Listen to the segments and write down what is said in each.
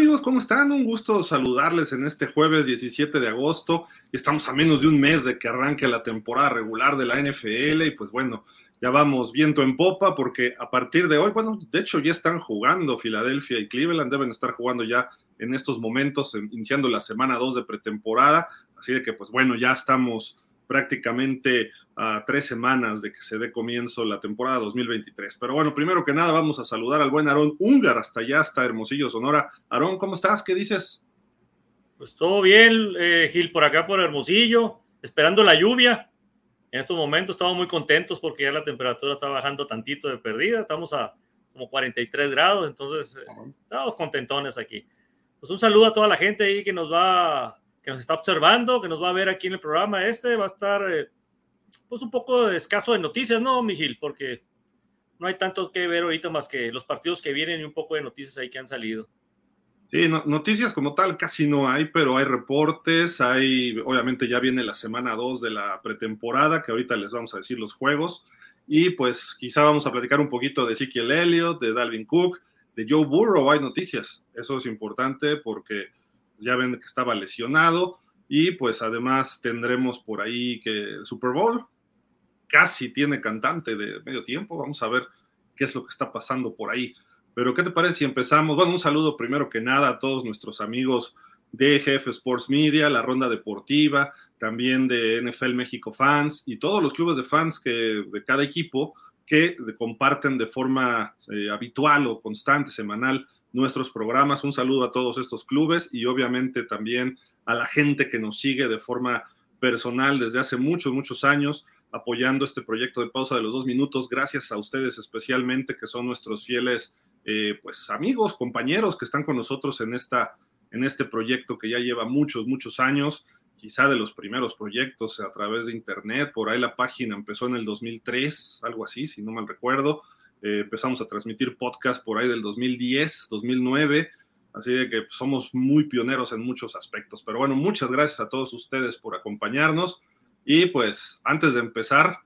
Amigos, ¿cómo están? Un gusto saludarles en este jueves 17 de agosto. Estamos a menos de un mes de que arranque la temporada regular de la NFL y pues bueno, ya vamos viento en popa porque a partir de hoy, bueno, de hecho ya están jugando Filadelfia y Cleveland, deben estar jugando ya en estos momentos, iniciando la semana 2 de pretemporada. Así de que pues bueno, ya estamos prácticamente a tres semanas de que se dé comienzo la temporada 2023. Pero bueno, primero que nada vamos a saludar al buen Aarón Ungar, hasta allá, hasta Hermosillo, Sonora. Aarón, ¿cómo estás? ¿Qué dices? Pues todo bien, eh, Gil, por acá por Hermosillo, esperando la lluvia. En estos momentos estamos muy contentos porque ya la temperatura está bajando tantito de perdida, estamos a como 43 grados, entonces eh, estamos contentones aquí. Pues un saludo a toda la gente ahí que nos va que nos está observando, que nos va a ver aquí en el programa este, va a estar eh, pues un poco escaso de noticias, ¿no, Miguel? Porque no hay tanto que ver ahorita más que los partidos que vienen y un poco de noticias ahí que han salido. Sí, noticias como tal casi no hay, pero hay reportes, hay, obviamente ya viene la semana 2 de la pretemporada, que ahorita les vamos a decir los juegos, y pues quizá vamos a platicar un poquito de Ezekiel Elliott, de Dalvin Cook, de Joe Burrow, hay noticias, eso es importante porque ya ven que estaba lesionado y pues además tendremos por ahí que el Super Bowl casi tiene cantante de medio tiempo, vamos a ver qué es lo que está pasando por ahí. Pero ¿qué te parece si empezamos? Bueno, un saludo primero que nada a todos nuestros amigos de GF Sports Media, la Ronda Deportiva, también de NFL México Fans y todos los clubes de fans que, de cada equipo que comparten de forma eh, habitual o constante, semanal, nuestros programas. Un saludo a todos estos clubes y obviamente también a la gente que nos sigue de forma personal desde hace muchos, muchos años apoyando este proyecto de pausa de los dos minutos. Gracias a ustedes especialmente que son nuestros fieles eh, pues amigos, compañeros que están con nosotros en, esta, en este proyecto que ya lleva muchos, muchos años, quizá de los primeros proyectos a través de Internet. Por ahí la página empezó en el 2003, algo así, si no mal recuerdo. Eh, empezamos a transmitir podcast por ahí del 2010, 2009, así de que somos muy pioneros en muchos aspectos. Pero bueno, muchas gracias a todos ustedes por acompañarnos y pues antes de empezar,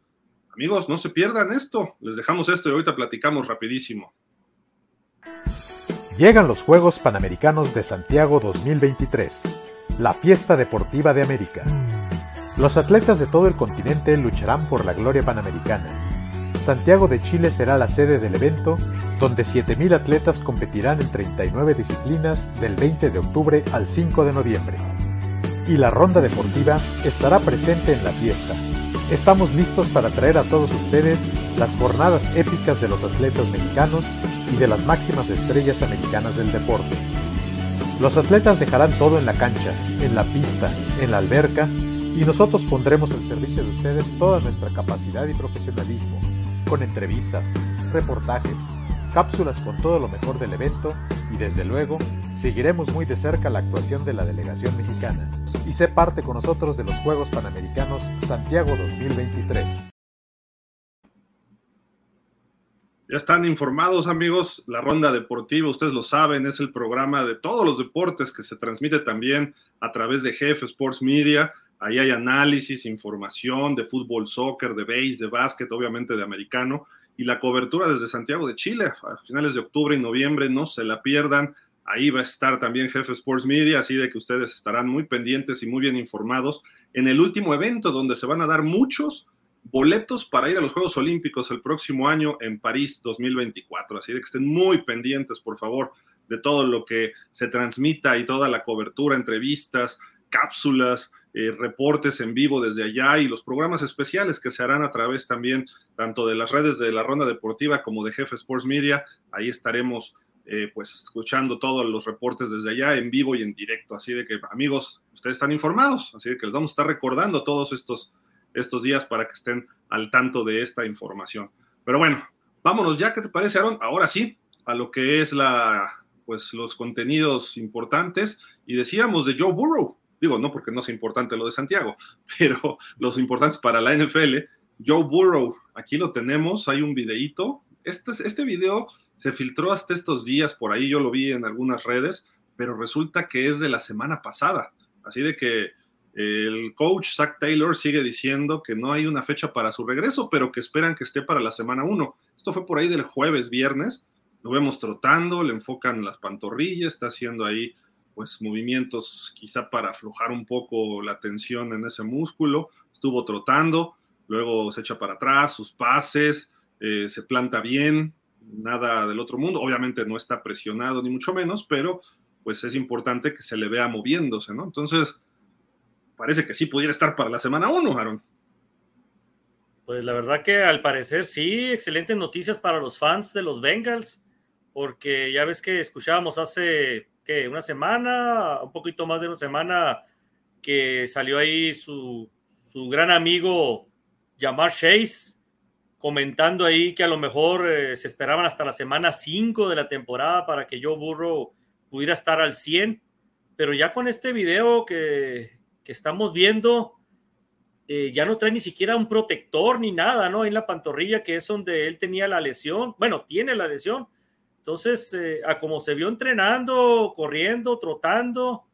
amigos, no se pierdan esto, les dejamos esto y ahorita platicamos rapidísimo. Llegan los Juegos Panamericanos de Santiago 2023, la fiesta deportiva de América. Los atletas de todo el continente lucharán por la gloria panamericana Santiago de Chile será la sede del evento, donde 7.000 atletas competirán en 39 disciplinas del 20 de octubre al 5 de noviembre. Y la ronda deportiva estará presente en la fiesta. Estamos listos para traer a todos ustedes las jornadas épicas de los atletas mexicanos y de las máximas estrellas americanas del deporte. Los atletas dejarán todo en la cancha, en la pista, en la alberca, y nosotros pondremos al servicio de ustedes toda nuestra capacidad y profesionalismo con entrevistas, reportajes, cápsulas con todo lo mejor del evento y desde luego seguiremos muy de cerca la actuación de la delegación mexicana. Y sé parte con nosotros de los Juegos Panamericanos Santiago 2023. Ya están informados amigos, la ronda deportiva, ustedes lo saben, es el programa de todos los deportes que se transmite también a través de Jefe Sports Media Ahí hay análisis, información de fútbol, soccer, de base, de básquet, obviamente de americano, y la cobertura desde Santiago de Chile a finales de octubre y noviembre, no se la pierdan. Ahí va a estar también Jefe Sports Media, así de que ustedes estarán muy pendientes y muy bien informados en el último evento donde se van a dar muchos boletos para ir a los Juegos Olímpicos el próximo año en París 2024. Así de que estén muy pendientes, por favor, de todo lo que se transmita y toda la cobertura, entrevistas, cápsulas, eh, reportes en vivo desde allá y los programas especiales que se harán a través también tanto de las redes de la Ronda Deportiva como de Jefe Sports Media. Ahí estaremos eh, pues escuchando todos los reportes desde allá en vivo y en directo. Así de que amigos, ustedes están informados, así de que les vamos a estar recordando todos estos, estos días para que estén al tanto de esta información. Pero bueno, vámonos ya, ¿qué te parece, Aaron? Ahora sí, a lo que es la, pues los contenidos importantes. Y decíamos de Joe Burrow, digo, no porque no sea importante lo de Santiago, pero los importantes para la NFL, Joe Burrow, aquí lo tenemos, hay un videíto. Este, este video se filtró hasta estos días, por ahí yo lo vi en algunas redes, pero resulta que es de la semana pasada. Así de que el coach Zach Taylor sigue diciendo que no hay una fecha para su regreso, pero que esperan que esté para la semana 1. Esto fue por ahí del jueves, viernes, lo vemos trotando, le enfocan las pantorrillas, está haciendo ahí pues movimientos quizá para aflojar un poco la tensión en ese músculo, estuvo trotando, luego se echa para atrás, sus pases, eh, se planta bien, nada del otro mundo, obviamente no está presionado ni mucho menos, pero pues es importante que se le vea moviéndose, ¿no? Entonces, parece que sí pudiera estar para la semana 1, Aaron. Pues la verdad que al parecer sí, excelentes noticias para los fans de los Bengals, porque ya ves que escuchábamos hace que una semana, un poquito más de una semana, que salió ahí su, su gran amigo Jamar Chase comentando ahí que a lo mejor eh, se esperaban hasta la semana 5 de la temporada para que Joe Burrow pudiera estar al 100, pero ya con este video que, que estamos viendo, eh, ya no trae ni siquiera un protector ni nada, ¿no? En la pantorrilla, que es donde él tenía la lesión, bueno, tiene la lesión, entonces, eh, a como se vio entrenando, corriendo, trotando,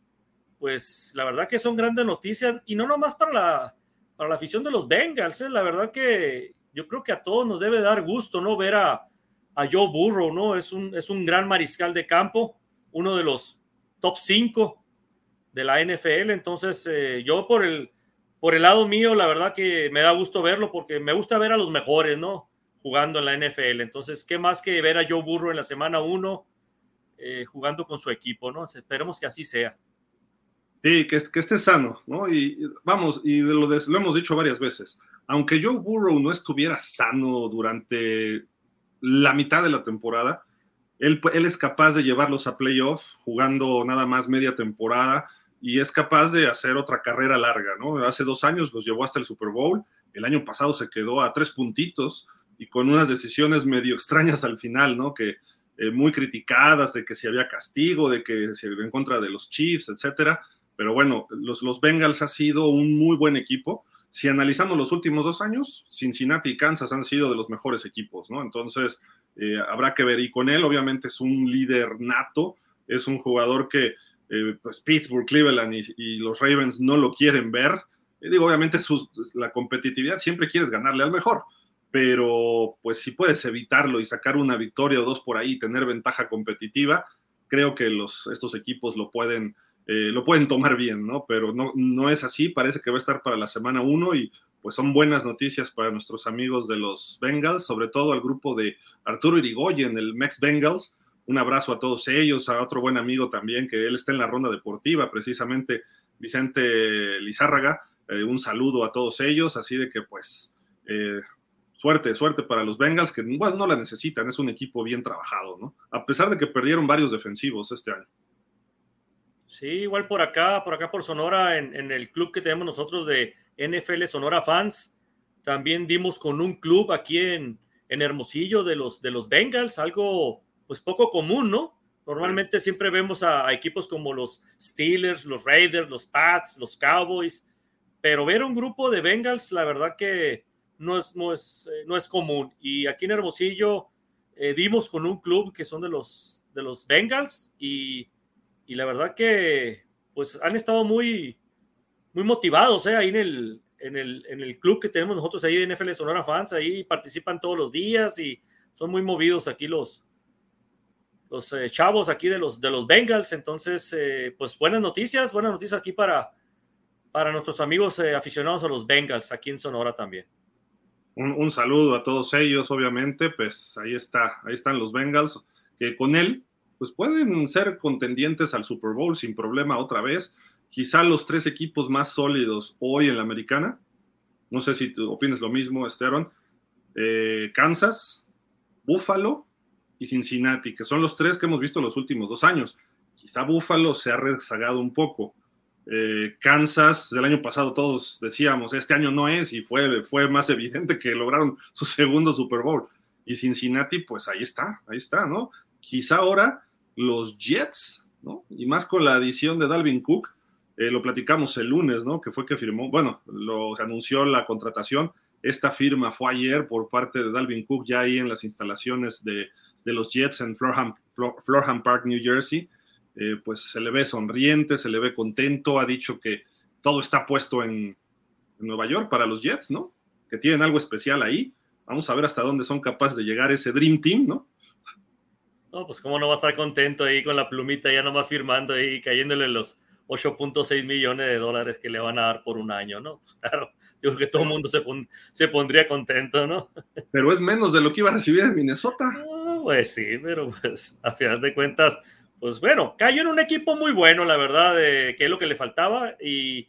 pues la verdad que son grandes noticias y no nomás para la, para la afición de los Bengals, ¿eh? la verdad que yo creo que a todos nos debe dar gusto, ¿no? Ver a, a Joe Burrow, ¿no? Es un, es un gran mariscal de campo, uno de los top 5 de la NFL, entonces eh, yo por el, por el lado mío, la verdad que me da gusto verlo porque me gusta ver a los mejores, ¿no? Jugando en la NFL. Entonces, ¿qué más que ver a Joe Burrow en la semana 1 eh, jugando con su equipo, ¿no? Esperemos que así sea. Sí, que, que esté sano, ¿no? Y, vamos, y lo, lo hemos dicho varias veces, aunque Joe Burrow no estuviera sano durante la mitad de la temporada, él, él es capaz de llevarlos a playoff jugando nada más media temporada y es capaz de hacer otra carrera larga, ¿no? Hace dos años los llevó hasta el Super Bowl, el año pasado se quedó a tres puntitos, y con unas decisiones medio extrañas al final, ¿no? Que eh, muy criticadas de que si había castigo, de que se en contra de los Chiefs, etcétera. Pero bueno, los, los Bengals ha sido un muy buen equipo. Si analizamos los últimos dos años, Cincinnati y Kansas han sido de los mejores equipos, ¿no? Entonces, eh, habrá que ver. Y con él, obviamente, es un líder nato, es un jugador que eh, pues Pittsburgh, Cleveland y, y, los Ravens no lo quieren ver. digo, obviamente, su, la competitividad siempre quieres ganarle al mejor pero pues si puedes evitarlo y sacar una victoria o dos por ahí, tener ventaja competitiva, creo que los, estos equipos lo pueden, eh, lo pueden tomar bien, ¿no? Pero no, no es así, parece que va a estar para la semana 1 y pues son buenas noticias para nuestros amigos de los Bengals, sobre todo al grupo de Arturo Irigoyen, el Mex Bengals. Un abrazo a todos ellos, a otro buen amigo también, que él está en la ronda deportiva, precisamente Vicente Lizárraga. Eh, un saludo a todos ellos, así de que pues eh, suerte, suerte para los Bengals, que bueno, no la necesitan, es un equipo bien trabajado, ¿no? A pesar de que perdieron varios defensivos este año. Sí, igual por acá, por acá por Sonora, en, el club que tenemos nosotros de NFL Sonora Fans, también dimos con un club aquí en, en Hermosillo de los, de los Bengals, algo pues poco común, ¿no? Normalmente siempre vemos a, a equipos como los Steelers, los Raiders, los Pats, los Cowboys, pero ver un grupo de Bengals, la verdad que no es, no es, eh, no es común. Y aquí en Hermosillo eh, dimos con un club que son de los, de los Bengals y, y, la verdad que pues han estado muy, muy motivados eh, ahí en el, en, el, en el club que tenemos nosotros ahí en NFL Sonora Fans, ahí participan todos los días y son muy movidos aquí los, los eh, chavos aquí de los, de los Bengals. Entonces, pues buenas noticias, buenas noticias aquí para, para nuestros amigos aficionados a los Bengals aquí en Sonora también un, saludo a todos ellos, obviamente, pues ahí está, ahí están los Bengals, que con él, pues pueden ser contendientes al Super Bowl sin problema otra vez. Quizá los tres equipos más sólidos hoy en la americana, no sé si tú opinas lo mismo, Esteban, eh, Kansas, Buffalo y Cincinnati, que son los tres que hemos visto los últimos dos años. Quizá Buffalo se ha rezagado un poco, eh, Kansas del año pasado todos decíamos, este año no es y fue, fue más evidente que lograron su segundo Super Bowl. Y Cincinnati, pues ahí está, ahí está, ¿no? Quizá ahora los Jets, ¿no? Y más con la adición de Dalvin Cook, eh, lo platicamos el lunes, ¿no? Que fue que firmó, bueno, lo anunció la contratación. Esta firma fue ayer por parte de Dalvin Cook, ya ahí en las instalaciones de, de los Jets en Florham, Florham Park, New Jersey. Eh, pues se le ve sonriente, se le ve contento, ha dicho que todo está puesto en, en, Nueva York para los Jets, ¿no? Que tienen algo especial ahí. Vamos a ver hasta dónde son capaces de llegar ese Dream Team, ¿no? No, pues cómo no va a estar contento ahí con la plumita ya nomás firmando y cayéndole los 8.6 millones de dólares que le van a dar por un año, ¿no? Pues claro, yo creo que todo el mundo se, se pondría contento, ¿no? Pero es menos de lo que iba a recibir en Minnesota. pues sí, pero pues a final de cuentas, pues bueno, cayó en un equipo muy bueno, la verdad, que es lo que le faltaba y,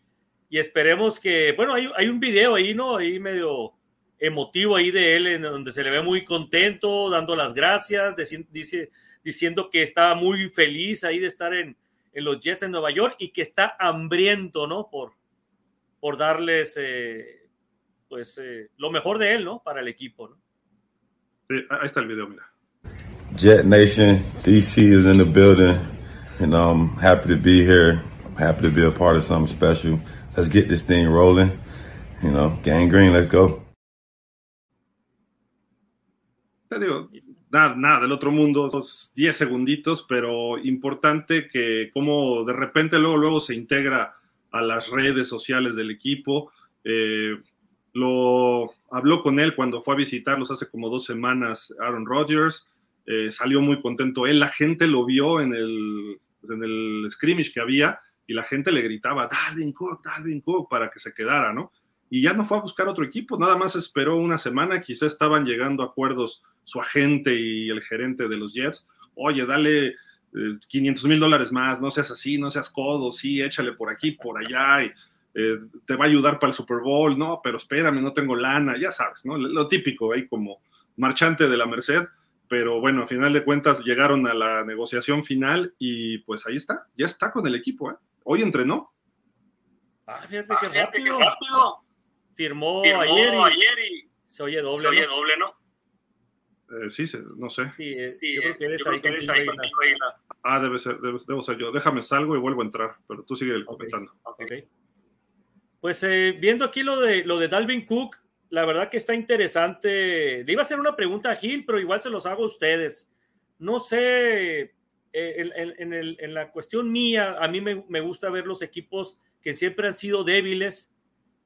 esperemos que, bueno, hay, un video ahí, ¿no? Ahí medio emotivo ahí de él, en donde se le ve muy contento, dando las gracias, diciendo que está muy feliz ahí de estar en, los Jets en Nueva York y que está hambriento, ¿no? Por, por darles, eh, pues, eh, lo mejor de él, ¿no? Para el equipo, ¿no? Sí, ahí está el video, mira. Jet Nation, DC is in the building, and I'm happy to be here. I'm happy to be a part of something special. Let's get this thing rolling. You know, gang green, let's go. Te digo, nada, nada del otro mundo, 10 segunditos, pero importante que como de repente luego, luego se integra a las redes sociales del equipo. Eh, lo habló con él cuando fue a visitarlos hace como dos semanas Aaron Rodgers. Eh, salió muy contento él, la gente lo vio en el, en el scrimmage que había y la gente le gritaba, Dalvin Cook, Dalvin Cook, para que se quedara, ¿no? Y ya no fue a buscar otro equipo, nada más esperó una semana, quizá estaban llegando acuerdos su agente y el gerente de los Jets, oye, dale 500 eh, mil dólares más, no seas así, no seas codo, sí, échale por aquí, por allá, y eh, te va a ayudar para el Super Bowl, no, pero espérame, no tengo lana, ya sabes, ¿no? Lo típico ahí como marchante de la Merced, pero bueno, a final de cuentas llegaron a la negociación final y pues ahí está, ya está con el equipo, ¿eh? Hoy entrenó. Ah, fíjate, que, ah, rápido. Firmó, ayer, y, se oye doble. Se oye doble, ¿no? Eh, sí, no sé. Sí, eh, sí yo creo que eres, ahí, contigo ahí Ah, debe ser, debo ser yo. Déjame salgo y vuelvo a entrar, pero tú sigue comentando. Okay. Pues eh, viendo aquí lo de, lo de Dalvin Cook, la verdad que está interesante. Le iba a hacer una pregunta a Gil, pero igual se los hago a ustedes. No sé, eh, en, la cuestión mía, a mí me, gusta ver los equipos que siempre han sido débiles,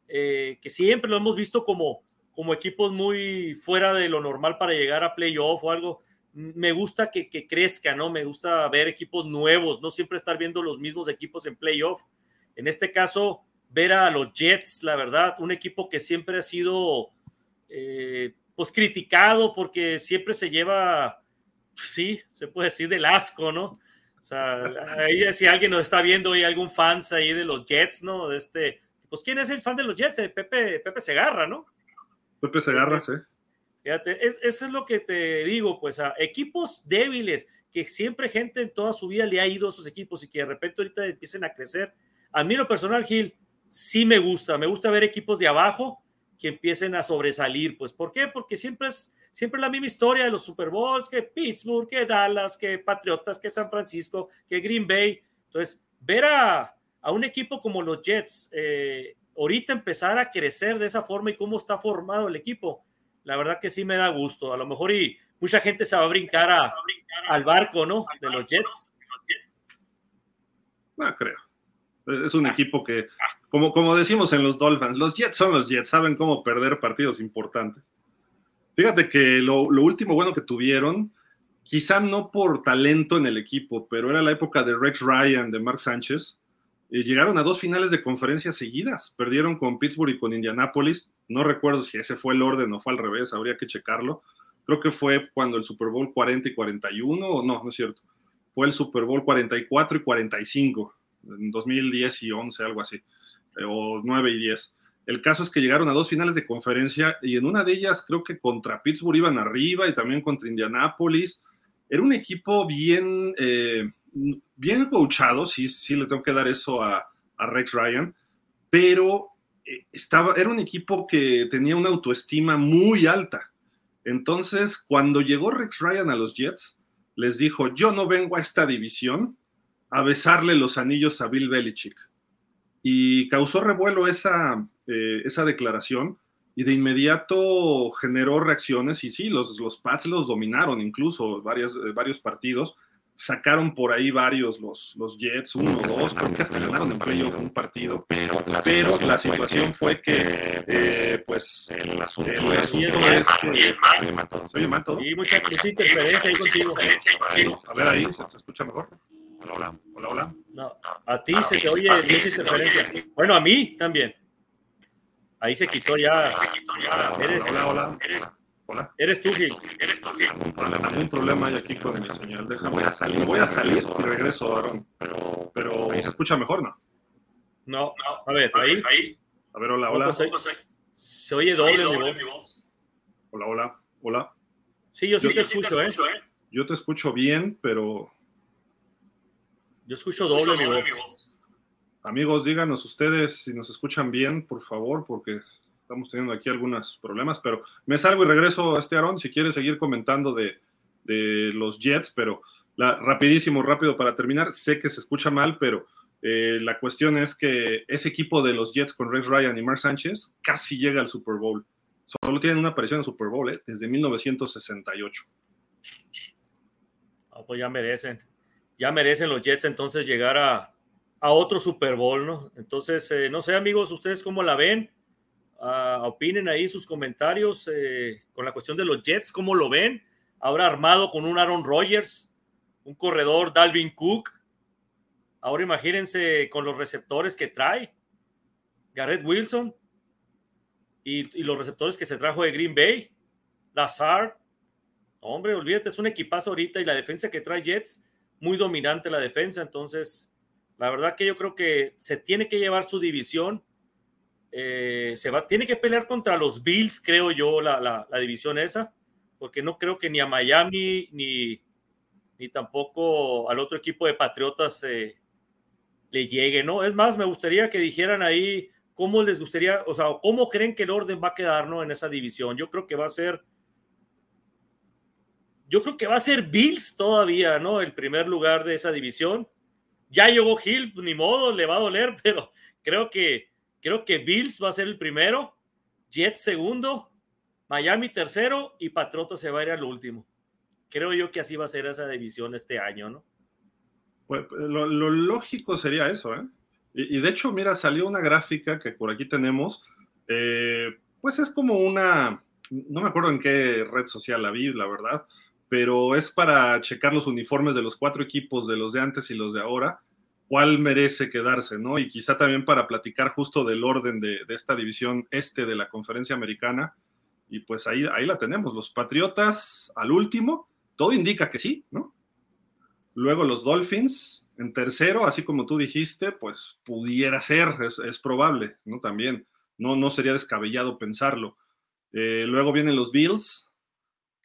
eh, que siempre lo hemos visto como, como equipos muy fuera de lo normal para llegar a playoff o algo. Me gusta que, que crezca, ¿no? Me gusta ver equipos nuevos, no siempre estar viendo los mismos equipos en playoff. En este caso, ver a los Jets, la verdad, un equipo que siempre ha sido eh, pues criticado porque siempre se lleva, sí, se puede decir del asco, ¿no? O sea, ahí si alguien nos está viendo, hay algún fans ahí de los Jets, ¿no? De este, pues ¿quién es el fan de los Jets? Eh, Pepe, Pepe Segarra, ¿no? Pepe Segarra, sí. Fíjate, eso es lo que te digo, pues a equipos débiles, que siempre gente en toda su vida le ha ido a sus equipos y que de repente ahorita empiecen a crecer. A mí lo personal, Gil, sí me gusta, me gusta ver equipos de abajo que empiecen a sobresalir, pues, ¿por qué? Porque siempre es siempre la misma historia de los Super Bowls, que Pittsburgh, que Dallas, que Patriotas, que San Francisco, que Green Bay. Entonces, ver a, un equipo como los Jets eh, ahorita empezar a crecer de esa forma y cómo está formado el equipo, la verdad que sí me da gusto. A lo mejor y mucha gente se va a brincar al barco, ¿no? De los Jets. No creo. Es un equipo que, como, como decimos en los Dolphins, los Jets son los Jets, saben cómo perder partidos importantes. Fíjate que lo, último bueno que tuvieron, quizá no por talento en el equipo, pero era la época de Rex Ryan, de Mark Sánchez. Y llegaron a dos finales de conferencia seguidas. Perdieron con Pittsburgh y con Indianapolis. No recuerdo si ese fue el orden o fue al revés, habría que checarlo. Creo que fue cuando el Super Bowl 40 y 41, o no, no es cierto. Fue el Super Bowl 44 y 45 en 2010 y 11, algo así, o 9 y 10. El caso es que llegaron a dos finales de conferencia y en una de ellas creo que contra Pittsburgh iban arriba y también contra Indianapolis. Era un equipo bien, eh, bien coachado, sí, sí le tengo que dar eso a, a Rex Ryan, pero eh, estaba, era un equipo que tenía una autoestima muy alta. Entonces, cuando llegó Rex Ryan a los Jets, les dijo, yo no vengo a esta división a besarle los anillos a Bill Belichick. Y causó revuelo esa, eh, esa declaración y de inmediato generó reacciones y sí, los, los Pats los dominaron incluso varios, eh, varios partidos, sacaron por ahí varios los, los Jets, uno o dos, creo que hasta ganaron en playoff un partido, pero la situación, fue que, eh, pues, el asunto, es que... Oye, Manto. Y mucha, mucha interferencia ahí contigo. A ver ahí, ¿se escucha mejor? Hola, hola. Hola, hola. No, a ti se te oye mucha interferencia. Bueno, a mí también. Ahí se quitó ya. Eres, hola, hola. Hola. Eres tú, Gil. Eres tú, Gil. Algún problema, algún problema hay aquí con mi señal. Déjame. Voy a salir, voy a salir y regreso, Aaron. Pero, pero ahí se escucha mejor, ¿no? No, a ver, ahí. ahí. A ver, hola, hola. Se oye doble, mi voz. Hola, hola, hola. Sí, yo sí, te, escucho, ¿eh? ¿eh? Yo te escucho bien, pero. Yo escucho doble, mi voz. Amigos, díganos ustedes si nos escuchan bien, por favor, porque estamos teniendo aquí algunos problemas, pero me salgo y regreso a este Aaron si quiere seguir comentando de, los Jets, pero la, rapidísimo, rápido para terminar, sé que se escucha mal, pero eh, la cuestión es que ese equipo de los Jets con Rex Ryan y Mark Sánchez casi llega al Super Bowl. Solo tienen una aparición en el Super Bowl ¿eh? desde 1968. pues ya merecen. Ya merecen los Jets entonces llegar a, otro Super Bowl, ¿no? Entonces, eh, no sé, amigos, ¿ustedes cómo la ven? Ah, opinen ahí sus comentarios eh, con la cuestión de los Jets, cómo lo ven. Ahora armado con un Aaron Rodgers, un corredor Dalvin Cook. Ahora imagínense con los receptores que trae Garrett Wilson y, los receptores que se trajo de Green Bay, Lazard. Hombre, olvídate, es un equipazo ahorita y la defensa que trae Jets, muy dominante la defensa. Entonces, la verdad que yo creo que se tiene que llevar su división eh, se va, tiene que pelear contra los Bills, creo yo, la, división esa, porque no creo que ni a Miami ni, ni tampoco al otro equipo de Patriotas eh, le llegue, ¿no? Es más, me gustaría que dijeran ahí cómo les gustaría, o sea, cómo creen que el orden va a quedar, ¿no? En esa división. Yo creo que va a ser, yo creo que va a ser Bills todavía, ¿no? El primer lugar de esa división. Ya llegó Hill, ni modo, le va a doler, pero creo que Creo que Bills va a ser el primero, Jets segundo, Miami tercero y Patriotas se va a ir al último. Creo yo que así va a ser esa división este año, ¿no? Pues lo, lógico sería eso, ¿eh? Y, de hecho, mira, salió una gráfica que por aquí tenemos, eh, pues es como una, no me acuerdo en qué red social la vi, la verdad, pero es para checar los uniformes de los cuatro equipos, de los de antes y los de ahora, cuál merece quedarse, ¿no? Y quizá también para platicar justo del orden de, esta división este de la conferencia americana. Y pues ahí, ahí la tenemos, los Patriotas al último, todo indica que sí, ¿no? Luego los Dolphins en tercero, así como tú dijiste, pues pudiera ser, es, probable, ¿no? También, no, no sería descabellado pensarlo. Eh, luego vienen los Bills,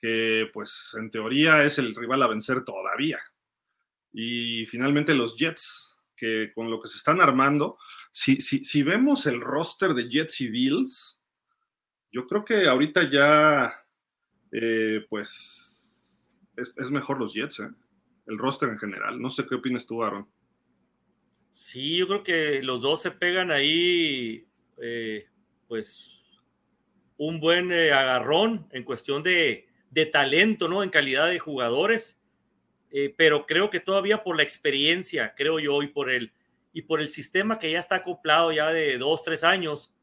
que pues en teoría es el rival a vencer todavía. Y finalmente los Jets, que con lo que se están armando, si, si, si vemos el roster de Jets y Bills, yo creo que ahorita ya, eh, pues, es, mejor los Jets, ¿eh? el roster en general. No sé qué opinas tú, Aaron. Sí, yo creo que los dos se pegan ahí, eh, pues, un buen agarrón en cuestión de, de talento, ¿no? En calidad de jugadores eh, pero creo que todavía por la experiencia, creo yo, y por el, y por el sistema que ya está acoplado ya de dos, tres años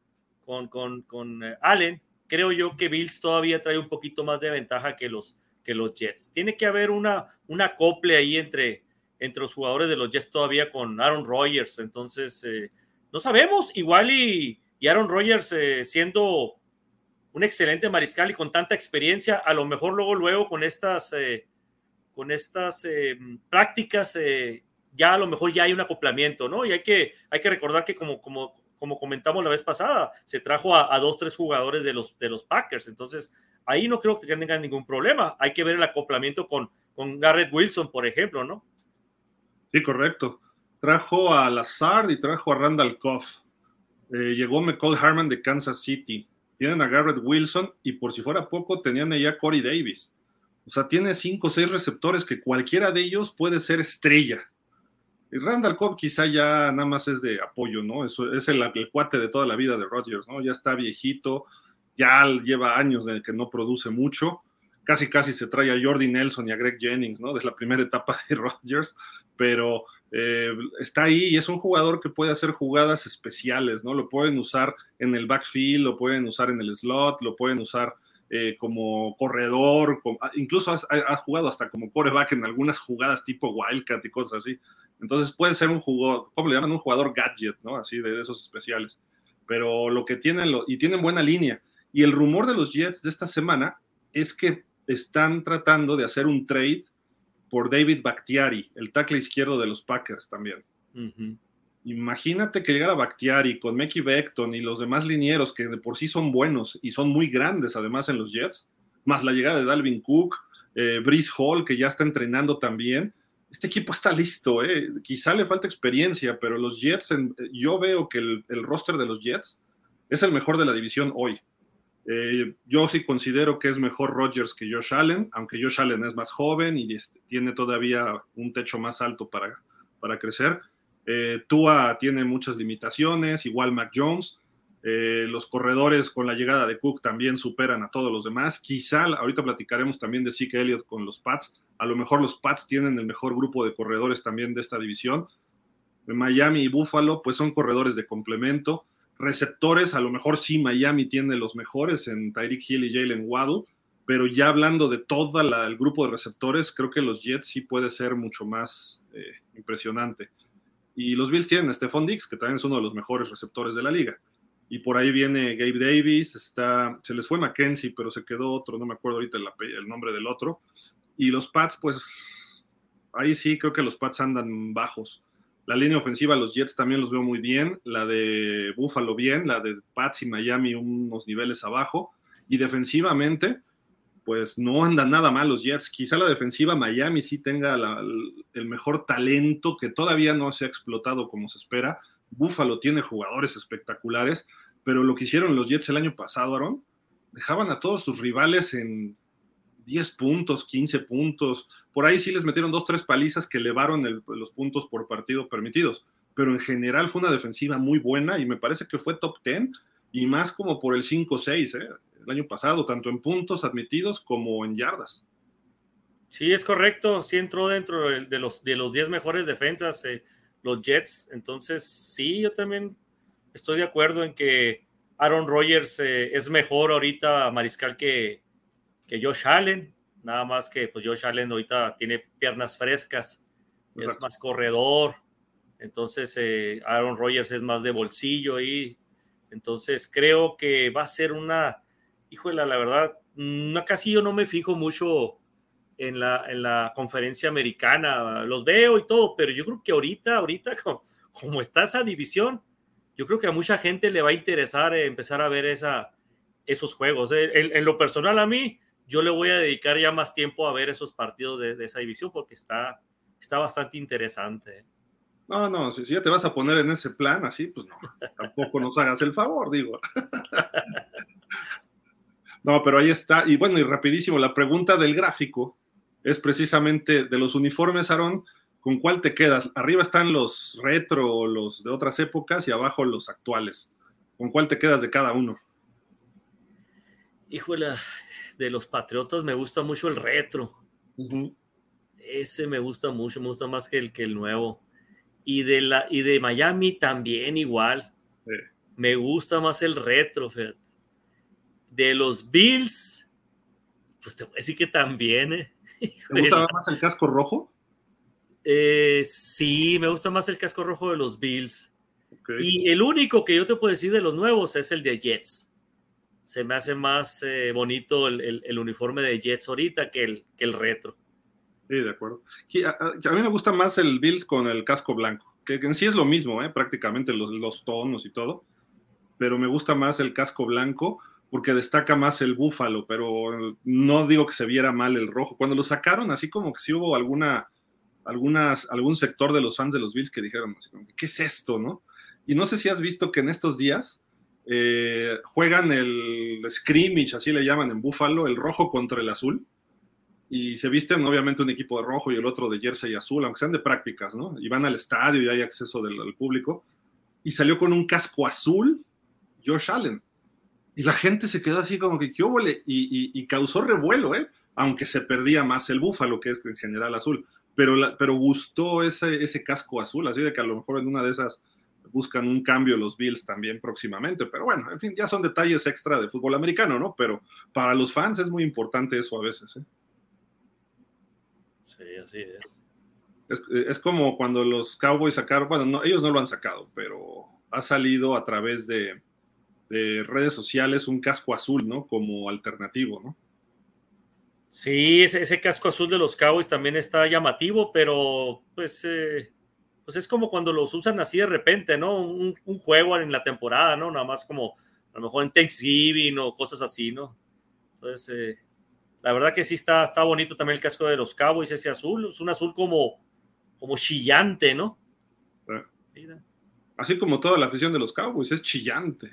con, con, con eh, Allen, creo yo que Bills todavía trae un poquito más de ventaja que los, que los Jets. Tiene que haber una, una acople ahí entre, entre los jugadores de los Jets todavía con Aaron Rodgers. Entonces, eh, no sabemos, igual y, y Aaron Rodgers siendo un excelente mariscal y con tanta experiencia, a lo mejor luego, luego con estas con estas eh, prácticas, eh, ya a lo mejor ya hay un acoplamiento, ¿no? Y hay que, hay que recordar que como, como, como comentamos la vez pasada, se trajo a, dos, tres jugadores de los, de los Packers, entonces ahí no creo que tengan ningún problema. Hay que ver el acoplamiento con, con Garrett Wilson, por ejemplo, ¿no? Sí, correcto. Trajo a Lazard y trajo a Randall Koff. Eh, llegó McCall Harman de Kansas City. Tienen a Garrett Wilson y por si fuera poco tenían allá a Corey Davis. O sea, tiene cinco o seis receptores que cualquiera de ellos puede ser estrella. Y Randall Cobb quizá ya nada más es de apoyo, ¿no? Eso es el, cuate de toda la vida de Rodgers, ¿no? Ya está viejito, ya lleva años de que no produce mucho. casi casi se trae a Jordi Nelson y a Greg Jennings, ¿no? Desde la primera etapa de Rodgers, pero eh, está ahí y es un jugador que puede hacer jugadas especiales, ¿no? Lo pueden usar en el backfield, lo pueden usar en el slot, lo pueden usar eh, como corredor, ah, incluso ha, jugado hasta como coreback en algunas jugadas tipo Wildcat y cosas así. Entonces puede ser un jugador, ¿cómo? Un jugador gadget, ¿no? Así de, esos especiales. Pero lo que tienen, y tienen buena línea. Y el rumor de los Jets de esta semana es que están tratando de hacer un trade por David Bakhtiari, el tackle izquierdo de los Packers también. Imagínate que llegara Bakhtiari con Mickey Beckton y los demás linieros que de por sí son buenos y son muy grandes además en los Jets, más la llegada de Dalvin Cook, eh, Brice Hall que ya está entrenando también. Este equipo está listo, eh. quizá le falta experiencia, pero los Jets, yo veo que el, el roster de los Jets es el mejor de la división hoy. Eh, yo sí considero que es mejor Rodgers que Josh Allen, aunque Josh Allen es más joven y este, tiene todavía un techo más alto para, para crecer. Eh, Tua tiene muchas limitaciones, igual Mac Jones. Eh, los corredores con la llegada de Cook también superan a todos los demás. Quizá, ahorita platicaremos también de Zeke Elliott con los Pats. A lo mejor los Pats tienen el mejor grupo de corredores también de esta división. Miami y Buffalo, pues son corredores de complemento receptores, a lo mejor sí Miami tiene los mejores en Tyreek Hill y Jalen Waddle, pero ya hablando de todo el grupo de receptores, creo que los Jets sí puede ser mucho más eh, impresionante. Y los Bills tienen a Stephon Dix, que también es uno de los mejores receptores de la liga. Y por ahí viene Gabe Davis, está, se les fue Mackenzie, pero se quedó otro, no me acuerdo ahorita el, el nombre del otro. Y los Pats, pues ahí sí creo que los Pats andan bajos. La línea ofensiva, los Jets también los veo muy bien. La de Buffalo bien, la de Pats y Miami unos niveles abajo. Y defensivamente, pues no andan nada mal los Jets. Quizá la defensiva Miami sí tenga el mejor talento que todavía no se ha explotado como se espera. Buffalo tiene jugadores espectaculares, pero lo que hicieron los Jets el año pasado, Aaron, dejaban a todos sus rivales en 10 puntos, 15 puntos. Por ahí sí les metieron dos, tres palizas que elevaron los puntos por partido permitidos. Pero en general fue una defensiva muy buena y me parece que fue top 10 y más como por el 5-6 ¿eh? el año pasado, tanto en puntos admitidos como en yardas. Sí, es correcto. Sí entró dentro de los, de los 10 mejores defensas eh, los Jets. Entonces, sí, yo también estoy de acuerdo en que Aaron Rodgers eh, es mejor ahorita mariscal que, que Josh Allen, nada más que pues Josh Allen ahorita tiene piernas frescas, es más corredor, entonces eh, Aaron Rodgers es más de bolsillo y entonces creo que va a ser una, híjole, la verdad, no, casi yo no me fijo mucho en la, en la conferencia americana, los veo y todo, pero yo creo que ahorita, ahorita como, está esa división, yo creo que a mucha gente le va a interesar empezar a ver esa, esos juegos. Eh, en, lo personal a mí, yo le voy a dedicar ya más tiempo a ver esos partidos de, esa división porque está, está bastante interesante. No, no, si, ya te vas a poner en ese plan así, pues no, tampoco nos hagas el favor, digo. No, pero ahí está. Y bueno, y rapidísimo, la pregunta del gráfico es precisamente de los uniformes, Aaron, ¿con cuál te quedas? Arriba están los retro, los de otras épocas, y abajo los actuales. ¿Con cuál te quedas de cada uno? Híjole, de los Patriotas me gusta mucho el retro. Ese me gusta mucho, me gusta más que el, que el nuevo. Y de, la, y de Miami también igual. Me gusta más el retro, fíjate. De los Bills, pues te voy a decir que también. ¿eh? ¿Te gusta más el casco rojo? Eh, sí, me gusta más el casco rojo de los Bills. Y el único que yo te puedo decir de los nuevos es el de Jets se me hace más eh, bonito el, uniforme de Jets ahorita que el, que el retro. Sí, de acuerdo. a, mí me gusta más el Bills con el casco blanco, que en sí es lo mismo, ¿eh? prácticamente los, los, tonos y todo, pero me gusta más el casco blanco porque destaca más el búfalo, pero no digo que se viera mal el rojo. Cuando lo sacaron, así como que sí hubo alguna, algunas, algún sector de los fans de los Bills que dijeron, así ¿qué es esto, no? Y no sé si has visto que en estos días eh, juegan el scrimmage, así le llaman en Búfalo, el rojo contra el azul, y se visten obviamente un equipo de rojo y el otro de jersey azul, aunque sean de prácticas, ¿no? Y van al estadio y hay acceso del, público, y salió con un casco azul Josh Allen. Y la gente se quedó así como que, ¿qué y, y, causó revuelo, ¿eh? aunque se perdía más el búfalo, que es en general azul. Pero, pero gustó ese, ese casco azul, así de que a lo mejor en una de esas buscan un cambio los Bills también próximamente. Pero bueno, en fin, ya son detalles extra de fútbol americano, ¿no? Pero para los fans es muy importante eso a veces. ¿eh? Sí, así es. es. como cuando los Cowboys sacaron, bueno, no, ellos no lo han sacado, pero ha salido a través de, de redes sociales un casco azul, ¿no? Como alternativo, ¿no? Sí, ese, casco azul de los Cowboys también está llamativo, pero pues, eh, pues es como cuando los usan así de repente, ¿no? Un, juego en la temporada, ¿no? Nada más como a lo mejor en Thanksgiving o cosas así, ¿no? Entonces, eh, la verdad que sí está, está bonito también el casco de los Cowboys, ese azul, es un azul como, como chillante, ¿no? Así como toda la afición de los Cowboys, es chillante.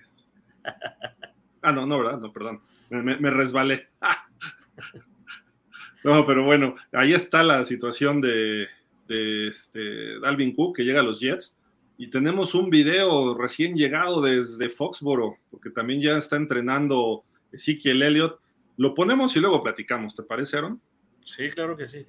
Ah, no, no, ¿verdad? No, perdón. Me, resbalé. No, pero bueno, ahí está la situación de, este, Dalvin Cook que llega a los Jets. Y tenemos un video recién llegado desde Foxboro, porque también ya está entrenando Ezekiel Elliott. Lo ponemos y luego platicamos, ¿te parece, Aaron? Sí, claro que sí.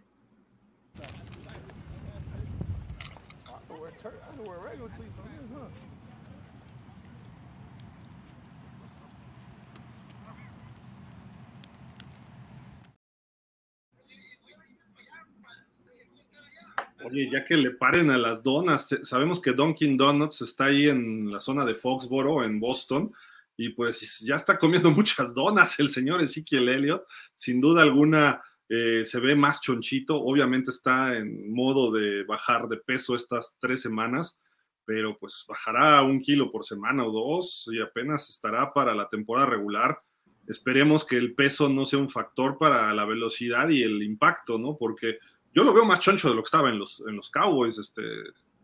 Oye, ya que le paren a las donas, sabemos que Dunkin' Donuts está ahí en la zona de Foxboro, en Boston, y pues ya está comiendo muchas donas el señor Ezequiel Elliott. Sin duda alguna eh, se ve más chonchito, obviamente está en modo de bajar de peso estas tres semanas, pero pues bajará un kilo por semana o dos y apenas estará para la temporada regular. Esperemos que el peso no sea un factor para la velocidad y el impacto, ¿no? Porque yo lo veo más choncho de lo que estaba en los, en los Cowboys, este,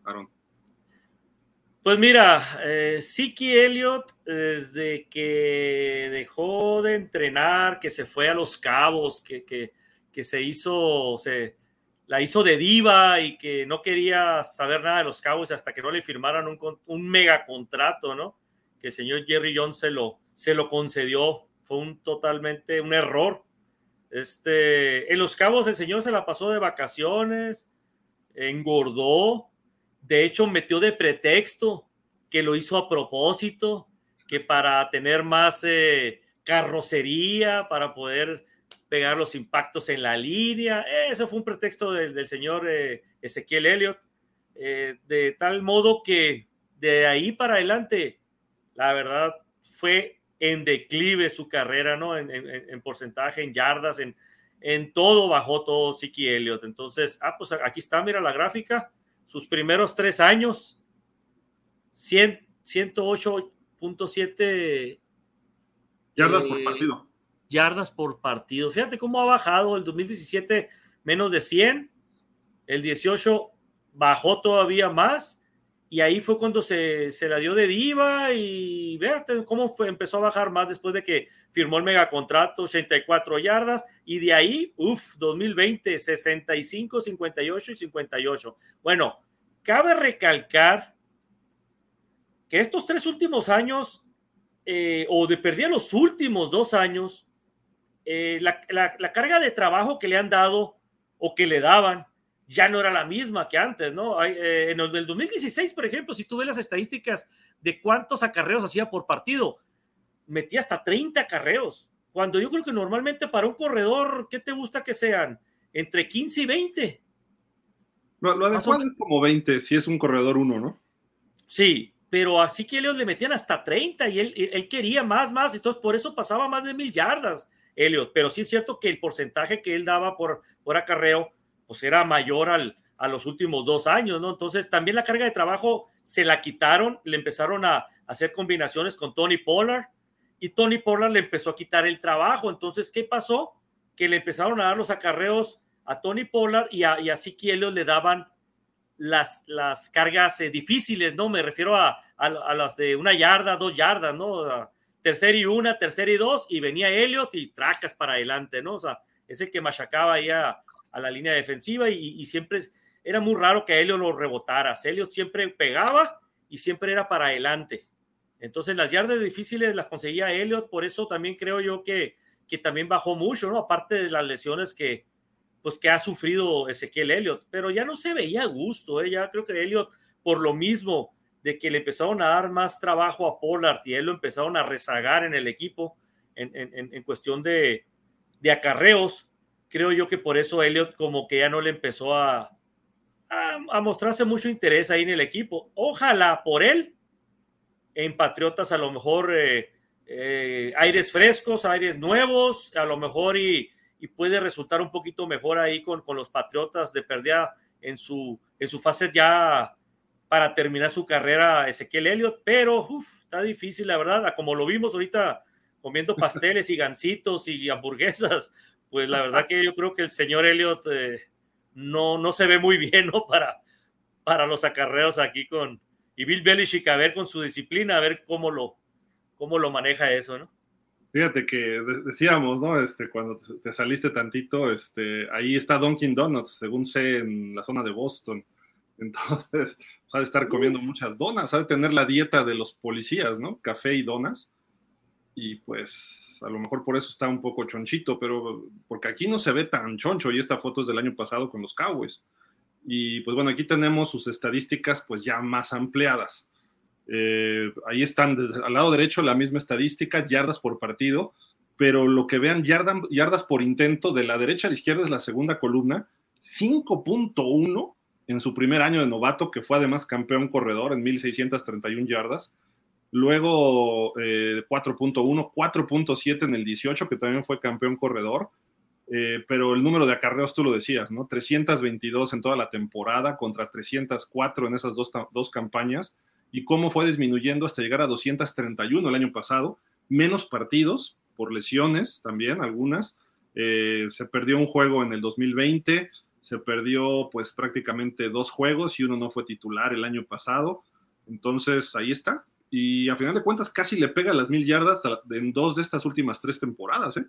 Aaron. Pues mira, eh, Siki Elliott, desde que dejó de entrenar, que se fue a los cabos, que, que, se hizo, se la hizo de diva y que no quería saber nada de los cabos hasta que no le firmaran un, un mega contrato, ¿no? Que el señor Jerry Jones se lo, se lo concedió. Fue un totalmente un error este, en Los Cabos el señor se la pasó de vacaciones, engordó, de hecho metió de pretexto que lo hizo a propósito, que para tener más eh, carrocería, para poder pegar los impactos en la línea. Eso fue un pretexto del, señor eh, Ezequiel Elliott, eh, de tal modo que de ahí para adelante, la verdad, fue en declive su carrera, ¿no? En, porcentaje, en yardas, en, en todo bajó todo Siki Elliott. Entonces, ah, pues aquí está, mira la gráfica, sus primeros tres años, 108.7 yardas por eh, partido. Yardas por partido. Fíjate cómo ha bajado el 2017 menos de 100, el 18 bajó todavía más y ahí fue cuando se, se, la dio de diva y vete cómo fue, empezó a bajar más después de que firmó el megacontrato, 84 yardas, y de ahí, uff, 2020, 65, 58 y 58. Bueno, cabe recalcar que estos tres últimos años, eh, o de perdía los últimos dos años, eh, la, la carga de trabajo que le han dado o que le daban ya no era la misma que antes, ¿no? Eh, en el del 2016, por ejemplo, si tú ves las estadísticas de cuántos acarreos hacía por partido, metía hasta 30 acarreos, cuando yo creo que normalmente para un corredor, ¿qué te gusta que sean? Entre 15 y 20. Lo, lo adecuado es como 20, si es un corredor uno, ¿no? Sí, pero así que Elliot le metían hasta 30 y él, él quería más, más, entonces por eso pasaba más de mil yardas, Elliot. Pero sí es cierto que el porcentaje que él daba por, por acarreo pues era mayor al, a los últimos dos años, ¿no? Entonces también la carga de trabajo se la quitaron, le empezaron a, hacer combinaciones con Tony Pollard y Tony Pollard le empezó a quitar el trabajo. Entonces, ¿qué pasó? Que le empezaron a dar los acarreos a Tony Pollard y a, y a le daban las, las cargas eh, difíciles, ¿no? Me refiero a, a, las de una yarda, dos yardas, ¿no? tercera y una, tercera y dos, y venía Elliot y tracas para adelante, ¿no? O sea, es el que machacaba ahí a, a la línea defensiva y, siempre era muy raro que Elliot lo rebotara. Elliot siempre pegaba y siempre era para adelante. Entonces las yardas difíciles las conseguía Elliot, por eso también creo yo que, que también bajó mucho, ¿no? Aparte de las lesiones que, pues, que ha sufrido Ezequiel Elliott, pero ya no se veía a gusto, ¿eh? ya creo que Elliott, por lo mismo de que le empezaron a dar más trabajo a Pollard y él lo empezaron a rezagar en el equipo en, en, en cuestión de, de, acarreos, creo yo que por eso Elliott como que ya no le empezó a, a, a mostrarse mucho interés ahí en el equipo. Ojalá por él en Patriotas a lo mejor eh, eh, aires frescos, aires nuevos, a lo mejor y, y puede resultar un poquito mejor ahí con, con, los Patriotas de pérdida en su, en su fase ya para terminar su carrera Ezequiel Elliott, pero uf, está difícil, la verdad, como lo vimos ahorita comiendo pasteles y gancitos y hamburguesas, pues la verdad que yo creo que el señor Elliott eh, no, no se ve muy bien ¿no? para, para los acarreos aquí con, y Bill Belichick a ver con su disciplina, a ver cómo lo, cómo lo maneja eso, ¿no? Fíjate que decíamos, ¿no? Este, cuando te saliste tantito, este, ahí está Dunkin' Donuts, según sé, en la zona de Boston. Entonces, ha de estar comiendo muchas donas, ha de tener la dieta de los policías, ¿no? Café y donas. Y pues, a lo mejor por eso está un poco chonchito, pero porque aquí no se ve tan choncho y esta foto es del año pasado con los Cowboys. Y pues bueno, aquí tenemos sus estadísticas pues ya más ampliadas. Eh, ahí están desde, al lado derecho la misma estadística, yardas por partido, pero lo que vean, yardas, yardas por intento, de la derecha a la izquierda es la segunda columna, 5.1 en su primer año de novato, que fue además campeón corredor en 1.631 yardas. Luego eh, 4.1, 4.7 en el 18, que también fue campeón corredor. Eh, pero el número de acarreos tú lo decías, ¿no? 322 en toda la temporada contra 304 en esas dos, dos campañas. Y cómo fue disminuyendo hasta llegar a 231 el año pasado. Menos partidos por lesiones también, algunas. Eh, se perdió un juego en el 2020, se perdió pues prácticamente dos juegos y uno no fue titular el año pasado. Entonces ahí está. Y a final de cuentas casi le pega las mil yardas en dos de estas últimas tres temporadas. ¿eh?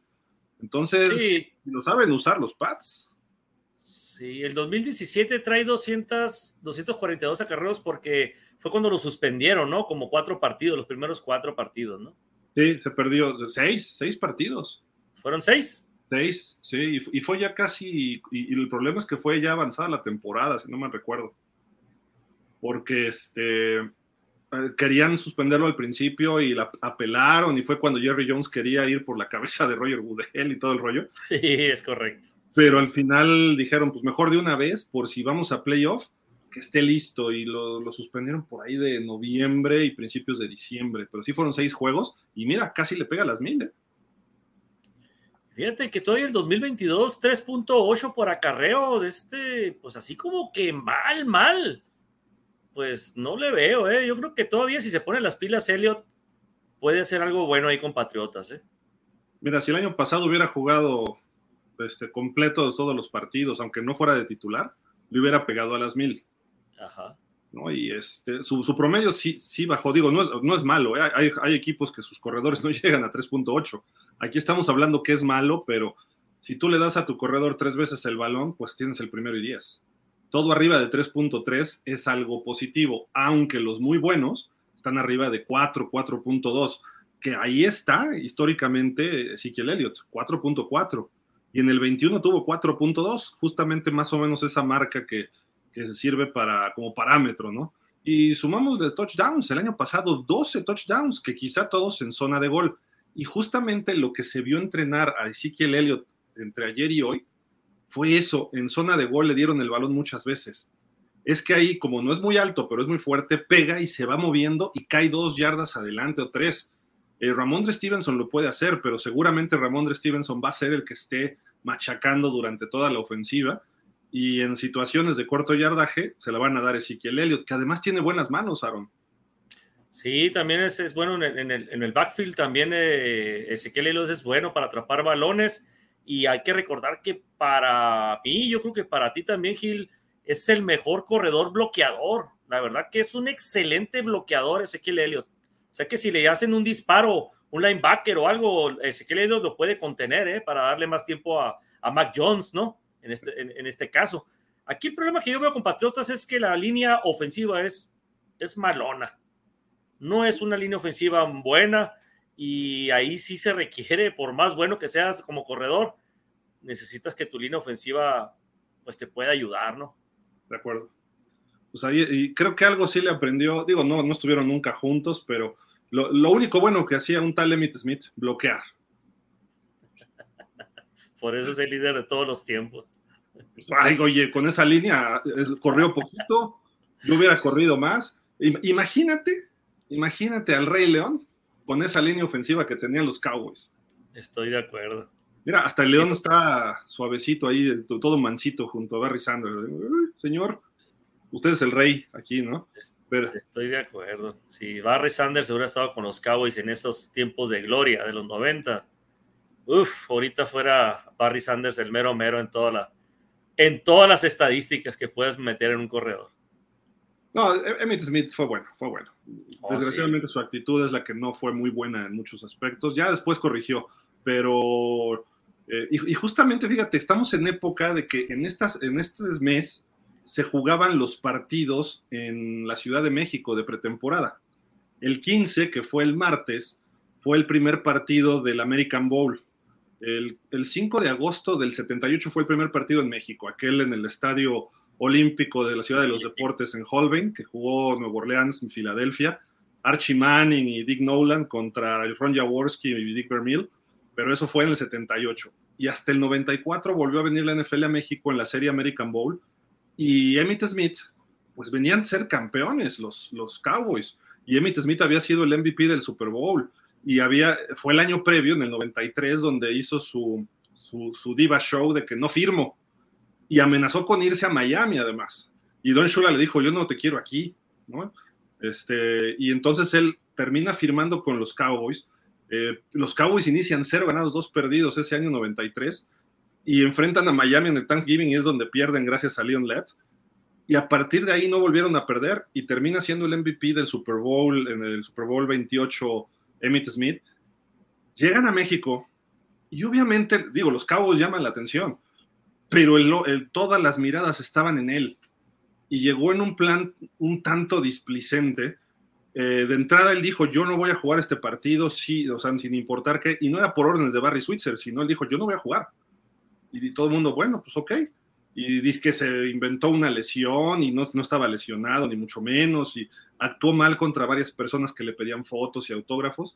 Entonces, sí. lo saben usar los Pats. Sí, el 2017 trae 200, 242 acarreos porque fue cuando lo suspendieron, ¿no? Como cuatro partidos, los primeros cuatro partidos, ¿no? Sí, se perdió seis, seis partidos. ¿Fueron seis? Seis, sí, y, fue ya casi, y, y, el problema es que fue ya avanzada la temporada, si no me recuerdo. Porque este, querían suspenderlo al principio y la apelaron y fue cuando Jerry Jones quería ir por la cabeza de Roger Goodell y todo el rollo. Sí, es correcto. Pero sí, al final dijeron, pues mejor de una vez, por si vamos a playoff, que esté listo y lo, lo, suspendieron por ahí de noviembre y principios de diciembre, pero sí fueron seis juegos y mira, casi le pega las mil. ¿eh? Fíjate que todavía el 2022, 3.8 por acarreo, de este, pues así como que mal, mal pues no le veo, ¿eh? Yo creo que todavía si se pone las pilas Elliot puede hacer algo bueno ahí con Patriotas, ¿eh? Mira, si el año pasado hubiera jugado este, completo todos los partidos, aunque no fuera de titular, le hubiera pegado a las mil. Ajá. ¿no? Y este, su, su, promedio sí, sí bajó, digo, no es, no es malo, ¿eh? hay, hay, equipos que sus corredores no llegan a 3.8. Aquí estamos hablando que es malo, pero si tú le das a tu corredor tres veces el balón, pues tienes el primero y diez todo arriba de 3.3 es algo positivo, aunque los muy buenos están arriba de 4, 4.2, que ahí está históricamente Ezequiel Elliott, 4.4, y en el 21 tuvo 4.2, justamente más o menos esa marca que, sirve para, como parámetro, ¿no? Y sumamos de touchdowns, el año pasado 12 touchdowns, que quizá todos en zona de gol. Y justamente lo que se vio entrenar a Ezequiel Elliott entre ayer y hoy fue eso, en zona de gol le dieron el balón muchas veces. Es que ahí, como no es muy alto, pero es muy fuerte, pega y se va moviendo y cae dos yardas adelante o tres. Eh, Ramondre Stevenson lo puede hacer, pero seguramente Ramondre Stevenson va a ser el que esté machacando durante toda la ofensiva. Y en situaciones de corto yardaje se la van a dar Ezequiel Elliott, que además tiene buenas manos, Aaron. Sí, también es, es bueno en el, backfield, también eh, Ezequiel Elliott es bueno para atrapar balones y hay que recordar que para mí, yo creo que para ti también, Gil, es el mejor corredor bloqueador. La verdad que es un excelente bloqueador Ezequiel Elliott. O sea que si le hacen un disparo, un linebacker o algo, Ezequiel Elliott lo puede contener ¿eh? para darle más tiempo a, a Mac Jones, ¿no? En este, en, este caso. Aquí el problema que yo veo con Patriotas es que la línea ofensiva es, es malona. No es una línea ofensiva buena Y ahí sí se requiere, por más bueno que seas como corredor, necesitas que tu línea ofensiva pues te pueda ayudar, ¿no? De acuerdo. Pues ahí, y creo que algo sí le aprendió, digo, no, no estuvieron nunca juntos, pero lo, lo único bueno que hacía un tal Emmett Smith, bloquear. Por eso es el líder de todos los tiempos. Ay, oye, con esa línea corrió poquito, yo hubiera corrido más. Imagínate, imagínate al Rey León con esa línea ofensiva que tenían los Cowboys. Estoy de acuerdo. Mira, hasta el León está suavecito ahí, todo mansito junto a Barry Sanders. Señor, usted es el rey aquí, ¿no? Estoy de acuerdo. Si Barry Sanders hubiera estado con los Cowboys en esos tiempos de gloria de los 90, uff, ahorita fuera Barry Sanders el mero mero en, toda la, en todas las estadísticas que puedes meter en un corredor. No, Emmett Smith fue bueno, fue bueno. Oh, Desgraciadamente su actitud es la que no fue muy buena en muchos aspectos. Ya después corrigió, pero eh, y, justamente fíjate, estamos en época de que en, estas, en este mes se jugaban los partidos en la Ciudad de México de pretemporada. El 15, que fue el martes, fue el primer partido del American Bowl. El, el 5 de agosto del 78 fue el primer partido en México, aquel en el Estadio Olímpico de la Ciudad de los Deportes en Holbein, que jugó Nuevo Orleans en Filadelfia. Archie Manning y Dick Nolan contra el Ron Jaworski y Dick Vermeil, pero eso fue en el 78. Y hasta el 94 volvió a venir la NFL a México en la serie American Bowl y Emmitt Smith, pues venían a ser campeones los, los Cowboys. Y Emmitt Smith había sido el MVP del Super Bowl. Y había, fue el año previo, en el 93, donde hizo su, su, diva show de que no firmo. Y amenazó con irse a Miami, además. Y Don Shula le dijo, yo no te quiero aquí. Este, y entonces él termina firmando con los Cowboys. Eh, los Cowboys inician cero ganados, dos perdidos ese año 93 y enfrentan a Miami en el Thanksgiving y es donde pierden gracias a Leon Lett. Y a partir de ahí no volvieron a perder y termina siendo el MVP del Super Bowl, en el Super Bowl 28, Emmitt Smith. Llegan a México y obviamente, digo, los Cowboys llaman la atención, pero el, todas las miradas estaban en él. Y llegó en un plan un tanto displicente. Eh, de entrada él dijo, yo no voy a jugar este partido, sí, o sea, sin importar qué, y no era por órdenes de Barry Switzer, sino él dijo, yo no voy a jugar y todo el mundo, bueno, pues ok. Y dice que se inventó una lesión y no estaba lesionado, ni mucho menos, y actuó mal contra varias personas que le pedían fotos y autógrafos.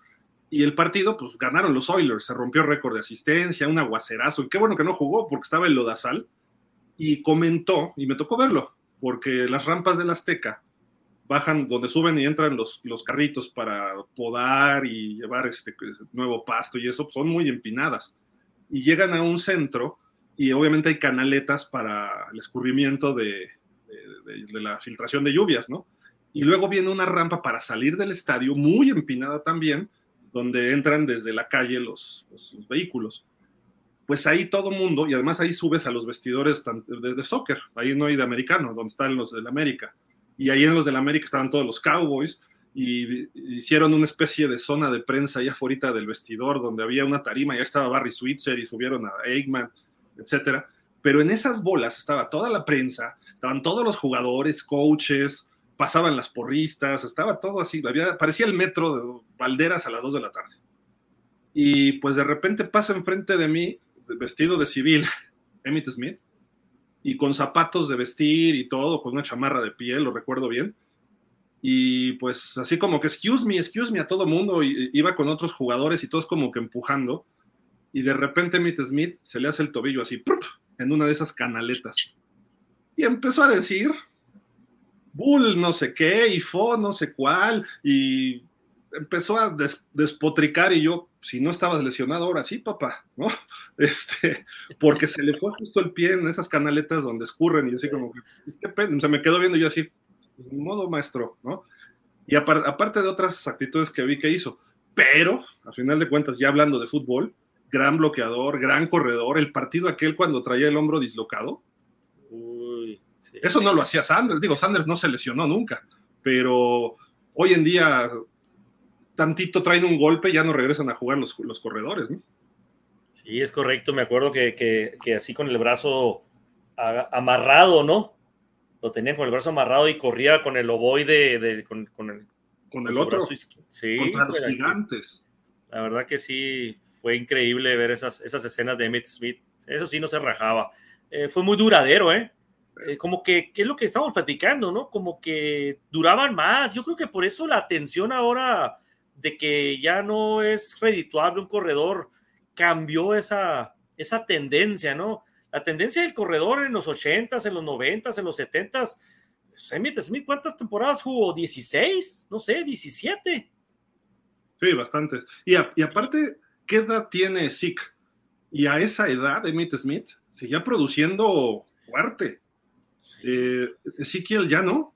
Y el partido, pues ganaron los Oilers, se rompió récord de asistencia, un aguacerazo, y qué bueno que no jugó porque estaba en Lodazal. Y comentó, y me tocó verlo, porque las rampas del Azteca bajan donde suben y entran los, los carritos para podar y llevar este nuevo pasto y eso, son muy empinadas. Y llegan a un centro y obviamente hay canaletas para el escurrimiento de, la filtración de lluvias, ¿no? Y luego viene una rampa para salir del estadio, muy empinada también, donde entran desde la calle los, vehículos. Pues ahí todo mundo, y además ahí subes a los vestidores de, soccer, ahí no hay de americano, donde están los del América. Y ahí en los del América estaban todos los Cowboys, y hicieron una especie de zona de prensa allá afuera del vestidor, donde había una tarima, ya estaba Barry Switzer y subieron a Eggman etcétera. Pero en esas bolas estaba toda la prensa, estaban todos los jugadores, coaches, pasaban las porristas, estaba todo así, había, parecía el metro de Valderas a las 2 de la tarde. Y pues de repente pasa enfrente de mí, vestido de civil, Emmett Smith, y con zapatos de vestir y todo, con una chamarra de piel, lo recuerdo bien. Y pues así como que, excuse me, excuse me a todo mundo, iba con otros jugadores y todos como que empujando y de repente Mitt Smith se le hace el tobillo así, en una de esas canaletas. Y empezó a decir, Bull no sé qué, y Fo no sé cuál, y empezó a despotricar y yo, si no estabas lesionado, ahora sí, papá, ¿no? Este, porque se le fue justo el pie en esas canaletas donde escurren y yo así como, qué pena, se me quedó viendo yo así, pues, modo maestro, ¿no? Y aparte de otras actitudes que vi que hizo, pero, a final de cuentas, ya hablando de fútbol, gran bloqueador, gran corredor. El partido aquel cuando traía el hombro dislocado. Eso no lo hacía Sanders. Digo, Sanders no se lesionó nunca, pero hoy en día tantito traen un golpe y ya no regresan a jugar los, los corredores, ¿no? Sí, es correcto. Me acuerdo que, así con el brazo amarrado, ¿no? Lo tenía con el brazo amarrado y corría con el ovoide de, con, el, con el otro. Sí, contra los gigantes. La verdad que sí, fue increíble ver esas, esas escenas de Emmett Smith. Eso sí no se rajaba. Eh, fue muy duradero, ¿eh? ¿Eh? Como que, ¿qué es lo que estamos platicando, no? Como que duraban más. Yo creo que por eso la atención ahora de que ya no es redituable un corredor cambió esa, esa tendencia, ¿no? La tendencia del corredor en los 80s, en los 90s, en los 70s. Emmett Smith, ¿cuántas temporadas jugó? ¿16? No sé, 17. Sí, bastante. Y, y aparte, ¿qué edad tiene Zeke? Y a esa edad, Emmitt Smith seguía produciendo fuerte. Eh, Ezekiel ya no.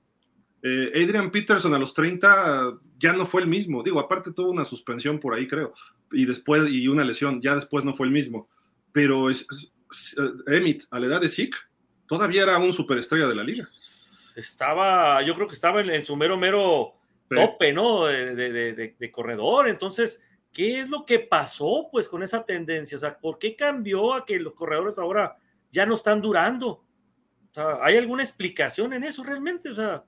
Eh, Adrian Peterson a los 30 ya no fue el mismo. Digo, aparte tuvo una suspensión por ahí, creo. Y después, y una lesión, ya después no fue el mismo. Pero es, Emmett, a la edad de Zeke, todavía era un superestrella de la liga. Estaba, yo creo que estaba en, su mero, mero tope, ¿no? De, corredor. Entonces, ¿qué es lo que pasó pues con esa tendencia? O sea, ¿por qué cambió a que los corredores ahora ya no están durando? O sea, ¿hay alguna explicación en eso realmente? O sea,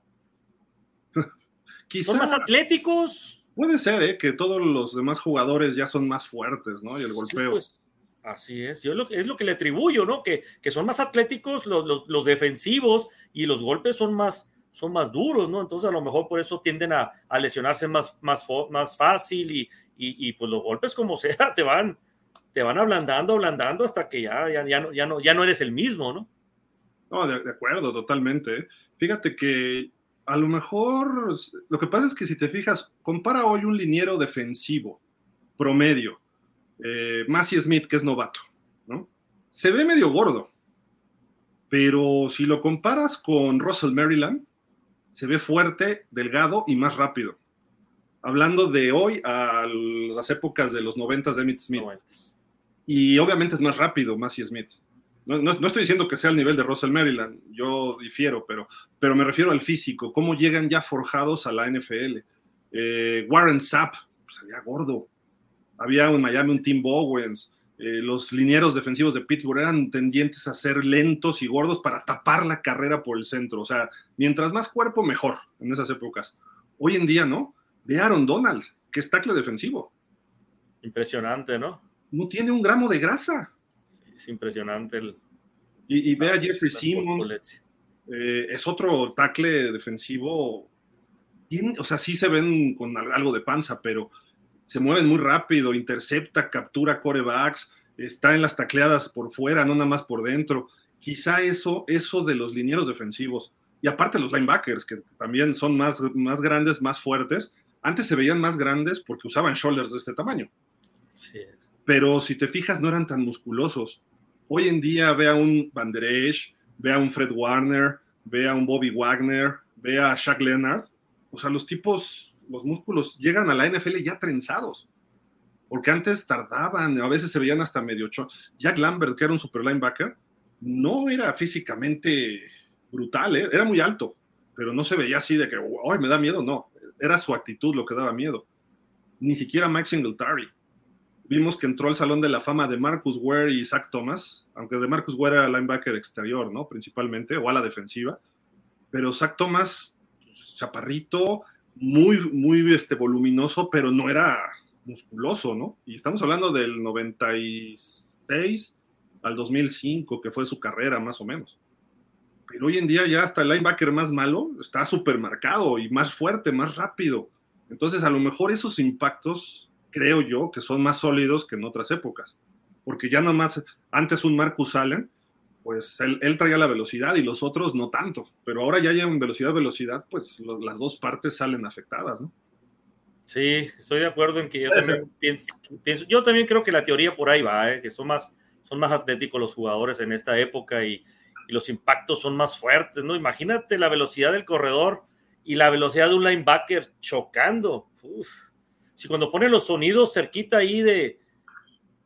¿son más atléticos? Puede ser, ¿eh? Que todos los demás jugadores ya son más fuertes, ¿no? Y el golpeo. Pues, así es, yo es lo que le atribuyo, ¿no? Que, que son más atléticos los, los defensivos y los golpes son más, son más duros, ¿no? Entonces a lo mejor por eso tienden a, lesionarse más, más, más fácil y, y, pues los golpes como sea te van, te van ablandando, ablandando hasta que ya, ya, ya, no, ya, no, ya no eres el mismo, ¿no? No, de, acuerdo, totalmente. Fíjate que a lo mejor lo que pasa es que si te fijas, compara hoy un liniero defensivo promedio, eh, Massey Smith, que es novato, ¿no? Se ve medio gordo, pero si lo comparas con Russell Maryland, se ve fuerte, delgado y más rápido. Hablando de hoy a las épocas de los noventas de Emmett Smith. Y obviamente es más rápido Massey Smith. No, estoy diciendo que sea el nivel de Russell Maryland, yo difiero, pero, pero me refiero al físico, cómo llegan ya forjados a la NFL. Eh, Warren Sapp, pues había gordo. Había en Miami un Tim Bowens. Eh, los linieros defensivos de Pittsburgh eran tendientes a ser lentos y gordos para tapar la carrera por el centro. O sea, mientras más cuerpo, mejor en esas épocas. Hoy en día, ¿no? Ve Aaron Donald, que es tackle defensivo. Impresionante, ¿no? No tiene un gramo de grasa. Es impresionante el. Y, ve a Jeffrey Simmons. Eh, es otro tackle defensivo. o sea, sí se ven con algo de panza, pero se mueven muy rápido, intercepta, captura corebacks, está en las tacleadas por fuera, no nada más por dentro. Quizá eso, eso de los linieros defensivos y aparte los linebackers, que también son más, más grandes, más fuertes, antes se veían más grandes porque usaban shoulders de este tamaño. Sí. Pero si te fijas, no eran tan musculosos. Hoy en día ve a un Van Der Esch, ve a un Fred Warner, ve a un Bobby Wagner, ve a Shaq Leonard. O sea, los tipos, los músculos llegan a la NFL ya trenzados. Porque antes tardaban, a veces se veían hasta medio ocho. Jack Lambert, que era un super linebacker, no era físicamente brutal, ¿eh? era muy alto, pero no se veía así de que, ¡ay, me da miedo! No, era su actitud lo que daba miedo. Ni siquiera Max Singletary. Vimos que entró al Salón de la Fama de Marcus Ware y Zach Thomas, aunque de Marcus Ware era linebacker exterior, ¿no? Principalmente, o a la defensiva. Pero Zach Thomas, chaparrito, muy, muy este, voluminoso, pero no era musculoso, ¿no? Y estamos hablando del 96 al 2005, que fue su carrera más o menos pero hoy en día ya hasta el linebacker más malo está súper marcado y más fuerte, más rápido. Entonces, a lo mejor esos impactos, creo yo, que son más sólidos que en otras épocas. Porque ya nomás, antes un Marcus Allen, pues él, traía la velocidad y los otros no tanto. Pero ahora ya en velocidad, velocidad, pues las dos partes salen afectadas, ¿no? Sí, estoy de acuerdo en que yo también pienso, yo también creo que la teoría por ahí va, ¿eh? que son más, son más atléticos los jugadores en esta época y, y los impactos son más fuertes, ¿no? Imagínate la velocidad del corredor y la velocidad de un linebacker chocando. Si cuando ponen los sonidos cerquita ahí de,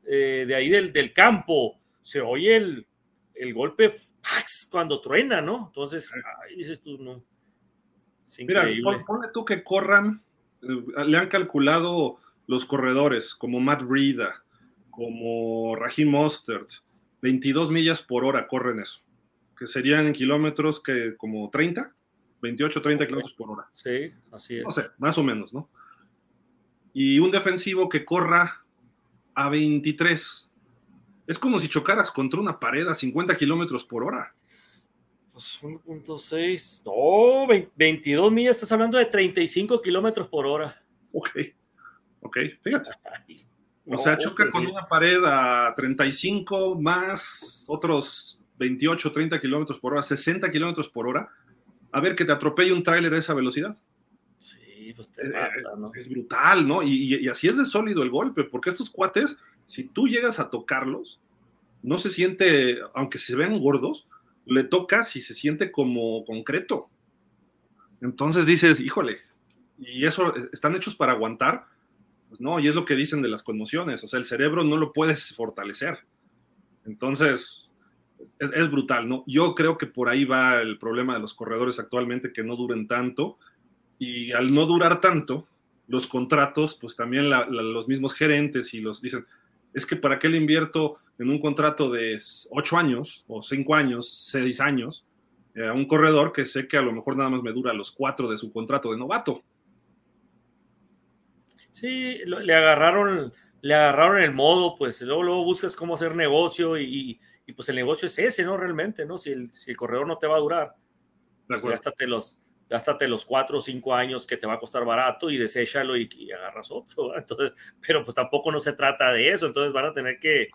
eh, de ahí del, campo, se oye el, el golpe cuando truena, ¿no? Entonces, dices tú, no. Mira, pone tú que corran, eh, le han calculado los corredores, como Matt Breida, como Raheem Mostert, 22 millas por hora corren eso que serían en kilómetros que como 30, 28, 30 kilómetros por hora. Sí, así es. No sé, más o menos, ¿no? Y un defensivo que corra a 23. Es como si chocaras contra una pared a 50 kilómetros por hora. Pues 1.6, no, 22 millas, estás hablando de 35 kilómetros por hora. Ok, ok, fíjate. o sea, choca pues con una pared a 35 más otros 28, 30 kilómetros por hora, 60 kilómetros por hora. A ver que te atropelle un tráiler a esa velocidad. Pues te eh, mata, ¿no? Es brutal, ¿no? Y, y, así es de sólido el golpe, porque estos cuates, si tú llegas a tocarlos, no se siente, aunque se ven gordos, le tocas y se siente como concreto. Entonces dices, híjole, y eso están hechos para aguantar, pues no, y es lo que dicen de las conmociones, o sea, el cerebro no lo puedes fortalecer. Entonces, es, brutal, ¿no? Yo creo que por ahí va el problema de los corredores actualmente, que no duren tanto, y al no durar tanto, los contratos, pues también los mismos gerentes y los dicen, es que para qué le invierto en un contrato de ocho años o cinco años, seis años, eh, a un corredor que sé que a lo mejor nada más me dura los cuatro de su contrato de novato. Sí, le agarraron, le agarraron el modo, pues luego, luego buscas cómo hacer negocio y, pues el negocio es ese, ¿no? Realmente, ¿no? Si el, si el corredor no te va a durar, pues gástate los, gástate los cuatro o cinco años que te va a costar barato y deséchalo y, y agarras otro. Entonces, pero pues tampoco no se trata de eso, entonces van a tener que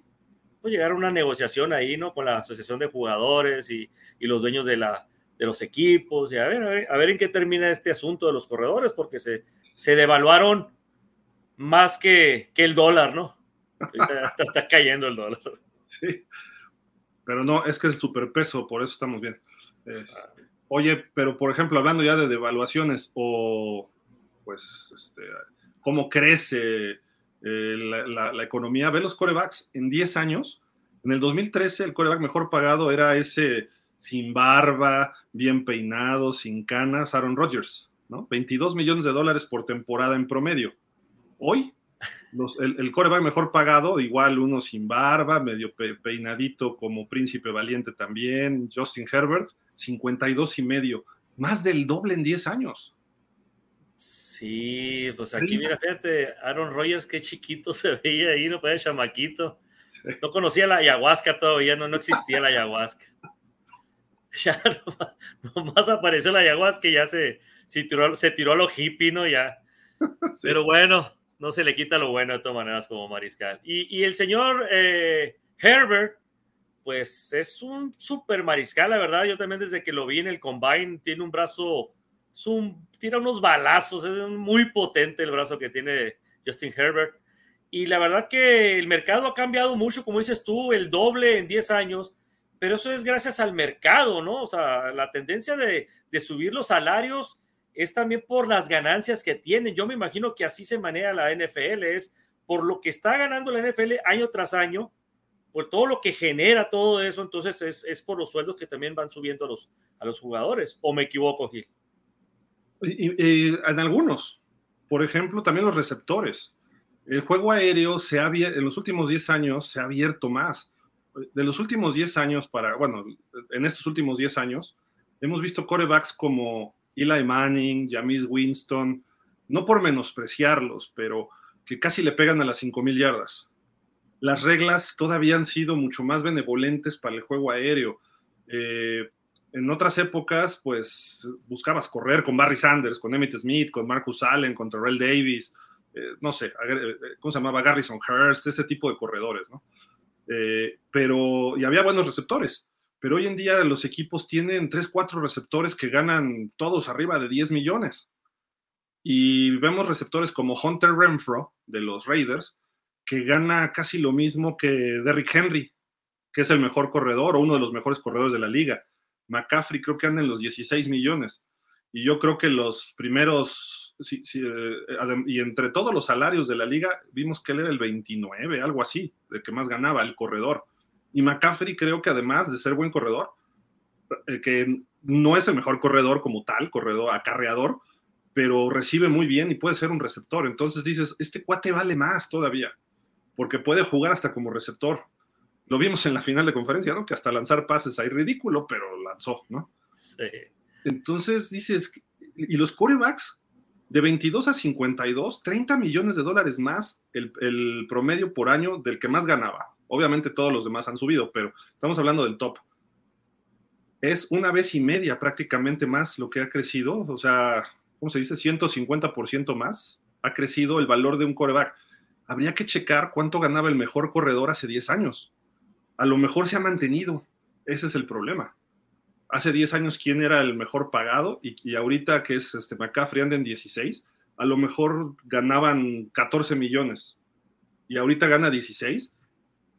pues, llegar a una negociación ahí, ¿no? Con la asociación de jugadores y, y los dueños de, la, de los equipos y a ver, a ver, a ver en qué termina este asunto de los corredores, porque se, se devaluaron más que, que el dólar, ¿no? está, está cayendo el dólar. Sí, pero no, es que es el superpeso, por eso estamos bien. Eh, Oye, pero por ejemplo, hablando ya de devaluaciones o pues este, cómo crece eh, la, economía, ve los corebacks en 10 años. En el 2013 el coreback mejor pagado era ese sin barba, bien peinado, sin canas, Aaron Rodgers, ¿no? 22 millones de dólares por temporada en promedio. Hoy, el, el, coreback mejor pagado, igual uno sin barba, medio peinadito como príncipe valiente también, Justin Herbert, 52 y medio, más del doble en 10 años. Sí, pues aquí mira, fíjate, Aaron Rodgers, qué chiquito se veía ahí, no puede chamaquito. No conocía la ayahuasca todavía, no, no existía la ayahuasca. Ya nomás, apareció la ayahuasca y ya se, se, tiró, se tiró a lo hippie, ¿no? Ya. Pero bueno, no se le quita lo bueno de todas maneras como mariscal. Y, y el señor eh, Herbert, pues es un súper mariscal, la verdad. Yo también desde que lo vi en el combine, tiene un brazo, un, tira unos balazos, es muy potente el brazo que tiene Justin Herbert. Y la verdad que el mercado ha cambiado mucho, como dices tú, el doble en 10 años, pero eso es gracias al mercado, ¿no? O sea, la tendencia de, de subir los salarios es también por las ganancias que tienen. Yo me imagino que así se maneja la NFL, es por lo que está ganando la NFL año tras año, por todo lo que genera todo eso, entonces es, por los sueldos que también van subiendo a los, a los jugadores. ¿O me equivoco, Gil? En algunos, por ejemplo, también los receptores. El juego aéreo se ha en los últimos 10 años se ha abierto más. De los últimos 10 años para, bueno, en estos últimos 10 años, hemos visto corebacks como Eli Manning, James Winston, no por menospreciarlos, pero que casi le pegan a las 5.000 yardas las reglas todavía han sido mucho más benevolentes para el juego aéreo. Eh, en otras épocas, pues buscabas correr con Barry Sanders, con Emmett Smith, con Marcus Allen, con Terrell Davis, eh, no sé, eh, ¿cómo se llamaba? Garrison Hurst, ese tipo de corredores, ¿no? pero, y había buenos receptores, pero hoy en día los equipos tienen 3, 4 receptores que ganan todos arriba de 10 millones. Y vemos receptores como Hunter Renfro de los Raiders, que gana casi lo mismo que Derrick Henry, que es el mejor corredor o uno de los mejores corredores de la liga. McCaffrey creo que anda en los 16 millones. Y yo creo que los primeros, eh, y entre todos los salarios de la liga, vimos que él era el 29, algo así, de que más ganaba el corredor. Y McCaffrey creo que además de ser buen corredor, eh, que no es el mejor corredor como tal, corredor acarreador, pero recibe muy bien y puede ser un receptor. Entonces dices, este cuate vale más todavía porque puede jugar hasta como receptor. Lo vimos en la final de conferencia, ¿no? Que hasta lanzar pases ahí ridículo, pero lanzó, ¿no? Sí. Entonces dices, y los corebacks de 22 a 52, 30 millones de dólares más el, el, promedio por año del que más ganaba. Obviamente todos los demás han subido, pero estamos hablando del top. Es una vez y media prácticamente más lo que ha crecido, o sea, ¿cómo se dice? 150% más ha crecido el valor de un coreback. Habría que checar cuánto ganaba el mejor corredor hace 10 años. A lo mejor se ha mantenido. Ese es el problema hace 10 años quién era el mejor pagado y, ahorita que es este McCaffrey anda en 16, a lo mejor ganaban 14 millones y ahorita gana 16,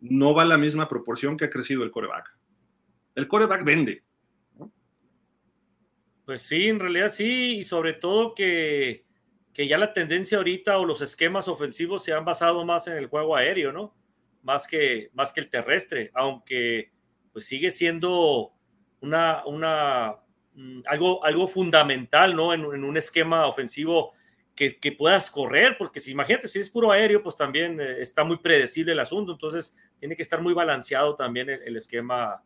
no va la misma proporción que ha crecido el coreback. El coreback vende. Pues sí, en realidad sí, y sobre todo que, que ya la tendencia ahorita o los esquemas ofensivos se han basado más en el juego aéreo, ¿no? Más que, más que el terrestre, aunque pues sigue siendo una, una, mm, algo, algo fundamental, ¿no? En, un esquema ofensivo que, que, puedas correr, porque si imagínate, si es puro aéreo, pues también eh, está muy predecible el asunto, entonces tiene que estar muy balanceado también el, esquema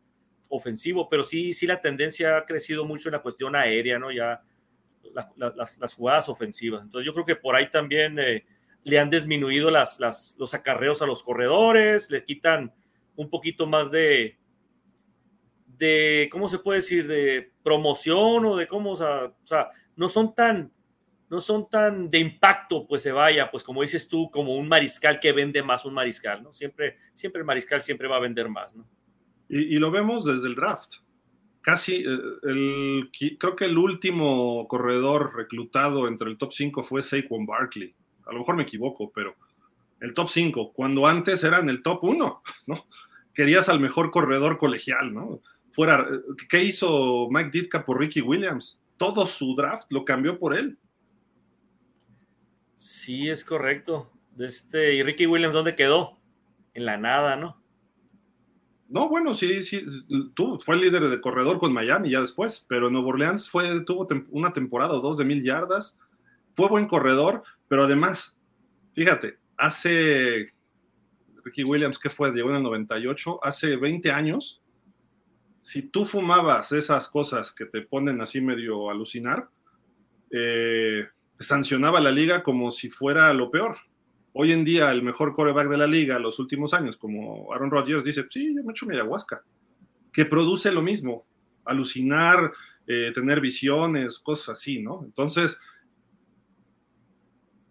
ofensivo, pero sí, sí la tendencia ha crecido mucho en la cuestión aérea, ¿no? Ya las, jugadas ofensivas. Entonces yo creo que por ahí también eh, le han disminuido las, los acarreos a los corredores, le quitan un poquito más de, de, ¿cómo se puede decir? De promoción o de cómo, o sea, no son tan, no son tan de impacto, pues se vaya, pues como dices tú, como un mariscal que vende más un mariscal, ¿no? Siempre, siempre el mariscal siempre va a vender más, ¿no? Y, lo vemos desde el draft. Casi, eh, el, creo que el último corredor reclutado entre el top 5 fue Saquon Barkley. A lo mejor me equivoco, pero el top 5, cuando antes eran el top 1, ¿no? Querías al mejor corredor colegial, ¿no? fuera, ¿qué hizo Mike Ditka por Ricky Williams? Todo su draft lo cambió por él. Sí, es correcto. Este, ¿Y Ricky Williams dónde quedó? En la nada, ¿no? No, bueno, sí, sí, tuvo, fue líder de corredor con Miami ya después, pero Nuevo Orleans fue, tuvo una temporada o dos de mil yardas, fue buen corredor, pero además, fíjate, hace Ricky Williams, que fue? Llegó en el 98, hace 20 años, si tú fumabas esas cosas que te ponen así medio alucinar, eh, te sancionaba la liga como si fuera lo peor. Hoy en día el mejor coreback de la liga los últimos años, como Aaron Rodgers, dice, sí, yo me echo mi ayahuasca, que produce lo mismo, alucinar, eh, tener visiones, cosas así, ¿no? Entonces,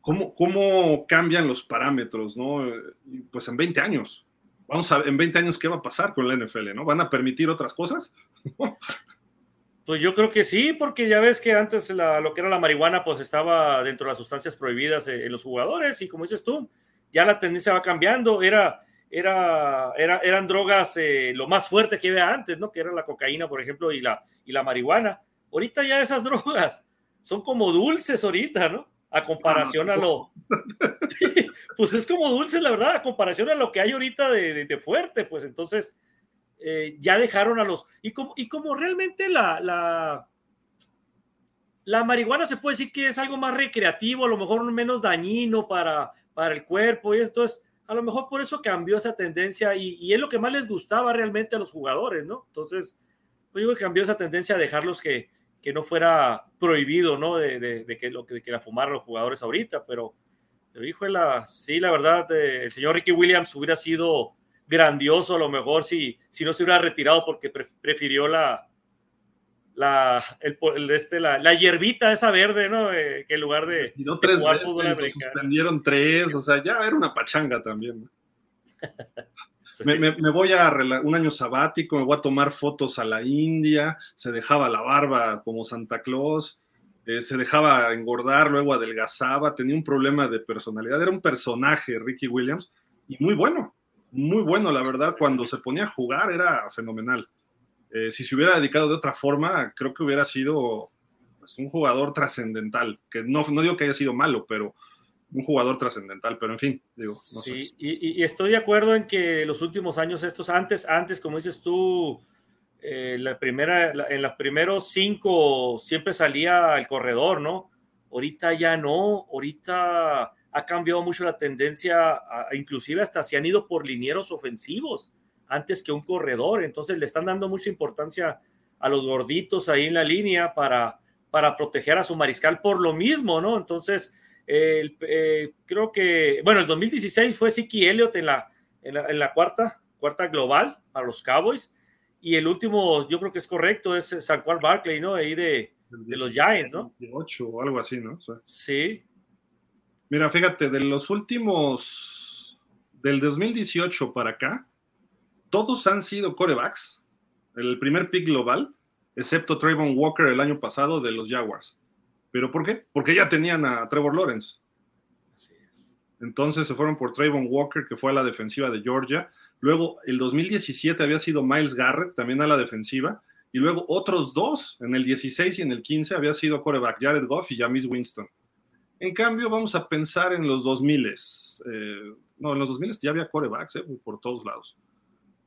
¿cómo, ¿cómo cambian los parámetros, no? Pues en 20 años, vamos a ver en 20 años qué va a pasar con la NFL, ¿no? ¿Van a permitir otras cosas? pues yo creo que sí, porque ya ves que antes lo que era la marihuana pues estaba dentro de las sustancias prohibidas en los jugadores y como dices tú, ya la tendencia va cambiando, era, era, era eran drogas eh, lo más fuerte que había antes, ¿no? Que era la cocaína, por ejemplo, y la, y la marihuana. Ahorita ya esas drogas son como dulces ahorita, ¿no? a comparación a lo... pues es como dulce, la verdad, a comparación a lo que hay ahorita de, fuerte, pues entonces eh, ya dejaron a los... Y como, y como realmente la, la, la marihuana se puede decir que es algo más recreativo, a lo mejor menos dañino para, para el cuerpo, y entonces a lo mejor por eso cambió esa tendencia y, y es lo que más les gustaba realmente a los jugadores, ¿no? Entonces, pues yo cambió esa tendencia a dejarlos que, que no fuera prohibido, ¿no? De, de, que, lo, de que la fumaran los jugadores ahorita, pero, pero la sí, la verdad, eh, el señor Ricky Williams hubiera sido grandioso a lo mejor si, si no se hubiera retirado porque prefirió la, la, el, el, este, la, la, hierbita esa verde, ¿no? Eh, que en lugar de, de tres jugar veces, fútbol americano. Suspendieron tres, o sea, ya era una pachanga también. Me, voy a un año sabático, me voy a tomar fotos a la India, se dejaba la barba como Santa Claus, eh, se dejaba engordar, luego adelgazaba, tenía un problema de personalidad, era un personaje Ricky Williams y muy bueno, muy bueno, la verdad, cuando se ponía a jugar era fenomenal. Eh, si se hubiera dedicado de otra forma, creo que hubiera sido pues, un jugador trascendental, que no, no digo que haya sido malo, pero un jugador trascendental, pero en fin, digo. sí, y, estoy de acuerdo en que los últimos años, estos antes, antes, como dices tú, eh, la primera, en los primeros cinco siempre salía el corredor, ¿no? Ahorita ya no, ahorita ha cambiado mucho la tendencia, inclusive hasta se han ido por linieros ofensivos antes que un corredor, entonces le están dando mucha importancia a los gorditos ahí en la línea para para proteger a su mariscal por lo mismo, ¿no? Entonces, eh, creo que, bueno, el 2016 fue Siki Elliott en la, en la, cuarta, cuarta global para los Cowboys. Y el último, yo creo que es correcto, es San Juan Barkley, ¿no? Ahí de, de los Giants, ¿no? 8 o algo así, ¿no? sí. Mira, fíjate, de los últimos, del 2018 para acá, todos han sido corebacks, el primer pick global, excepto Trayvon Walker el año pasado de los Jaguars. ¿Pero por qué? Porque ya tenían a Trevor Lawrence. Así es. Entonces se fueron por Trayvon Walker, que fue a la defensiva de Georgia. Luego, el 2017 había sido Miles Garrett, también a la defensiva. Y luego otros dos, en el 16 y en el 15, había sido coreback Jared Goff y Jamis Winston. En cambio, vamos a pensar en los 2000. Eh, no, en los 2000 ya había corebacks eh, por todos lados.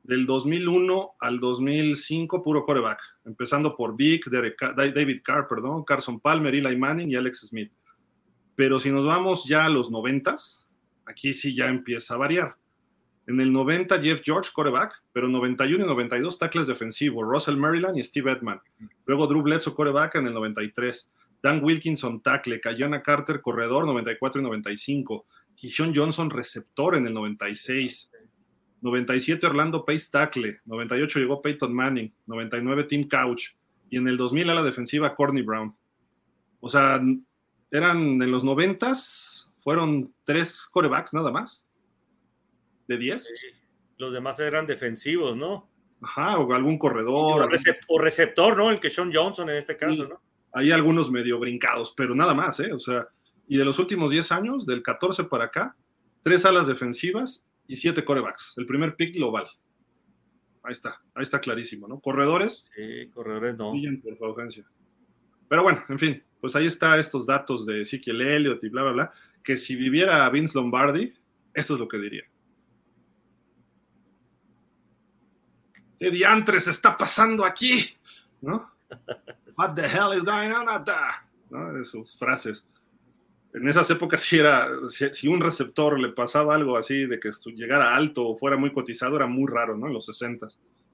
Del 2001 al 2005, puro coreback, empezando por Vic, David Carr, perdón, Carson Palmer, Eli Manning y Alex Smith. Pero si nos vamos ya a los 90, aquí sí ya empieza a variar. En el 90, Jeff George, coreback, pero 91 y 92, tackles defensivos, Russell Maryland y Steve Edman. Luego Drew Bledsoe, coreback en el 93. Dan Wilkinson, tackle. Cayana Carter, corredor, 94 y 95. Kishon Johnson, receptor en el 96. 97 Orlando Pace tackle, 98 llegó Peyton Manning, 99 Tim Couch y en el 2000 a la defensiva Corny Brown. O sea, eran en los 90 fueron tres corebacks nada más. ¿De 10? Los demás eran defensivos, ¿no? Ajá, o algún corredor. O, receptor, ¿no? El que Sean Johnson en este caso, ¿no? Hay algunos medio brincados, pero nada más, ¿eh? O sea, y de los últimos 10 años, del 14 para acá, tres alas defensivas y siete corebacks. El primer pick global. Ahí está, ahí está clarísimo, ¿no? Corredores. Sí, corredores no. Por Pero bueno, en fin, pues ahí está estos datos de Ezekiel Elliott y bla, bla, bla, que si viviera Vince Lombardi, esto es lo que diría. ¿Qué diantres está pasando aquí? ¿No? What the hell is going on out there? ¿No? Frases en esas épocas si era, si, un receptor le pasaba algo así de que llegara alto o fuera muy cotizado, era muy raro, ¿no? En los 60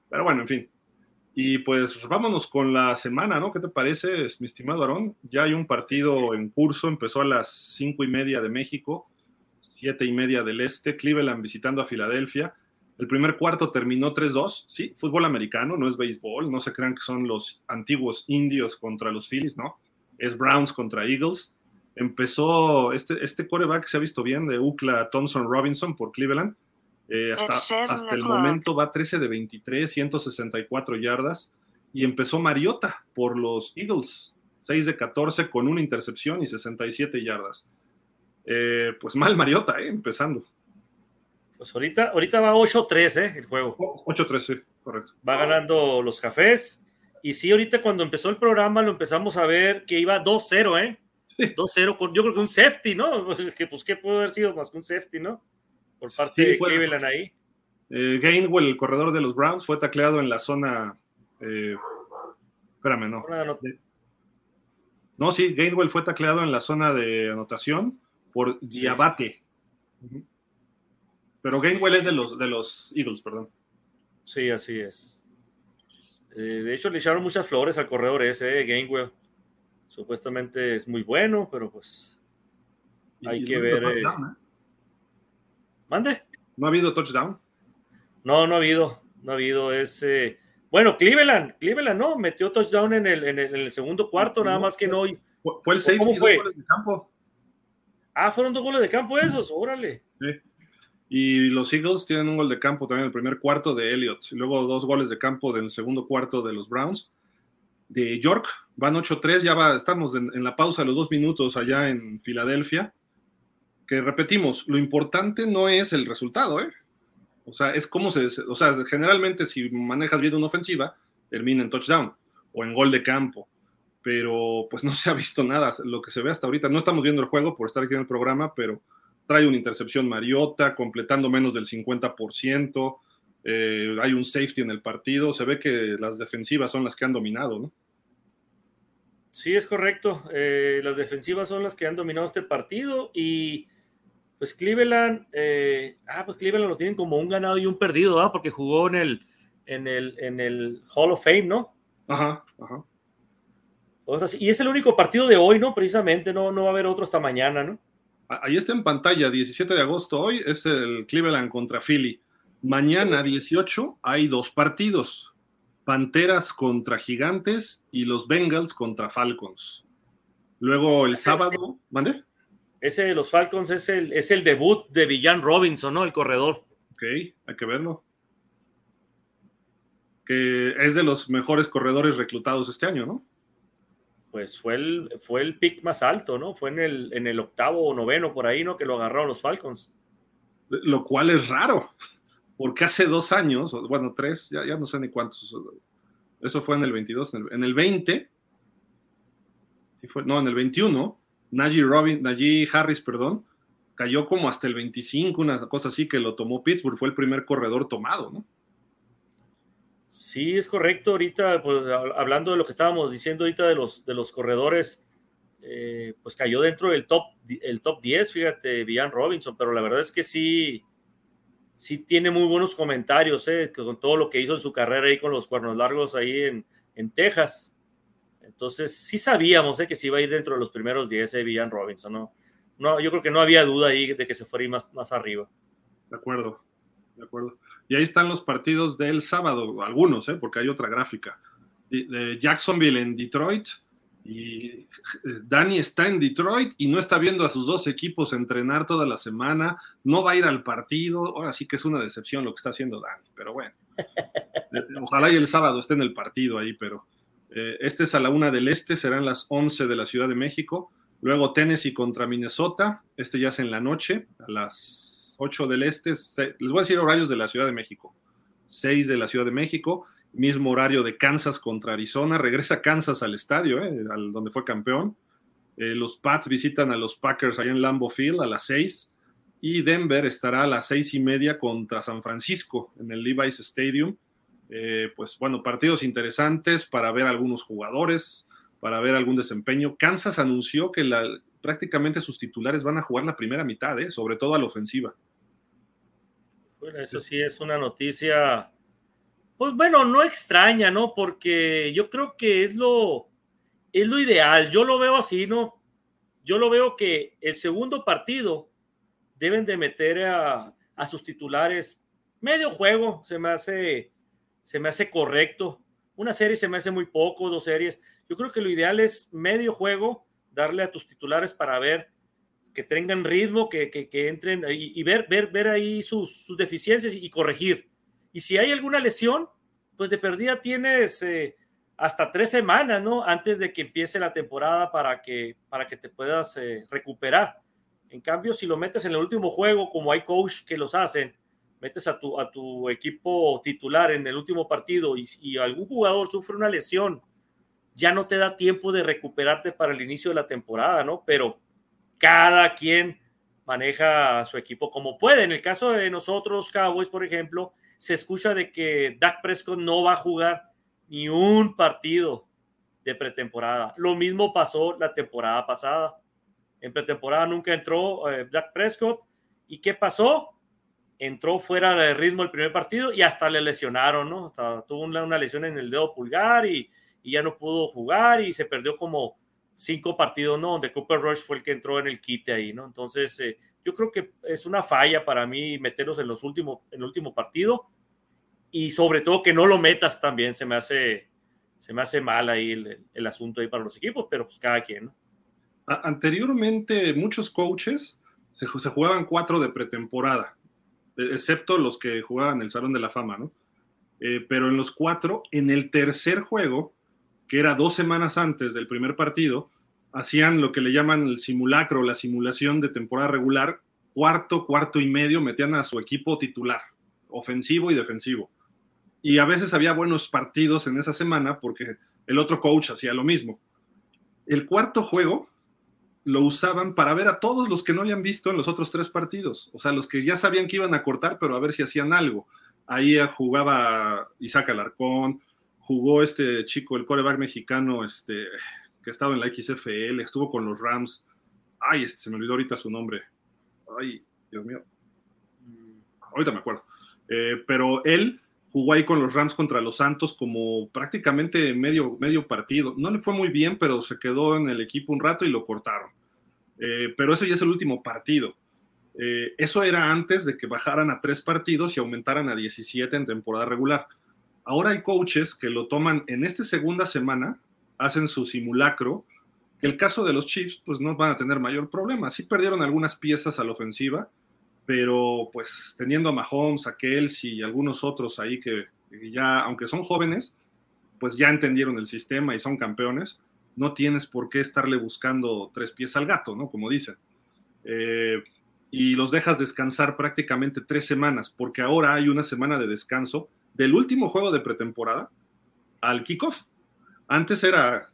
Pero bueno, en fin. Y pues vámonos con la semana, ¿no? ¿Qué te parece, mi estimado Aarón? Ya hay un partido en curso, empezó a las cinco y media de México, siete y media del este, Cleveland visitando a Filadelfia. El primer cuarto terminó 3-2, sí, fútbol americano, no es béisbol, no se crean que son los antiguos indios contra los Phillies, ¿no? Es Browns contra Eagles empezó este, este coreback se ha visto bien de UCLA Thompson Robinson por Cleveland. Eh, hasta, hasta el momento va 13 de 23, 164 yardas. Y empezó Mariota por los Eagles, 6 de 14 con una intercepción y 67 yardas. Eh, pues mal Mariota, eh, empezando. Pues ahorita, ahorita va 8-3 eh, el juego. 8-3, sí, correcto. Va ganando los cafés. Y sí, ahorita cuando empezó el programa lo empezamos a ver que iba 2-0, ¿eh? 2-0 con, yo creo que un safety, ¿no? Que pues, ¿qué puede haber sido más que un safety, ¿no? Por parte de Cleveland ahí. Eh, Gainwell, el corredor de los Browns, fue tacleado en la zona. Eh, espérame, no. No, sí, Gainwell fue tacleado en la zona de anotación por Diabate. Pero Gainwell es de los, de los Eagles, perdón. Sí, así es. Eh, de hecho, le echaron muchas flores al corredor ese, Gainwell supuestamente es muy bueno, pero pues hay que ver. Eh, ¿eh? ¿Mande? ¿No ha habido touchdown? No, no ha habido, no ha habido ese. Bueno, Cleveland, Cleveland no, metió touchdown en el, en el, segundo cuarto, nada más que no. Fue el safety, fue? goles de campo. Ah, fueron dos goles de campo esos, órale. Sí. Y los Eagles tienen un gol de campo también en el primer cuarto de Elliott, y luego dos goles de campo del segundo cuarto de los Browns de York. Van 8-3, ya va, estamos en, la pausa de los dos minutos allá en Filadelfia. Que repetimos, lo importante no es el resultado, ¿eh? O sea, es cómo se. O sea, generalmente si manejas bien una ofensiva, termina en touchdown o en gol de campo. Pero pues no se ha visto nada. Lo que se ve hasta ahorita, no estamos viendo el juego por estar aquí en el programa, pero trae una intercepción Mariota, completando menos del 50%. Eh, hay un safety en el partido, se ve que las defensivas son las que han dominado, ¿no? Sí, es correcto. Eh, las defensivas son las que han dominado este partido y pues Cleveland, eh, ah, pues Cleveland lo tienen como un ganado y un perdido, ¿ah? Porque jugó en el, en el, en el Hall of Fame, ¿no? Ajá, ajá. y es el único partido de hoy, ¿no? Precisamente, no, no va a haber otro hasta mañana, ¿no? Ahí está en pantalla, 17 de agosto hoy es el Cleveland contra Philly. Mañana, 18, hay dos partidos. Panteras contra Gigantes y los Bengals contra Falcons. Luego el sábado, ¿mande? Ese de los Falcons es el, es el debut de Villan Robinson, ¿no? El corredor. Ok, hay que verlo. Que es de los mejores corredores reclutados este año, ¿no? Pues fue el, fue el pick más alto, ¿no? Fue en el, en el octavo o noveno por ahí, ¿no? Que lo agarraron los Falcons. Lo cual es raro, porque hace dos años, bueno, tres, ya, ya no sé ni cuántos, eso fue en el 22, en el, 20, fue, no, en el 21, Najee, Robin, Najee Harris, perdón, cayó como hasta el 25, una cosa así que lo tomó Pittsburgh, fue el primer corredor tomado, ¿no? Sí, es correcto. Ahorita, pues, hablando de lo que estábamos diciendo ahorita de los, de los corredores, eh, pues cayó dentro del top, el top 10, fíjate, Villan Robinson, pero la verdad es que sí, sí tiene muy buenos comentarios, eh, con todo lo que hizo en su carrera ahí con los cuernos largos ahí en, en Texas. Entonces, sí sabíamos eh, que se iba a ir dentro de los primeros 10 de Villan Robinson, ¿no? no, yo creo que no había duda ahí de que se fuera más, más arriba. De acuerdo, de acuerdo. Y ahí están los partidos del sábado, algunos, ¿eh? porque hay otra gráfica. Jacksonville en Detroit. Y eh, Dani está en Detroit y no está viendo a sus dos equipos entrenar toda la semana. No va a ir al partido. Ahora sí que es una decepción lo que está haciendo Dani, pero bueno. Eh, ojalá y el sábado esté en el partido ahí, pero este es a la una del este, serán las 11 de la Ciudad de México. Luego Tennessee contra Minnesota, este ya es en la noche, a las 8 del este. Les voy a decir horarios de la Ciudad de México. 6 de la Ciudad de México, mismo horario de Kansas contra Arizona. Regresa Kansas al estadio, eh, donde fue campeón. Eh, los Pats visitan a los Packers ahí en Lambeau Field a las 6. Y Denver estará a las seis y media contra San Francisco en el Levi's Stadium. Eh, pues bueno, partidos interesantes para ver algunos jugadores para ver algún desempeño. Kansas anunció que prácticamente sus titulares van a jugar la primera mitad, sobre todo a la ofensiva. Bueno, eso sí es una noticia, pues bueno, no extraña, ¿no? Porque yo creo que es lo, es lo ideal. Yo lo veo así, ¿no? Yo lo veo que el segundo partido deben de meter a, a sus titulares medio juego, se me hace, se me hace correcto. Una serie se me hace muy poco, dos series. Yo creo que lo ideal es medio juego, darle a tus titulares para ver que tengan ritmo, que, que, entren y, ver, ver, ver ahí sus, sus, deficiencias y corregir. Y si hay alguna lesión, pues de perdida tienes eh, hasta tres semanas, ¿no? Antes de que empiece la temporada para que, para que te puedas eh, recuperar. En cambio, si lo metes en el último juego, como hay coach que los hacen, metes a tu, a tu equipo titular en el último partido y, algún jugador sufre una lesión, ya no te da tiempo de recuperarte para el inicio de la temporada, ¿no? Pero cada quien maneja su equipo como puede. En el caso de nosotros, Cowboys, por ejemplo, se escucha de que Dak Prescott no va a jugar ni un partido de pretemporada. Lo mismo pasó la temporada pasada. En pretemporada nunca entró eh, Dak Prescott. ¿Y qué pasó? entró fuera de ritmo el primer partido y hasta le lesionaron, ¿no? Hasta tuvo una, lesión en el dedo pulgar y, ya no pudo jugar y se perdió como cinco partidos, ¿no? Donde Cooper Rush fue el que entró en el quite ahí, ¿no? Entonces, eh, yo creo que es una falla para mí meterlos en los últimos, en el último partido y sobre todo que no lo metas también, se me hace, se me hace mal ahí el, asunto ahí para los equipos, pero pues cada quien, ¿no? Anteriormente, muchos coaches se, se jugaban cuatro de pretemporada excepto los que jugaban el Salón de la Fama, ¿no? Eh, pero en los cuatro, en el tercer juego, que era dos semanas antes del primer partido, hacían lo que le llaman el simulacro, la simulación de temporada regular, cuarto, cuarto y medio, metían a su equipo titular, ofensivo y defensivo. Y a veces había buenos partidos en esa semana porque el otro coach hacía lo mismo. El cuarto juego lo usaban para ver a todos los que no habían visto en los otros tres partidos, o sea, los que ya sabían que iban a cortar, pero a ver si hacían algo. Ahí jugaba Isaac Alarcón, jugó este chico, el coreback mexicano, este, que ha estado en la XFL, estuvo con los Rams. Ay, este, se me olvidó ahorita su nombre. Ay, Dios mío. Ahorita me acuerdo. Eh, pero él jugó ahí con los Rams contra los Santos como prácticamente medio, medio partido. No le fue muy bien, pero se quedó en el equipo un rato y lo cortaron. Eh, pero eso ya es el último partido. Eh, eso era antes de que bajaran a tres partidos y aumentaran a 17 en temporada regular. Ahora hay coaches que lo toman en esta segunda semana, hacen su simulacro. El caso de los Chiefs, pues no van a tener mayor problema. Sí perdieron algunas piezas a la ofensiva, pero pues teniendo a Mahomes, a Kelsey y algunos otros ahí que ya, aunque son jóvenes, pues ya entendieron el sistema y son campeones, no tienes por qué estarle buscando tres pies al gato, ¿no? Como dicen. Eh, y los dejas descansar prácticamente tres semanas, porque ahora hay una semana de descanso del último juego de pretemporada al kickoff. Antes era,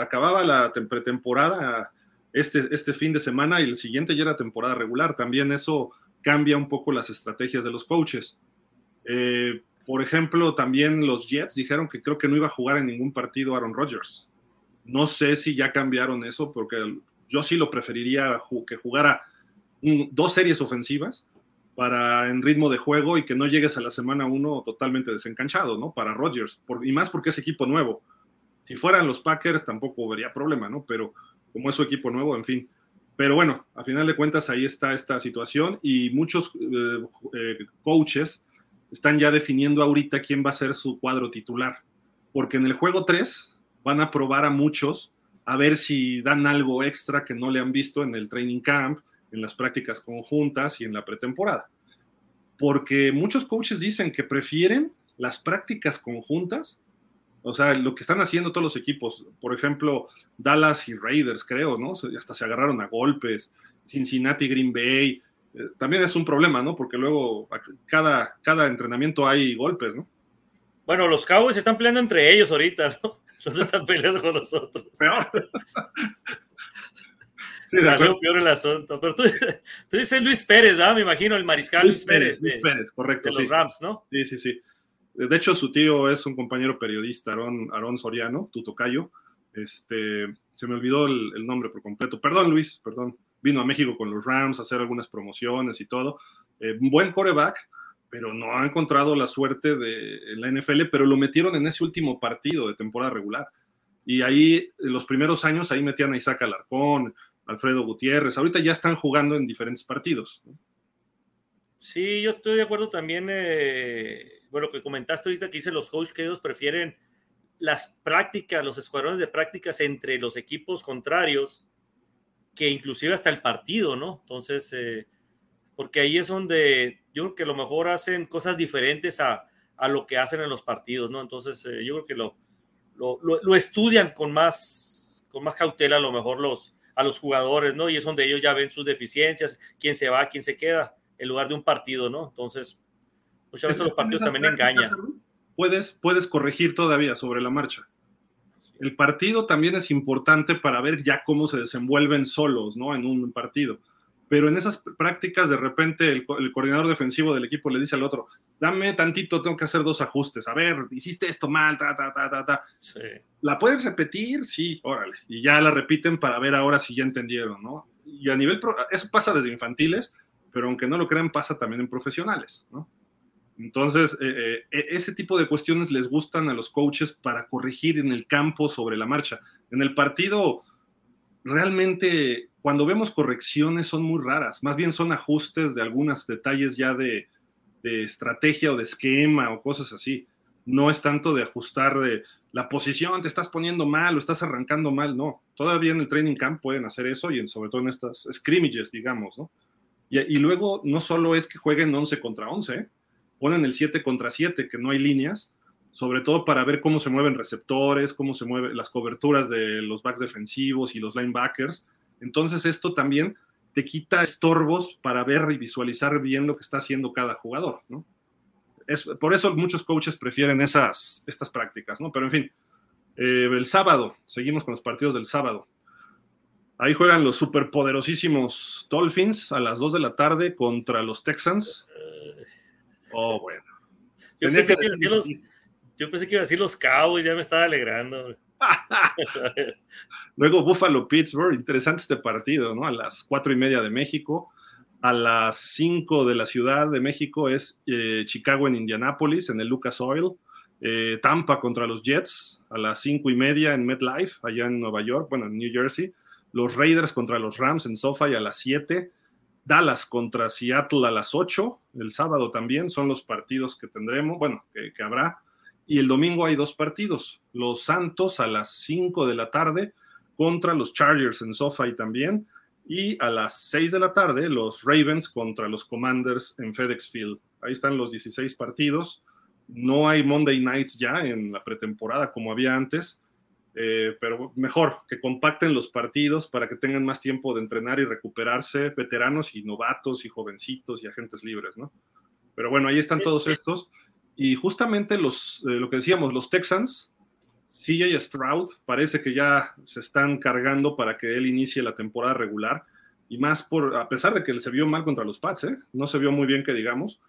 acababa la pretemporada este, este fin de semana y el siguiente ya era temporada regular. También eso cambia un poco las estrategias de los coaches. Eh, por ejemplo, también los Jets dijeron que creo que no iba a jugar en ningún partido Aaron Rodgers. No sé si ya cambiaron eso, porque yo sí lo preferiría que jugara dos series ofensivas para en ritmo de juego y que no llegues a la semana uno totalmente desencanchado, ¿no? Para Rodgers, y más porque es equipo nuevo. Si fueran los Packers tampoco vería problema, ¿no? Pero como es su equipo nuevo, en fin. Pero bueno, a final de cuentas ahí está esta situación y muchos eh, eh, coaches están ya definiendo ahorita quién va a ser su cuadro titular, porque en el juego 3 van a probar a muchos a ver si dan algo extra que no le han visto en el training camp, en las prácticas conjuntas y en la pretemporada. Porque muchos coaches dicen que prefieren las prácticas conjuntas o sea, lo que están haciendo todos los equipos, por ejemplo, Dallas y Raiders, creo, ¿no? Hasta se agarraron a golpes, Cincinnati, Green Bay, eh, también es un problema, ¿no? Porque luego cada, cada entrenamiento hay golpes, ¿no? Bueno, los Cowboys están peleando entre ellos ahorita, ¿no? Los están peleando con nosotros. Peor. sí, de peor el asunto. Pero tú, tú, dices Luis Pérez, ¿verdad? Me imagino el mariscal Luis, Pérez. Luis Pérez, correcto. De los Rams, ¿no? Sí, sí, sí. De hecho, su tío es un compañero periodista, Aarón, Soriano, tu tocayo. Este, se me olvidó el, nombre por completo. Perdón, Luis, perdón. Vino a México con los Rams a hacer algunas promociones y todo. Eh, un buen coreback, pero no ha encontrado la suerte de la NFL, pero lo metieron en ese último partido de temporada regular. Y ahí, en los primeros años, ahí metían a Isaac Alarcón, Alfredo Gutiérrez. Ahorita ya están jugando en diferentes partidos. Sí, yo estoy de acuerdo también. Eh bueno, que comentaste ahorita que dicen los coaches que ellos prefieren las prácticas, los escuadrones de prácticas entre los equipos contrarios, que inclusive hasta el partido, ¿no? Entonces, eh, porque ahí es donde yo creo que a lo mejor hacen cosas diferentes a, a lo que hacen en los partidos, ¿no? Entonces, eh, yo creo que lo, lo, lo, estudian con más, con más cautela a lo mejor los, a los jugadores, ¿no? Y es donde ellos ya ven sus deficiencias, quién se va, quién se queda, en lugar de un partido, ¿no? Entonces, Muchas veces los partidos también engañan. Puedes, puedes corregir todavía sobre la marcha. El partido también es importante para ver ya cómo se desenvuelven solos, ¿no? En un partido. Pero en esas prácticas, de repente, el, coordinador defensivo del equipo le dice al otro, dame tantito, tengo que hacer dos ajustes. A ver, hiciste esto mal, ta, ta, ta, ta, ta. ¿La puedes repetir? Sí, órale. Y ya la repiten para ver ahora si ya entendieron, ¿no? Y a nivel, eso pasa desde infantiles, pero aunque no lo crean, pasa también en profesionales, ¿no? Entonces, eh, eh, e, ese tipo de cuestiones les gustan a los coaches para corregir en el campo sobre la marcha. En el partido, realmente, cuando vemos correcciones son muy raras, más bien son ajustes de algunos detalles ya de, estrategia o de esquema o cosas así. No es tanto de ajustar de la posición, te estás poniendo mal o estás arrancando mal, no. Todavía en el training camp pueden hacer eso y sobre todo en estas scrimmages, digamos, ¿no? Y, luego no solo es que jueguen 11 contra 11, ¿eh? ponen el 7 contra 7, que no hay líneas, sobre todo para ver cómo se mueven receptores, cómo se mueven las coberturas de los backs defensivos y los linebackers. Entonces esto también te quita estorbos para ver y visualizar bien lo que está haciendo cada jugador, ¿no? Es, por eso muchos coaches prefieren esas, estas prácticas, ¿no? Pero en fin, eh, el sábado, seguimos con los partidos del sábado. Ahí juegan los superpoderosísimos Dolphins a las 2 de la tarde contra los Texans. Oh, bueno. Yo pensé, que, los, yo pensé, que iba a decir los Cowboys, ya me estaba alegrando. Luego Buffalo Pittsburgh, interesante este partido, ¿no? A las cuatro y media de México. A las 5 de la Ciudad de México es eh, Chicago en Indianápolis, en el Lucas Oil. Eh, Tampa contra los Jets a las 5 y media en MetLife, allá en Nueva York, bueno, en New Jersey. Los Raiders contra los Rams en SoFi a las 7. Dallas contra Seattle a las 8. El sábado también son los partidos que tendremos, bueno, que habrá. Y el domingo hay dos partidos. Los Santos a las 5 de la tarde contra los Chargers en SoFi también y a las 6 de la tarde los Ravens contra los Commanders en FedEx Field. Ahí están los 16 partidos. No hay Monday Nights ya en la pretemporada como había antes, eh, pero mejor que compacten los partidos para que tengan más tiempo de entrenar y recuperarse veteranos y novatos y jovencitos y agentes libres, ¿no? Pero bueno, ahí están todos estos. Y justamente los, eh, lo que decíamos, los Texans, CJ Stroud parece que ya se están cargando para que él inicie la temporada regular y más por, a pesar de que se vio mal contra los Pats, ¿eh? no se vio muy bien que digamos,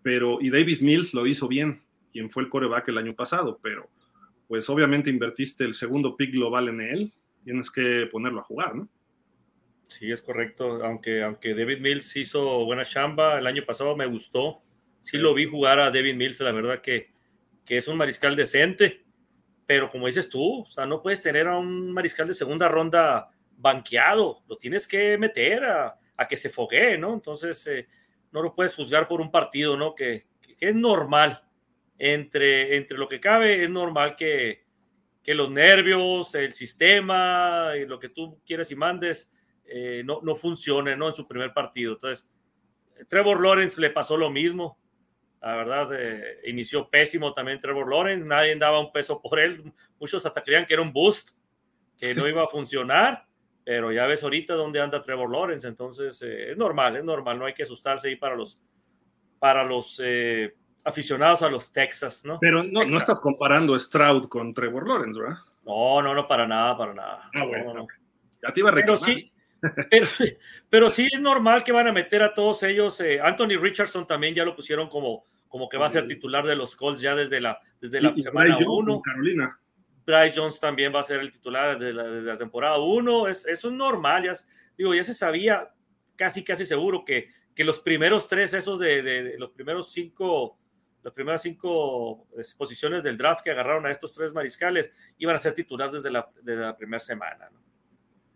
pero y Davis Mills lo hizo bien, quien fue el coreback el año pasado, pero pues obviamente invertiste el segundo pick global en él, tienes que ponerlo a jugar, ¿no? Sí, es correcto, aunque, aunque David Mills hizo buena chamba, el año pasado me gustó, sí, lo vi jugar a David Mills, la verdad que, que es un mariscal decente, pero como dices tú, o sea, no puedes tener a un mariscal de segunda ronda banqueado, lo tienes que meter a, que se foguee, ¿no? Entonces, eh, no lo puedes juzgar por un partido, ¿no? Que, es normal, entre, entre lo que cabe, es normal que, los nervios, el sistema, y lo que tú quieres y mandes, eh, no, no funcione, ¿no? En su primer partido. Entonces, Trevor Lawrence le pasó lo mismo la verdad, eh, inició pésimo también Trevor Lawrence, nadie daba un peso por él, muchos hasta creían que era un boost, que no iba a funcionar, pero ya ves ahorita dónde anda Trevor Lawrence, entonces eh, es normal, es normal, no hay que asustarse ahí para los, para los eh, aficionados a los Texas, ¿no? Pero no, no estás comparando Stroud con Trevor Lawrence, ¿verdad? No, no, no, para nada, para nada. Ah, bueno. Ya te iba a reclamar. Pero sí, pero, pero, sí es normal que van a meter a todos ellos. Anthony Richardson también ya lo pusieron como como que va a ser titular de los Colts ya desde la, desde la semana 1. Carolina. Bryce Jones también va a ser el titular desde la, temporada 1. Es, eso es normal, ya, digo, ya se sabía casi, casi seguro que, que los primeros tres, esos de, los primeros cinco, las primeras cinco posiciones del draft que agarraron a estos tres mariscales iban a ser titulares desde la, la primera semana.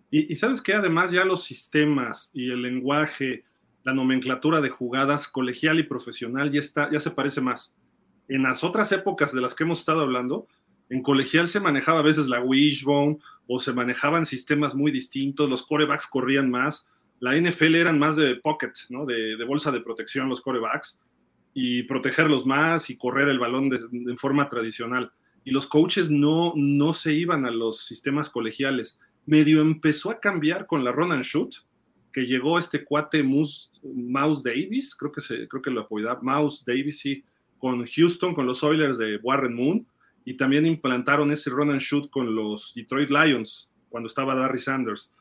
Y, y, sabes que además ya los sistemas y el lenguaje la nomenclatura de jugadas colegial y profesional ya, está, ya se parece más. En las otras épocas de las que hemos estado hablando, en colegial se manejaba a veces la wishbone o se manejaban sistemas muy distintos, los corebacks corrían más, la NFL eran más de pocket, ¿no? de, bolsa de protección los corebacks y protegerlos más y correr el balón de, de, forma tradicional. Y los coaches no, no se iban a los sistemas colegiales. Medio empezó a cambiar con la run and shoot, que llegó este cuate Mouse, Davis, creo que, creo que lo apoyaba, Mouse Davis, sí, con Houston, con los Oilers de Warren Moon, y también implantaron ese run and shoot con los Detroit Lions, cuando estaba Barry Sanders.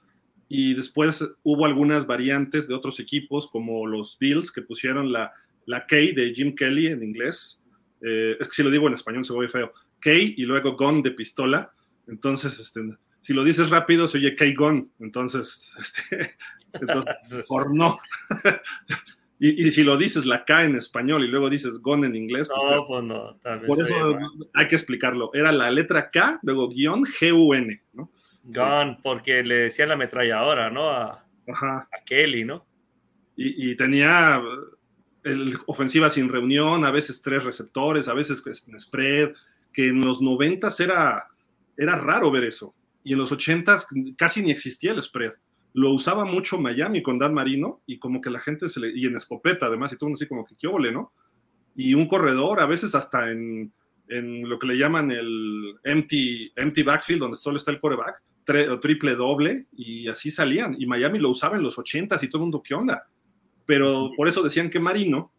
Y después hubo algunas variantes de otros equipos, como los Bills, que pusieron la, la K de Jim Kelly en inglés. Eh, es que si lo digo en español se ve feo. K y luego Gun de pistola. Entonces, este, si lo dices rápido, se oye K-Gun. Entonces, este, por no. y, si lo dices la K en español y luego dices gon en inglés. Pues no, pues, no. por eso hay que explicarlo. Era la letra K, luego guion G-U-N, ¿no? Gun, porque le decían la ametralladora, ¿no? A, Kelly, ¿no? Y, tenía el, ofensiva sin reunión, a veces tres receptores, a veces en spread, que en los noventas era, era raro ver eso. Y en los ochentas casi ni existía el spread lo usaba mucho Miami con Dan Marino y como que la gente se le, y en escopeta además, y todo así como que qué ole, ¿no? Y un corredor, a veces hasta en, en lo que le llaman el empty, empty backfield, donde solo está el coreback, triple doble, y así salían. Y Miami lo usaba en los ochentas y todo el mundo, ¿qué onda? Pero por eso decían que Marino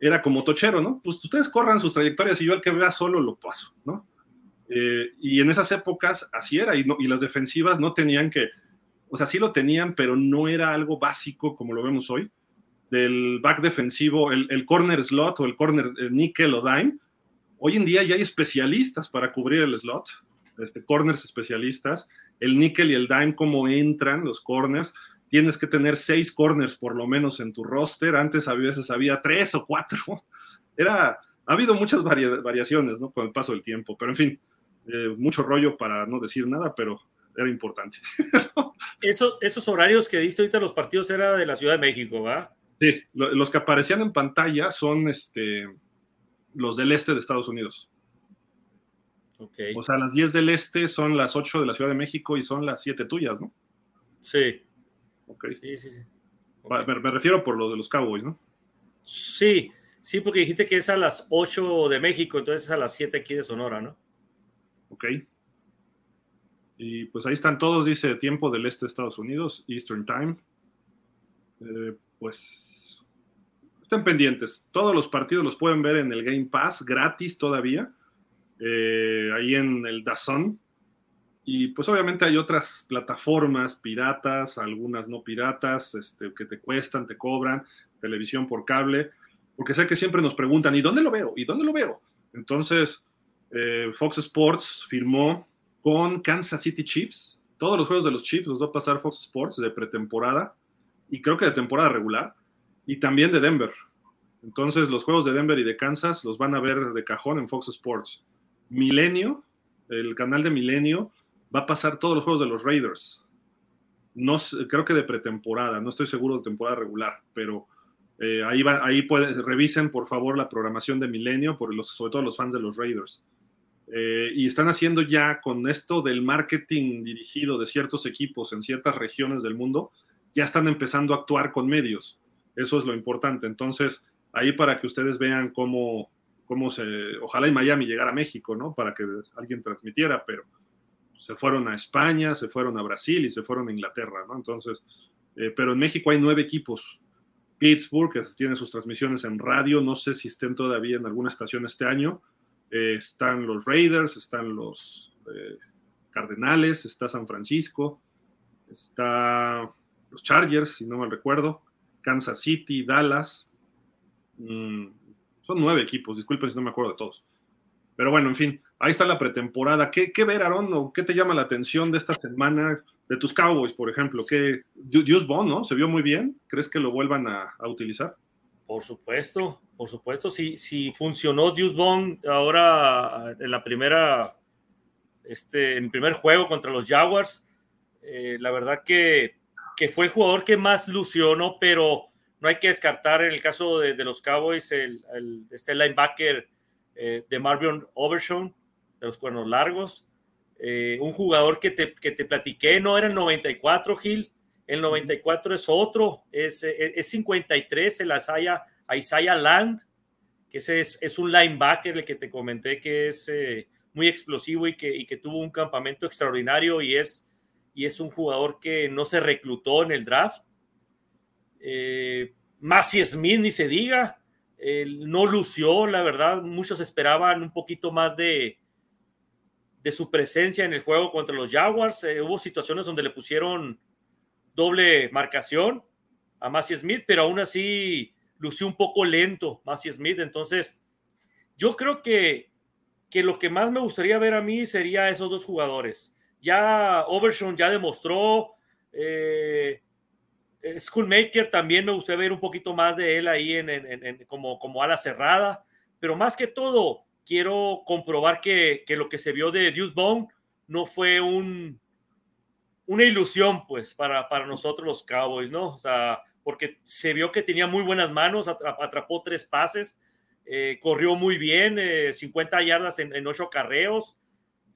era como tochero, ¿no? Pues ustedes corran sus trayectorias y yo al que vea solo lo paso, ¿no? Eh, y en esas épocas así era, y, no, y las defensivas no tenían que o sea, sí lo tenían, pero no era algo básico como lo vemos hoy, del back defensivo, el, corner slot o el corner eh, nickel o dime. Hoy en día ya hay especialistas para cubrir el slot, este, corners especialistas, el nickel y el dime, cómo entran los corners, tienes que tener seis corners por lo menos en tu roster. Antes a veces había tres o cuatro. Era, ha habido muchas variaciones, ¿no? Con el paso del tiempo, pero en fin, eh, mucho rollo para no decir nada, pero era importante. Eso, esos horarios que diste ahorita los partidos era de la Ciudad de México, ¿va? Sí, los que aparecían en pantalla son este, los del este de Estados Unidos. Okay. O sea, las 10 del este son las 8 de la Ciudad de México y son las 7 tuyas, ¿no? Sí. Okay. Sí, sí, sí. Me, me, refiero por lo de los Cowboys, ¿no? Sí, sí, porque dijiste que es a las 8 de México, entonces es a las 7 aquí de Sonora, ¿no? Ok. Y pues ahí están todos, dice tiempo del este de Estados Unidos, Eastern Time. Eh, pues estén pendientes. Todos los partidos los pueden ver en el Game Pass, gratis todavía, eh, ahí en el Dazón. Y pues obviamente hay otras plataformas piratas, algunas no piratas, este, que te cuestan, te cobran, televisión por cable, porque sé que siempre nos preguntan, ¿y dónde lo veo? ¿Y dónde lo veo? Entonces, eh, Fox Sports firmó con Kansas City Chiefs. Todos los juegos de los Chiefs los va a pasar Fox Sports de pretemporada y creo que de temporada regular y también de Denver. Entonces los juegos de Denver y de Kansas los van a ver de cajón en Fox Sports. Milenio, el canal de Milenio, va a pasar todos los juegos de los Raiders. No creo que de pretemporada, no estoy seguro de temporada regular, pero eh, ahí va, ahí revisen por favor la programación de Milenio, por los, sobre todo los fans de los Raiders. Eh, y están haciendo ya con esto del marketing dirigido de ciertos equipos en ciertas regiones del mundo, ya están empezando a actuar con medios. Eso es lo importante. Entonces, ahí para que ustedes vean cómo, cómo se, ojalá y Miami llegara a México, ¿no? Para que alguien transmitiera, pero se fueron a España, se fueron a Brasil y se fueron a Inglaterra, ¿no? Entonces, eh, pero en México hay nueve equipos. Pittsburgh, que tiene sus transmisiones en radio, no sé si estén todavía en alguna estación este año, eh, están los Raiders, están los eh, Cardenales, está San Francisco, está los Chargers, si no mal recuerdo, Kansas City, Dallas. Mm, son nueve equipos, disculpen si no me acuerdo de todos. Pero bueno, en fin, ahí está la pretemporada. ¿Qué, qué ver, Aaron? ¿O qué te llama la atención de esta semana? De tus Cowboys, por ejemplo. ¿Qué, Dios Bond, ¿no? ¿Se vio muy bien? ¿Crees que lo vuelvan a, a utilizar? Por supuesto, por supuesto, si, si funcionó Deuce Bond ahora en la primera, este, en el primer juego contra los Jaguars, eh, la verdad que, que, fue el jugador que más lució, Pero no hay que descartar en el caso de, los Cowboys el, este linebacker eh, de Marvion Overshawn, de los cuernos largos, eh, un jugador que te, que te platiqué, no era el 94, Gil, el 94 es otro, es, es 53 el Isaiah, Land, que ese es, un linebacker, el que te comenté que es eh, muy explosivo y que, y que, tuvo un campamento extraordinario y es, y es un jugador que no se reclutó en el draft. Eh, Smith, ni se diga, no lució, la verdad, muchos esperaban un poquito más de, de su presencia en el juego contra los Jaguars. Eh, hubo situaciones donde le pusieron doble marcación a Massey Smith, pero aún así lució un poco lento Massey Smith. Entonces, yo creo que, que lo que más me gustaría ver a mí sería esos dos jugadores. Ya Overshawn ya demostró, eh, Schoolmaker también me gustaría ver un poquito más de él ahí en, como, como ala cerrada, pero más que todo, quiero comprobar que, que lo que se vio de Deuce Bone no fue un, una ilusión, pues, para, para nosotros los Cowboys, ¿no? O sea, porque se vio que tenía muy buenas manos, atrapó tres pases, eh, corrió muy bien, 50 eh, yardas en, ocho carreos.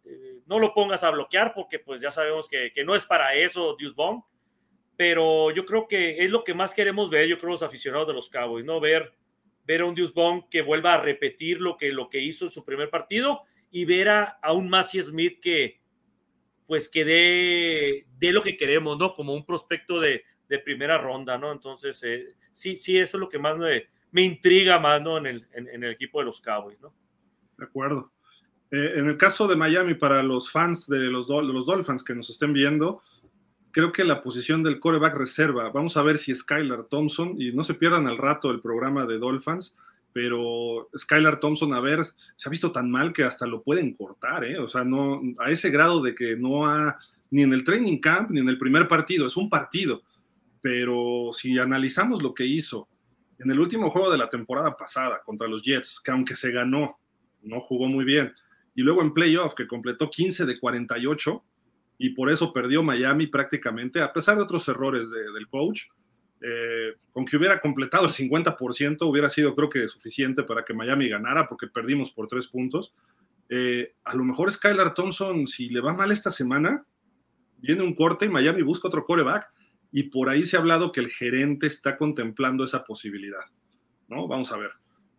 Eh, no lo pongas a bloquear porque pues ya sabemos que, no es para eso Deuce pero yo creo que es lo que más queremos ver, yo creo los aficionados de los Cowboys, ¿no? Ver, ver a un Deuce que vuelva a repetir lo que, lo que hizo en su primer partido y ver a, a un Massey Smith que, pues que dé, lo que queremos, ¿no? Como un prospecto de, primera ronda, ¿no? Entonces, eh, sí, sí, eso es lo que más me, me intriga más, ¿no? En el, en, el, equipo de los Cowboys, ¿no? De acuerdo. Eh, en el caso de Miami, para los fans de los, de los Dolphins que nos estén viendo, creo que la posición del coreback reserva, vamos a ver si Skylar Thompson, y no se pierdan al rato el programa de Dolphins, pero Skylar Thompson, a ver, se ha visto tan mal que hasta lo pueden cortar, ¿eh? O sea, no, a ese grado de que no ha, ni en el training camp, ni en el primer partido, es un partido. Pero si analizamos lo que hizo en el último juego de la temporada pasada contra los Jets, que aunque se ganó, no jugó muy bien, y luego en playoff, que completó 15 de 48, y por eso perdió Miami prácticamente, a pesar de otros errores del coach, eh, con que hubiera completado el 50% hubiera sido creo que suficiente para que Miami ganara porque perdimos por tres puntos. Eh, a lo mejor Skylar Thompson, si le va mal esta semana, viene un corte y Miami busca otro coreback y por ahí se ha hablado que el gerente está contemplando esa posibilidad. ¿no? Vamos a ver.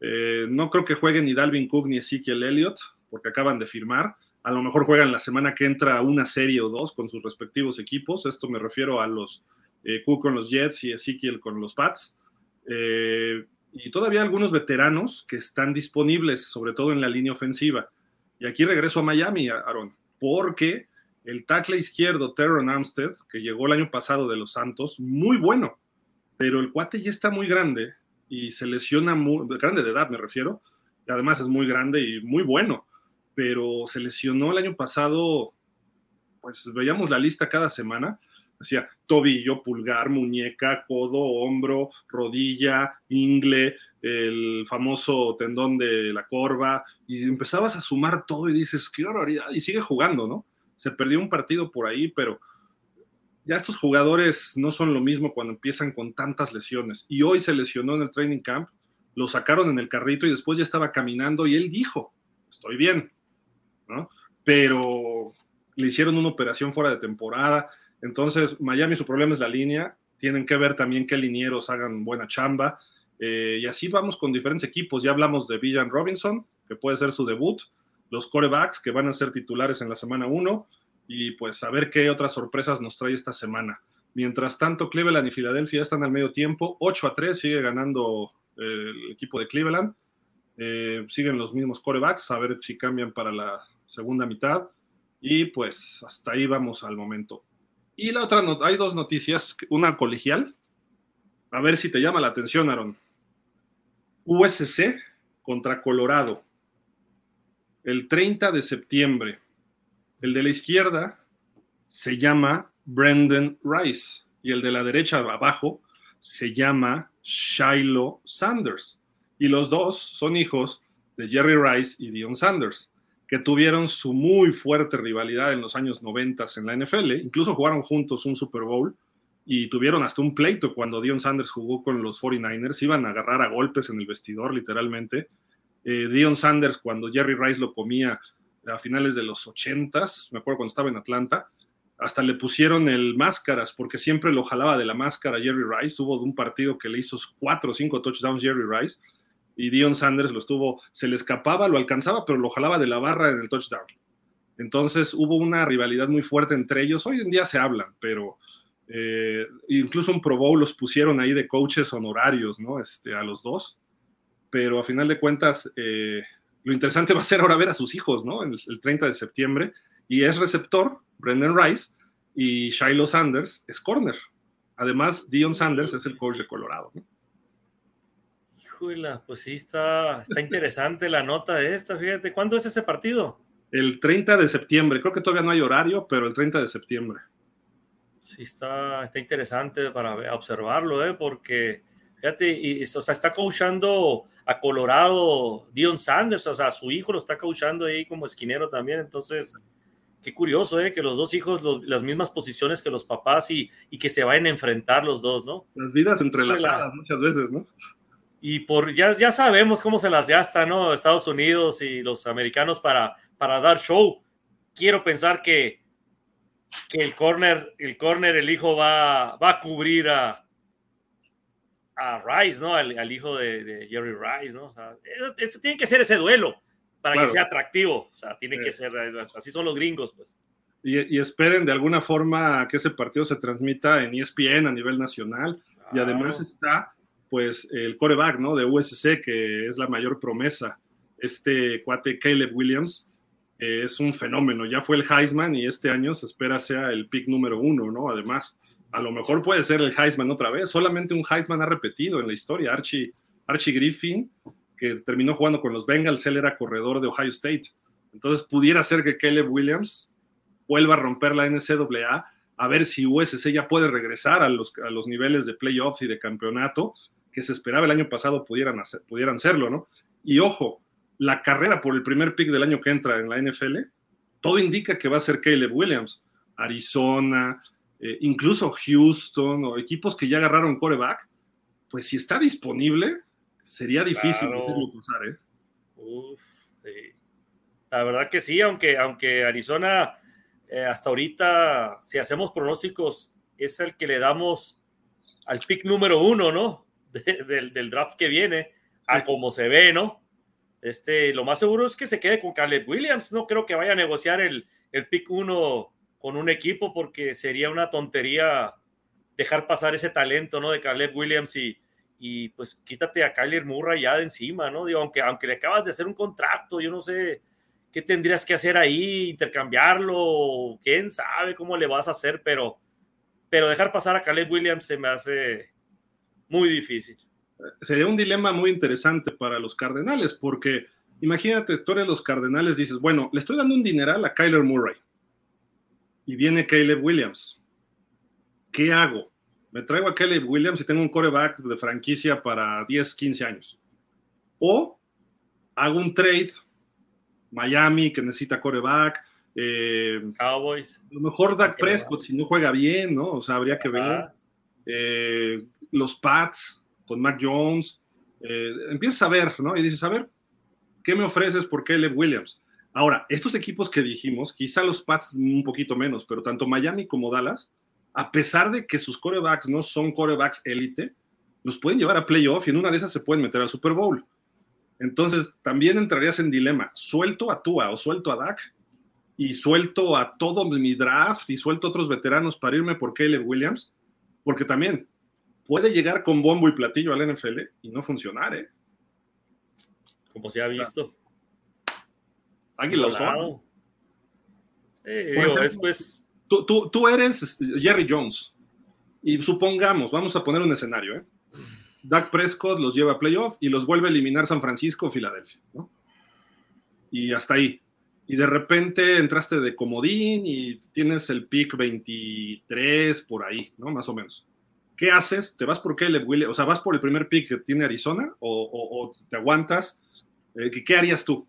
Eh, no creo que jueguen ni Dalvin Cook ni Ezekiel Elliott porque acaban de firmar. A lo mejor juegan la semana que entra una serie o dos con sus respectivos equipos. Esto me refiero a los eh, Cook con los Jets y Ezekiel con los Pats. Eh, y todavía algunos veteranos que están disponibles, sobre todo en la línea ofensiva. Y aquí regreso a Miami, Aaron, porque el tackle izquierdo, Teron Armstead, que llegó el año pasado de los Santos, muy bueno, pero el cuate ya está muy grande y se lesiona, muy, grande de edad me refiero, y además es muy grande y muy bueno, pero se lesionó el año pasado, pues veíamos la lista cada semana, decía tobillo, pulgar, muñeca, codo, hombro, rodilla, ingle, el famoso tendón de la corva, y empezabas a sumar todo y dices, qué barbaridad, y sigue jugando, ¿no? Se perdió un partido por ahí, pero ya estos jugadores no son lo mismo cuando empiezan con tantas lesiones. Y hoy se lesionó en el training camp, lo sacaron en el carrito y después ya estaba caminando y él dijo, estoy bien, ¿no? Pero le hicieron una operación fuera de temporada, entonces, Miami su problema es la línea, tienen que ver también qué linieros hagan buena chamba, eh, y así vamos con diferentes equipos. Ya hablamos de Villan Robinson, que puede ser su debut, los corebacks que van a ser titulares en la semana 1, y pues a ver qué otras sorpresas nos trae esta semana. Mientras tanto, Cleveland y Filadelfia están al medio tiempo, 8 a 3, sigue ganando eh, el equipo de Cleveland. Eh, siguen los mismos corebacks, a ver si cambian para la segunda mitad. Y pues hasta ahí vamos al momento. Y la otra, hay dos noticias, una colegial, a ver si te llama la atención, Aaron. USC contra Colorado, el 30 de septiembre. El de la izquierda se llama Brendan Rice y el de la derecha abajo se llama Shiloh Sanders. Y los dos son hijos de Jerry Rice y Dion Sanders que tuvieron su muy fuerte rivalidad en los años 90 en la NFL, incluso jugaron juntos un Super Bowl y tuvieron hasta un pleito cuando Dion Sanders jugó con los 49ers, iban a agarrar a golpes en el vestidor literalmente. Eh, Dion Sanders cuando Jerry Rice lo comía a finales de los 80s, me acuerdo cuando estaba en Atlanta, hasta le pusieron el máscaras porque siempre lo jalaba de la máscara Jerry Rice, hubo un partido que le hizo cuatro o cinco touchdowns Jerry Rice y Dion Sanders lo estuvo, se le escapaba, lo alcanzaba, pero lo jalaba de la barra en el touchdown. Entonces hubo una rivalidad muy fuerte entre ellos. Hoy en día se hablan, pero eh, incluso un Pro Bowl los pusieron ahí de coaches honorarios, ¿no? Este, a los dos. Pero a final de cuentas, eh, lo interesante va a ser ahora ver a sus hijos, ¿no? El, el 30 de septiembre. Y es receptor, Brendan Rice, y Shiloh Sanders es corner. Además, Dion Sanders es el coach de Colorado, ¿no? pues sí, está, está interesante la nota de esta, fíjate. ¿Cuándo es ese partido? El 30 de septiembre, creo que todavía no hay horario, pero el 30 de septiembre. Sí, está, está interesante para observarlo, ¿eh? porque fíjate, y, o sea, está coachando a Colorado Dion Sanders, o sea, su hijo lo está coachando ahí como esquinero también, entonces, qué curioso, ¿eh? que los dos hijos, las mismas posiciones que los papás y, y, que se vayan a enfrentar los dos, ¿no? Las vidas entrelazadas muchas veces, ¿no? y por ya, ya sabemos cómo se las gasta, ¿no? Estados Unidos y los americanos para, para dar show. Quiero pensar que, que el corner, el corner, el hijo va, va a cubrir a, a Rice, ¿no? Al, hijo de, Jerry Rice, ¿no? O sea, eso, tiene que ser ese duelo para que sea atractivo. O sea, tiene que ser, así son los gringos, pues. Y, y, esperen de alguna forma que ese partido se transmita en ESPN a nivel nacional. Y además está pues el coreback, ¿no? De USC, que es la mayor promesa. Este cuate Caleb Williams es un fenómeno. Ya fue el Heisman y este año se espera sea el pick número uno, ¿no? Además, a lo mejor puede ser el Heisman otra vez. Solamente un Heisman ha repetido en la historia. Archie, Archie Griffin, que terminó jugando con los Bengals, él era corredor de Ohio State. Entonces, pudiera ser que Caleb Williams vuelva a romper la NCAA a ver si USC ya puede regresar a los, a los niveles de playoffs y de campeonato que se esperaba el año pasado pudieran, hacer, pudieran ¿no? Y ojo, la carrera por el primer pick del año que entra en la NFL, todo indica que va a ser Caleb Williams, Arizona, eh, incluso Houston o equipos que ya agarraron coreback, pues si está disponible, sería difícil claro. pasar, ¿eh? Uf, sí. La verdad que sí, aunque, aunque Arizona eh, hasta ahorita, si hacemos pronósticos, es el que le damos al pick número uno, ¿no? del, draft que viene, a como se ve, ¿no? Este, lo más seguro es que se quede con Caleb Williams. No creo que vaya a negociar el, el pick uno con un equipo porque sería una tontería dejar pasar ese talento, ¿no? De Caleb Williams y, y pues quítate a Kyler Murray ya de encima, ¿no? Digo, aunque, aunque le acabas de hacer un contrato, yo no sé qué tendrías que hacer ahí, intercambiarlo, quién sabe cómo le vas a hacer, pero, pero dejar pasar a Caleb Williams se me hace muy difícil. Sería un dilema muy interesante para los Cardenales, porque imagínate, tú eres los Cardenales, dices, bueno, le estoy dando un dineral a Kyler Murray y viene Caleb Williams. ¿Qué hago? Me traigo a Caleb Williams y tengo un coreback de franquicia para 10, 15 años. O hago un trade, Miami que necesita coreback, eh, Cowboys. A lo mejor Dak Prescott, si no juega bien, ¿no? O sea, habría que ver. Eh, los Pats con Mac Jones, eh, empiezas a ver, ¿no? Y dices, a ver, ¿qué me ofreces por Caleb Williams? Ahora, estos equipos que dijimos, quizá los Pats un poquito menos, pero tanto Miami como Dallas, a pesar de que sus corebacks no son corebacks élite, los pueden llevar a playoff y en una de esas se pueden meter al Super Bowl. Entonces, también entrarías en dilema, suelto a Tua o suelto a Dak y suelto a todo mi draft y suelto otros veteranos para irme por Caleb Williams, porque también puede llegar con bombo y platillo al NFL y no funcionar, ¿eh? Como se ha visto. Águila son. Sí, digo, después. Tú, tú, tú, eres Jerry Jones. Y supongamos, vamos a poner un escenario, ¿eh? Dak Prescott los lleva a playoff y los vuelve a eliminar San Francisco o Filadelfia, ¿no? Y hasta ahí. Y de repente entraste de comodín y tienes el pick 23 por ahí, ¿no? Más o menos. ¿Qué haces? ¿Te vas por Caleb Williams? O sea, ¿vas por el primer pick que tiene Arizona o, te aguantas? Eh, ¿Qué harías tú?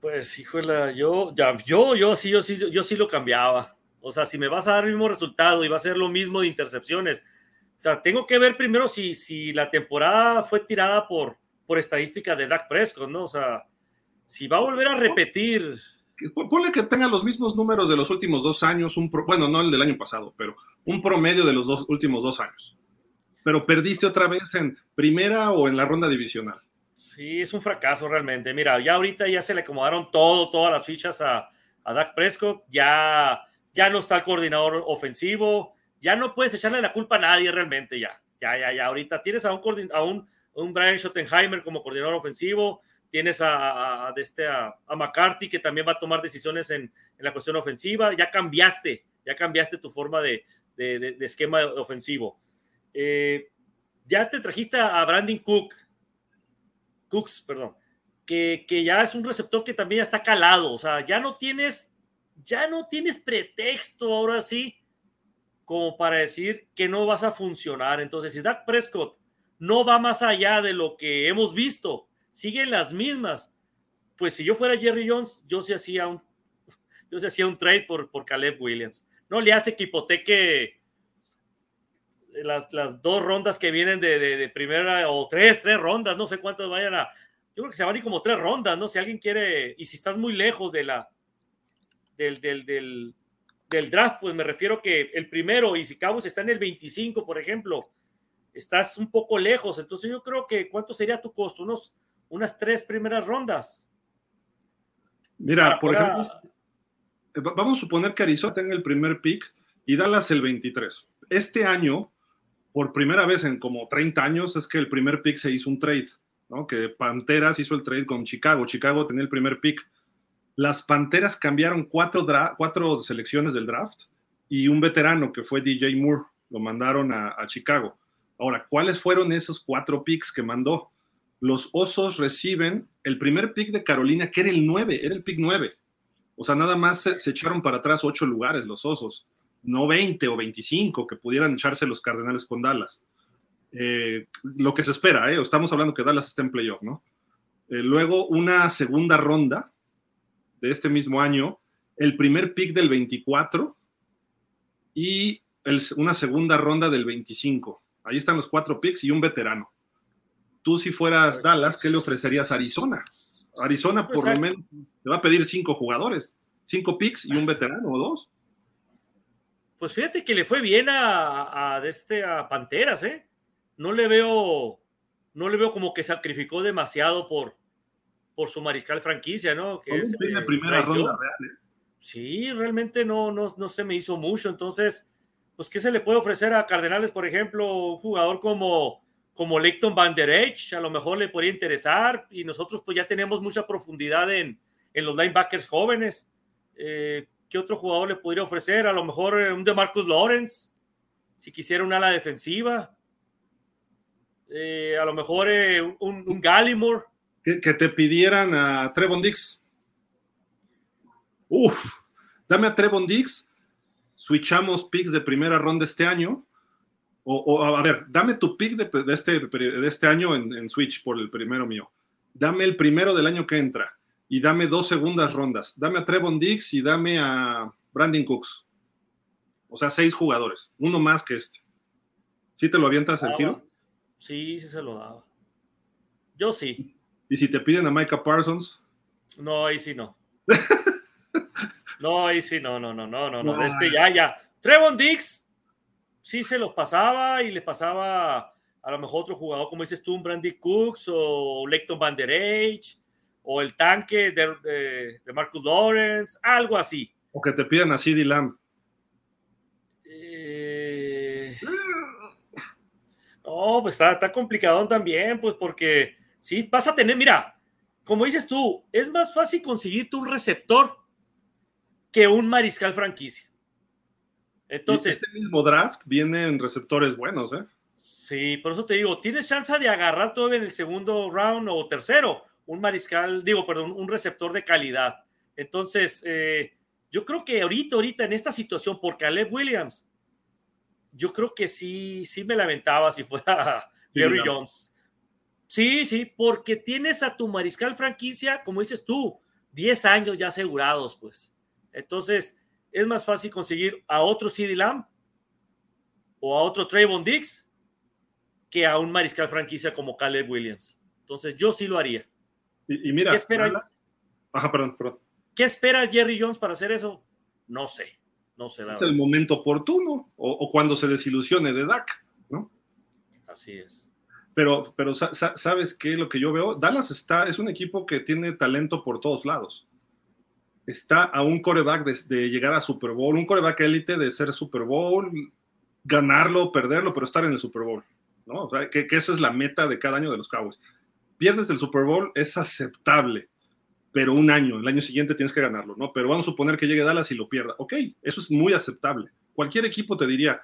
Pues, híjole, yo, ya, yo, yo sí, yo sí, yo sí lo cambiaba. O sea, si me vas a dar el mismo resultado y va a ser lo mismo de intercepciones, o sea, tengo que ver primero si, si la temporada fue tirada por, por estadística de Dak Prescott, ¿no? O sea, si va a volver a repetir ponle que tenga los mismos números de los últimos dos años, un bueno, no el del año pasado, pero un promedio de los dos, últimos dos años. Pero perdiste otra vez en primera o en la ronda divisional. Sí, es un fracaso realmente. Mira, ya ahorita ya se le acomodaron todo, todas las fichas a, a Dak Prescott, ya, ya no está el coordinador ofensivo, ya no puedes echarle la culpa a nadie realmente, ya, ya, ya, ya. Ahorita tienes a un, a un, un Brian Schottenheimer como coordinador ofensivo, tienes a, este, a, McCarthy que también va a tomar decisiones en, la cuestión ofensiva, ya cambiaste, ya cambiaste tu forma de, esquema ofensivo. Eh, ya te trajiste a Brandon Cook, Cooks, perdón, que, que, ya es un receptor que también está calado, o sea, ya no tienes, ya no tienes pretexto ahora sí como para decir que no vas a funcionar. Entonces, si Dak Prescott no va más allá de lo que hemos visto, siguen las mismas. Pues si yo fuera Jerry Jones, yo sí hacía un, yo sí hacía un trade por, por Caleb Williams. No le hace que hipoteque las, las dos rondas que vienen de, de, primera o tres, tres rondas, no sé cuántas vayan a. Yo creo que se van a ir como tres rondas, ¿no? Si alguien quiere, y si estás muy lejos de la del, del, del, del draft, pues me refiero que el primero, y si Cabos está en el 25, por ejemplo, estás un poco lejos. Entonces yo creo que ¿cuánto sería tu costo? Unos unas tres primeras rondas. Mira, por ejemplo, eh, vamos a suponer que Arizona tenga el primer pick y Dallas el 23. Este año, por primera vez en como 30 años, es que el primer pick se hizo un trade, ¿no? Que Panteras hizo el trade con Chicago. Chicago tenía el primer pick. Las Panteras cambiaron cuatro, cuatro selecciones del draft y un veterano que fue DJ Moore, lo mandaron a, a Chicago. Ahora, ¿cuáles fueron esos cuatro picks que mandó? Los Osos reciben el primer pick de Carolina, que era el 9, era el pick 9. O sea, nada más se, echaron para atrás ocho lugares los osos, no 20 o 25 que pudieran echarse los Cardenales con Dallas. Eh, lo que se espera, ¿eh? Estamos hablando que Dallas está en playoff, ¿no? Eh, luego una segunda ronda de este mismo año, el primer pick del 24 y una segunda ronda del 25. Ahí están los cuatro picks y un veterano. Tú si fueras pues, Dallas, ¿qué le ofrecerías a Arizona? Arizona por lo menos te va a pedir cinco jugadores, cinco picks y un veterano o dos. Pues fíjate que le fue bien a, este, a Panteras, ¿eh? No le veo, no le veo como que sacrificó demasiado por, por su mariscal franquicia, ¿no? Que es, eh, primera ronda real, ¿eh? Sí, realmente no, no, no se me hizo mucho. Entonces, pues, ¿qué se le puede ofrecer a Cardenales, por ejemplo? Un jugador como, como Leighton Van Der a lo mejor le podría interesar. Y nosotros, pues, ya tenemos mucha profundidad en, en los linebackers jóvenes. Eh, ¿Qué otro jugador le podría ofrecer? A lo mejor eh, un de Marcus Lawrence, si quisiera un ala defensiva. Eh, a lo mejor un, un Gallimore. Que, que, te pidieran a Trevon Dix. Uf, dame a Trevon Dix switchamos picks de primera ronda este año. O, a ver, dame tu pick de, este, de este año en, Switch por el primero mío. Dame el primero del año que entra y dame dos segundas rondas. Dame a Trevon Dix y dame a Brandon Cooks. O sea, seis jugadores, uno más que este. ¿Sí te lo avientas el tiro? Sí, sí se lo daba. Yo sí. ¿Y si te piden a Micah Parsons? No, ahí sí no. No, ahí sí, no, no, no, no, no, no. Este ya, ya. Trevon Dix sí se los pasaba y le pasaba a lo mejor otro jugador, como dices tú, un Brandy Cooks o Leighton Van Der Eich o el tanque de, de, Marcus Lawrence, algo así. O que te pidan a CD Lamb. Eh... No, pues está, está complicado también, pues porque sí, vas a tener, mira, como dices tú, es más fácil conseguirte un receptor que un mariscal franquicia. Entonces. ese mismo draft viene en receptores buenos, ¿eh? Sí, por eso te digo, tienes chance de agarrar todo en el segundo round o tercero, un mariscal, digo, perdón, un receptor de calidad. Entonces, eh, yo creo que ahorita, ahorita en esta situación, por Caleb Williams, yo creo que sí, sí me lamentaba si fuera Jerry Jones. Sí, sí, porque tienes a tu mariscal franquicia, como dices tú, 10 años ya asegurados, pues. Entonces, es más fácil conseguir a otro CD Lamb o a otro Trayvon Dix que a un mariscal franquicia como Caleb Williams. Entonces, yo sí lo haría. Y, mira, ¿qué espera? Ajá, perdón, perdón. ¿Qué espera Jerry Jones para hacer eso? No sé, no sé. Es el momento oportuno o, cuando se desilusione de Dak, ¿no? Así es. Pero, pero ¿sabes qué? Lo que yo veo, Dallas está, es un equipo que tiene talento por todos lados está a un coreback de, llegar a Super Bowl, un coreback élite de ser Super Bowl, ganarlo, perderlo, pero estar en el Super Bowl, ¿no? O sea, que, esa es la meta de cada año de los Cowboys. Pierdes el Super Bowl, es aceptable, pero un año, el año siguiente tienes que ganarlo, ¿no? Pero vamos a suponer que llegue Dallas y lo pierda. Ok, eso es muy aceptable. Cualquier equipo te diría,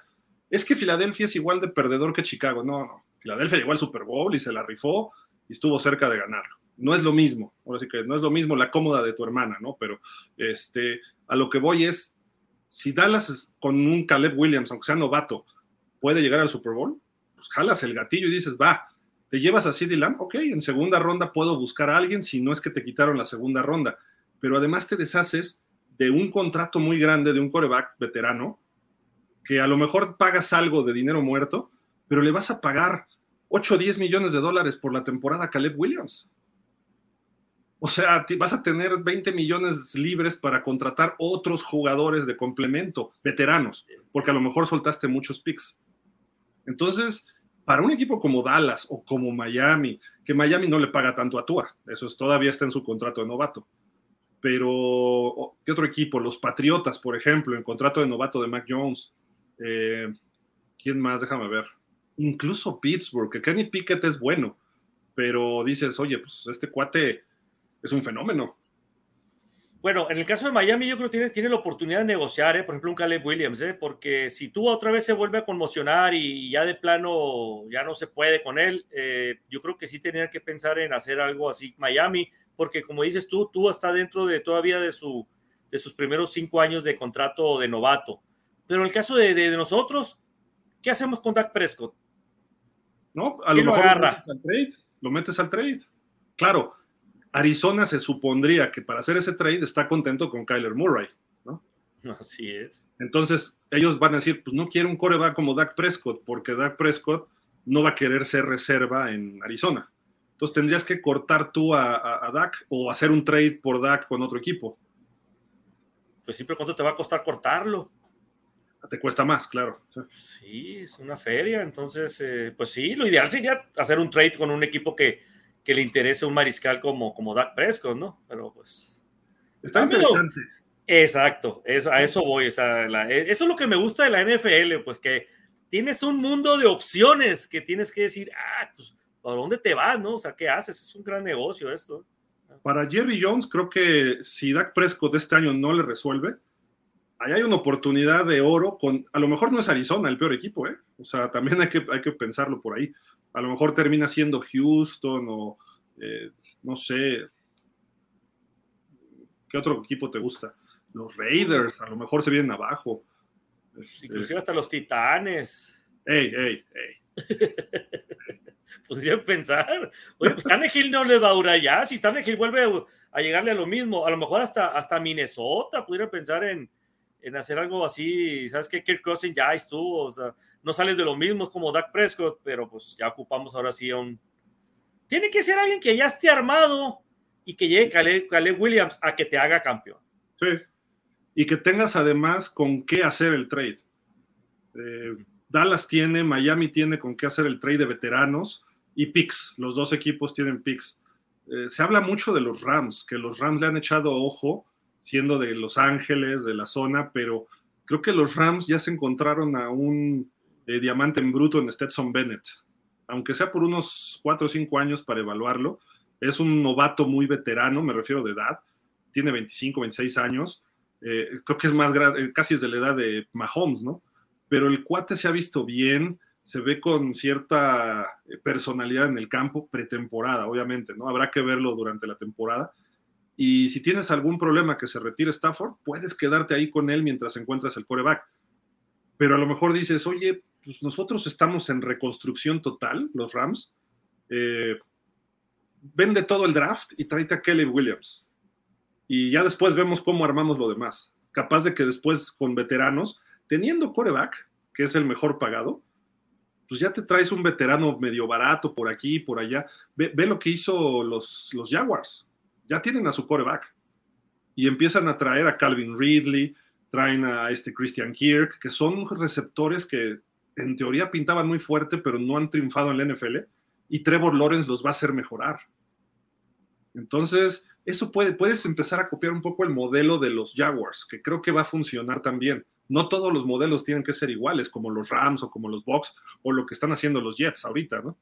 es que Filadelfia es igual de perdedor que Chicago. No, no. Filadelfia llegó al Super Bowl y se la rifó y estuvo cerca de ganarlo no es lo mismo, ahora sí que no es lo mismo la cómoda de tu hermana, ¿no? Pero este, a lo que voy es, si Dallas con un Caleb Williams, aunque sea novato, puede llegar al Super Bowl, pues jalas el gatillo y dices, va, te llevas a CD Lamb, ok, en segunda ronda puedo buscar a alguien si no es que te quitaron la segunda ronda, pero además te deshaces de un contrato muy grande de un coreback veterano, que a lo mejor pagas algo de dinero muerto, pero le vas a pagar 8 o 10 millones de dólares por la temporada a Caleb Williams. O sea, vas a tener 20 millones libres para contratar otros jugadores de complemento, veteranos, porque a lo mejor soltaste muchos picks. Entonces, para un equipo como Dallas o como Miami, que Miami no le paga tanto a Tua, eso es, todavía está en su contrato de novato. Pero, ¿qué otro equipo? Los Patriotas, por ejemplo, en contrato de novato de Mac Jones. Eh, ¿Quién más? Déjame ver. Incluso Pittsburgh, que Kenny Pickett es bueno, pero dices, oye, pues este cuate es un fenómeno. Bueno, en el caso de Miami, yo creo que tiene, tiene la oportunidad de negociar, ¿eh? por ejemplo, un Caleb Williams, ¿eh? porque si tú otra vez se vuelve a conmocionar y ya de plano ya no se puede con él, eh, yo creo que sí tenía que pensar en hacer algo así Miami, porque como dices tú, tú está dentro de todavía de su, de sus primeros cinco años de contrato de novato. Pero en el caso de, de, nosotros, ¿qué hacemos con Dak Prescott? No, a lo mejor lo metes, al trade, lo metes al trade. Claro, Arizona se supondría que para hacer ese trade está contento con Kyler Murray, ¿no? Así es. Entonces, ellos van a decir, pues no quiero un coreback como Dak Prescott, porque Dak Prescott no va a querer ser reserva en Arizona. Entonces tendrías que cortar tú a, a, a Dak o hacer un trade por Dak con otro equipo. Pues siempre cuánto te va a costar cortarlo. Te cuesta más, claro. Sí, es una feria. Entonces, eh, pues sí, lo ideal sería hacer un trade con un equipo que, que le interese un mariscal como, como Dak Prescott, ¿no? Pero pues. Está interesante. Exacto, eso, a eso voy. O sea, la, e, eso es lo que me gusta de la NFL, pues que tienes un mundo de opciones que tienes que decir, ah, pues, ¿a dónde te vas, no? O sea, ¿qué haces? Es un gran negocio esto. Para Jerry Jones, creo que si Dak Prescott este año no le resuelve, ahí hay una oportunidad de oro con, a lo mejor no es Arizona el peor equipo, ¿eh? O sea, también hay que, hay que pensarlo por ahí. A lo mejor termina siendo Houston o, eh, no sé, ¿qué otro equipo te gusta? Los Raiders, a lo mejor se vienen abajo. Este... Inclusive hasta los Titanes. Ey, ey, ey. Podrían pensar. Oye, pues Tannehill no le va a durar ya. Si Tannehill vuelve a llegarle a lo mismo, a lo mejor hasta, hasta Minnesota pudieran pensar en, en hacer algo así. ¿Sabes qué? Kirk Cousins ya estuvo. O sea, no sales de lo mismo, como Dak Prescott, pero pues ya ocupamos ahora sí a un. Tiene que ser alguien que ya esté armado y que llegue Caleb, Caleb Williams a que te haga campeón. Sí. Y que tengas además con qué hacer el trade. Eh, Dallas tiene, Miami tiene con qué hacer el trade de veteranos y picks. Los dos equipos tienen picks. Eh, se habla mucho de los Rams, que los Rams le han echado ojo, siendo de Los Ángeles, de la zona, pero creo que los Rams ya se encontraron a un eh, diamante en bruto en Stetson Bennett. Aunque sea por unos cuatro o cinco años para evaluarlo, es un novato muy veterano, me refiero de edad, tiene 25, 26 años, eh, creo que es más grande, casi es de la edad de Mahomes, ¿no? Pero el cuate se ha visto bien, se ve con cierta personalidad en el campo, pretemporada, obviamente, ¿no? Habrá que verlo durante la temporada. Y si tienes algún problema que se retire Stafford, puedes quedarte ahí con él mientras encuentras el coreback. Pero a lo mejor dices, oye, pues nosotros estamos en reconstrucción total, los Rams. Eh, vende todo el draft y tráete a Kelly Williams. Y ya después vemos cómo armamos lo demás. Capaz de que después con veteranos, teniendo coreback, que es el mejor pagado, pues ya te traes un veterano medio barato por aquí y por allá. Ve, ve, lo que hizo los, los Jaguars. Ya tienen a su coreback. Y empiezan a traer a Calvin Ridley, traen a este Christian Kirk, que son receptores que en teoría pintaban muy fuerte, pero no han triunfado en la NFL. Y Trevor Lawrence los va a hacer mejorar. Entonces, eso puede, puedes empezar a copiar un poco el modelo de los Jaguars, que creo que va a funcionar también. No todos los modelos tienen que ser iguales, como los Rams o como los Bucks o lo que están haciendo los Jets ahorita, ¿no?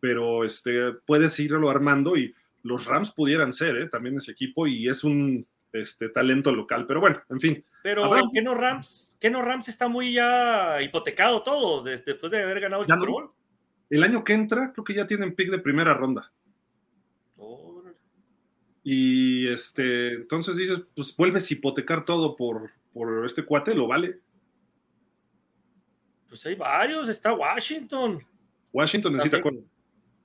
Pero este, puedes irlo armando y los Rams pudieran ser ¿eh? también ese equipo y es un este, talento local. Pero bueno, en fin. Pero ¿Habrá... ¿qué no Rams? ¿Qué no Rams está muy ya hipotecado todo después de haber ganado el Super Bowl? No. El año que entra, creo que ya tienen pick de primera ronda. Oh. Y este, entonces dices, pues vuelves a hipotecar todo por, por este cuate, lo vale. Pues hay varios, está Washington. Washington necesita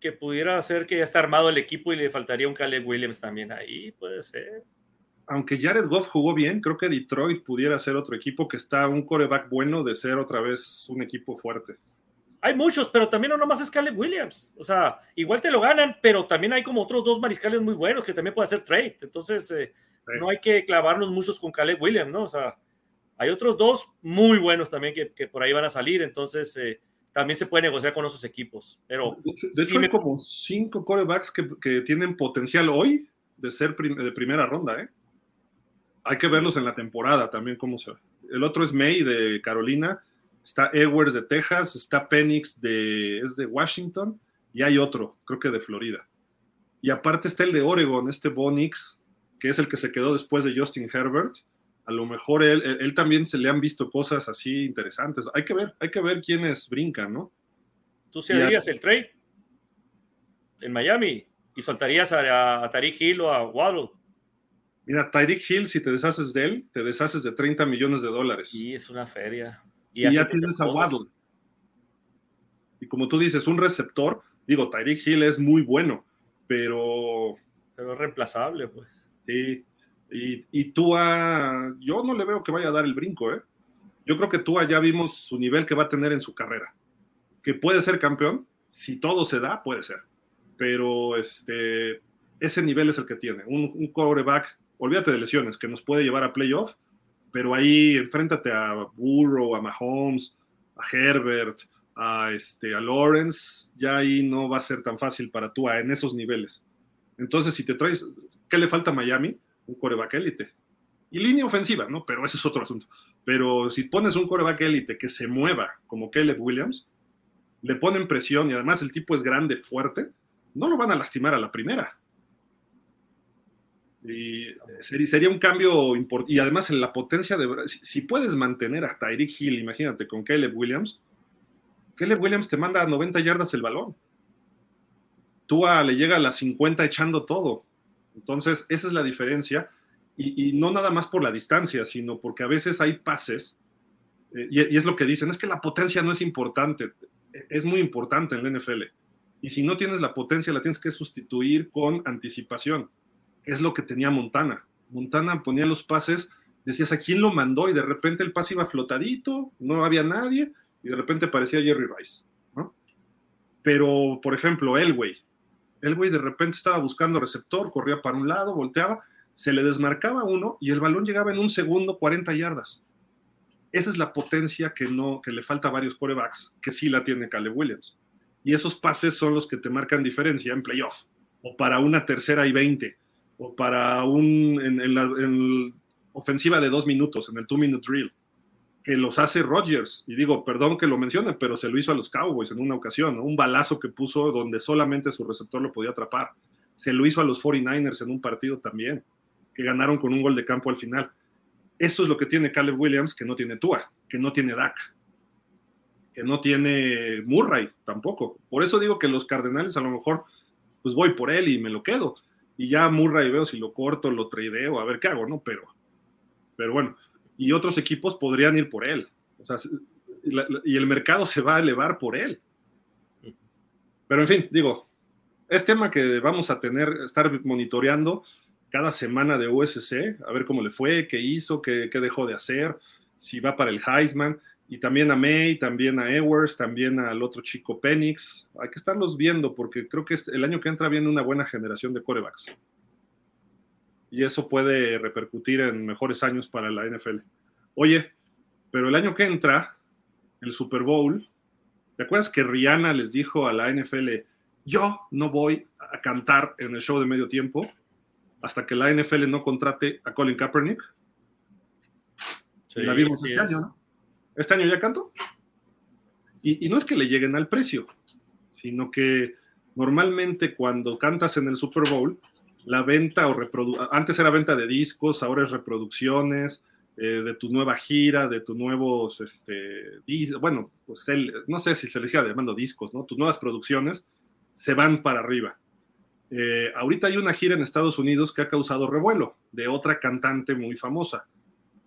que pudiera ser que ya está armado el equipo y le faltaría un Caleb Williams también ahí, puede ser. Aunque Jared Goff jugó bien, creo que Detroit pudiera ser otro equipo que está un coreback bueno de ser otra vez un equipo fuerte. Hay muchos, pero también no nomás es Caleb Williams. O sea, igual te lo ganan, pero también hay como otros dos mariscales muy buenos que también puede hacer trade. Entonces, eh, sí. no hay que clavarnos muchos con Caleb Williams, ¿no? O sea, hay otros dos muy buenos también que, que por ahí van a salir. Entonces, eh, también se puede negociar con esos equipos. Pero de hecho, de sí hay me... como cinco corebacks que, que, tienen potencial hoy de ser prim de primera ronda, ¿eh? Hay que sí, verlos en la temporada también, cómo se ve. El otro es May de Carolina, está Edwards de Texas, está Penix de, es de Washington, y hay otro, creo que de Florida. Y aparte está el de Oregon, este Bonix, que es el que se quedó después de Justin Herbert, a lo mejor él, él, él, también se le han visto cosas así interesantes. Hay que ver, hay que ver quiénes brincan, ¿no? ¿Tú se harías el trade en Miami y soltarías a, a, Tariq Hill o a Waddle? Mira, Tyreek Hill, si te deshaces de él, te deshaces de 30 millones de dólares. Y es una feria. Y, ya tienes a Waddle. Y como tú dices, un receptor, digo, Tyreek Hill es muy bueno, pero... Pero es reemplazable, pues. Sí. Y, y Tua, yo no le veo que vaya a dar el brinco, ¿eh? Yo creo que Tua ya vimos su nivel que va a tener en su carrera. Que puede ser campeón, si todo se da, puede ser. Pero este, ese nivel es el que tiene. Un, un quarterback, olvídate de lesiones, que nos puede llevar a playoff, pero ahí enfréntate a Burrow, a Mahomes, a Herbert, a, este, a Lawrence, ya ahí no va a ser tan fácil para Tua en esos niveles. Entonces, si te traes, ¿qué le falta a Miami? Un coreback élite. Y línea ofensiva, ¿no? Pero ese es otro asunto. Pero si pones un coreback élite que se mueva como Caleb Williams, le ponen presión y además el tipo es grande, fuerte, no lo van a lastimar a la primera. Y sería un cambio importante. Y además en la potencia de... Si, puedes mantener a Tyreek Hill, imagínate, con Caleb Williams, Caleb Williams te manda a 90 yardas el balón. Tú le llega a las 50 echando todo. Entonces, esa es la diferencia. Y, no nada más por la distancia, sino porque a veces hay pases, eh, y, es lo que dicen, es que la potencia no es importante, es muy importante en la NFL. Y si no tienes la potencia, la tienes que sustituir con anticipación, es lo que tenía Montana. Montana ponía los pases, decías a quién lo mandó, y de repente el pase iba flotadito, no había nadie, y de repente aparecía Jerry Rice. ¿no? Pero, por ejemplo, Elway. Elway de repente estaba buscando receptor, corría para un lado, volteaba, se le desmarcaba uno y el balón llegaba en un segundo 40 yardas. Esa es la potencia que no que le falta a varios quarterbacks, que sí la tiene Caleb Williams. Y esos pases son los que te marcan diferencia en playoff, o para una tercera y 20, o para un en, la ofensiva de dos minutos, en el two-minute drill, que los hace Rodgers. Y digo, perdón que lo mencione, pero se lo hizo a los Cowboys en una ocasión, un balazo que puso donde solamente su receptor lo podía atrapar. Se lo hizo a los 49ers en un partido también que ganaron con un gol de campo al final. Eso es lo que tiene Caleb Williams, que no tiene Tua, que no tiene Dak, que no tiene Murray tampoco. Por eso digo que los Cardenales a lo mejor, pues voy por él y me lo quedo. Y ya Murray veo si lo corto, lo tradeo, a ver qué hago, ¿no? Pero, pero bueno, y otros equipos podrían ir por él. O sea, y el mercado se va a elevar por él. Pero en fin, digo, es tema que vamos a tener, estar monitoreando cada semana de USC, a ver cómo le fue, qué hizo, qué, dejó de hacer, si va para el Heisman, y también a May, también a Ewers, también al otro chico Penix. Hay que estarlos viendo porque creo que el año que entra viene una buena generación de corebacks. Y eso puede repercutir en mejores años para la NFL. Oye, pero el año que entra, el Super Bowl, ¿te acuerdas que Rihanna les dijo a la NFL, yo no voy a cantar en el show de medio tiempo? hasta que la NFL no contrate a Colin Kaepernick. la vimos este año, ¿no? Este año ya canto. Y, no es que le lleguen al precio, sino que normalmente cuando cantas en el Super Bowl, la venta o reproducción, antes era venta de discos, ahora es reproducciones eh, de tu nueva gira, de tus nuevos, este, bueno, pues no sé si se les siga llamando discos, ¿no? Tus nuevas producciones se van para arriba. Eh, ahorita hay una gira en Estados Unidos que ha causado revuelo de otra cantante muy famosa.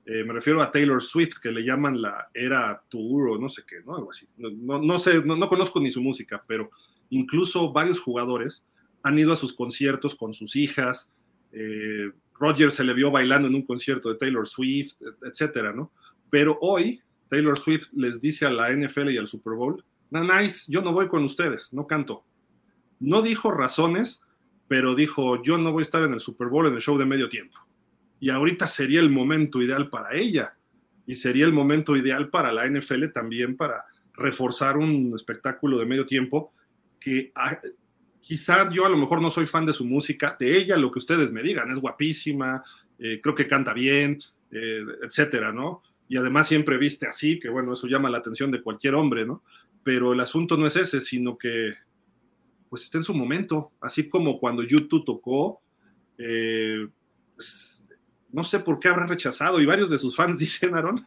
Eh, me refiero a Taylor Swift, que le llaman la era tour o no sé qué, ¿no? Algo así. No, sé, no, conozco ni su música, pero incluso varios jugadores han ido a sus conciertos con sus hijas. Eh, Roger se le vio bailando en un concierto de Taylor Swift, etcétera, ¿no? Pero hoy Taylor Swift les dice a la NFL y al Super Bowl, no, nice, yo no voy con ustedes, no canto. No dijo razones, pero dijo, yo no voy a estar en el Super Bowl en el show de medio tiempo. Y ahorita sería el momento ideal para ella. Y sería el momento ideal para la NFL también para reforzar un espectáculo de medio tiempo que quizá yo a lo mejor no soy fan de su música, de ella lo que ustedes me digan, es guapísima, eh, creo que canta bien, eh, etcétera, ¿no? Y además siempre viste así, que bueno, eso llama la atención de cualquier hombre, ¿no? Pero el asunto no es ese, sino que pues está en su momento, así como cuando YouTube tocó, eh, pues, no sé por qué habrá rechazado, y varios de sus fans dicen, Aaron,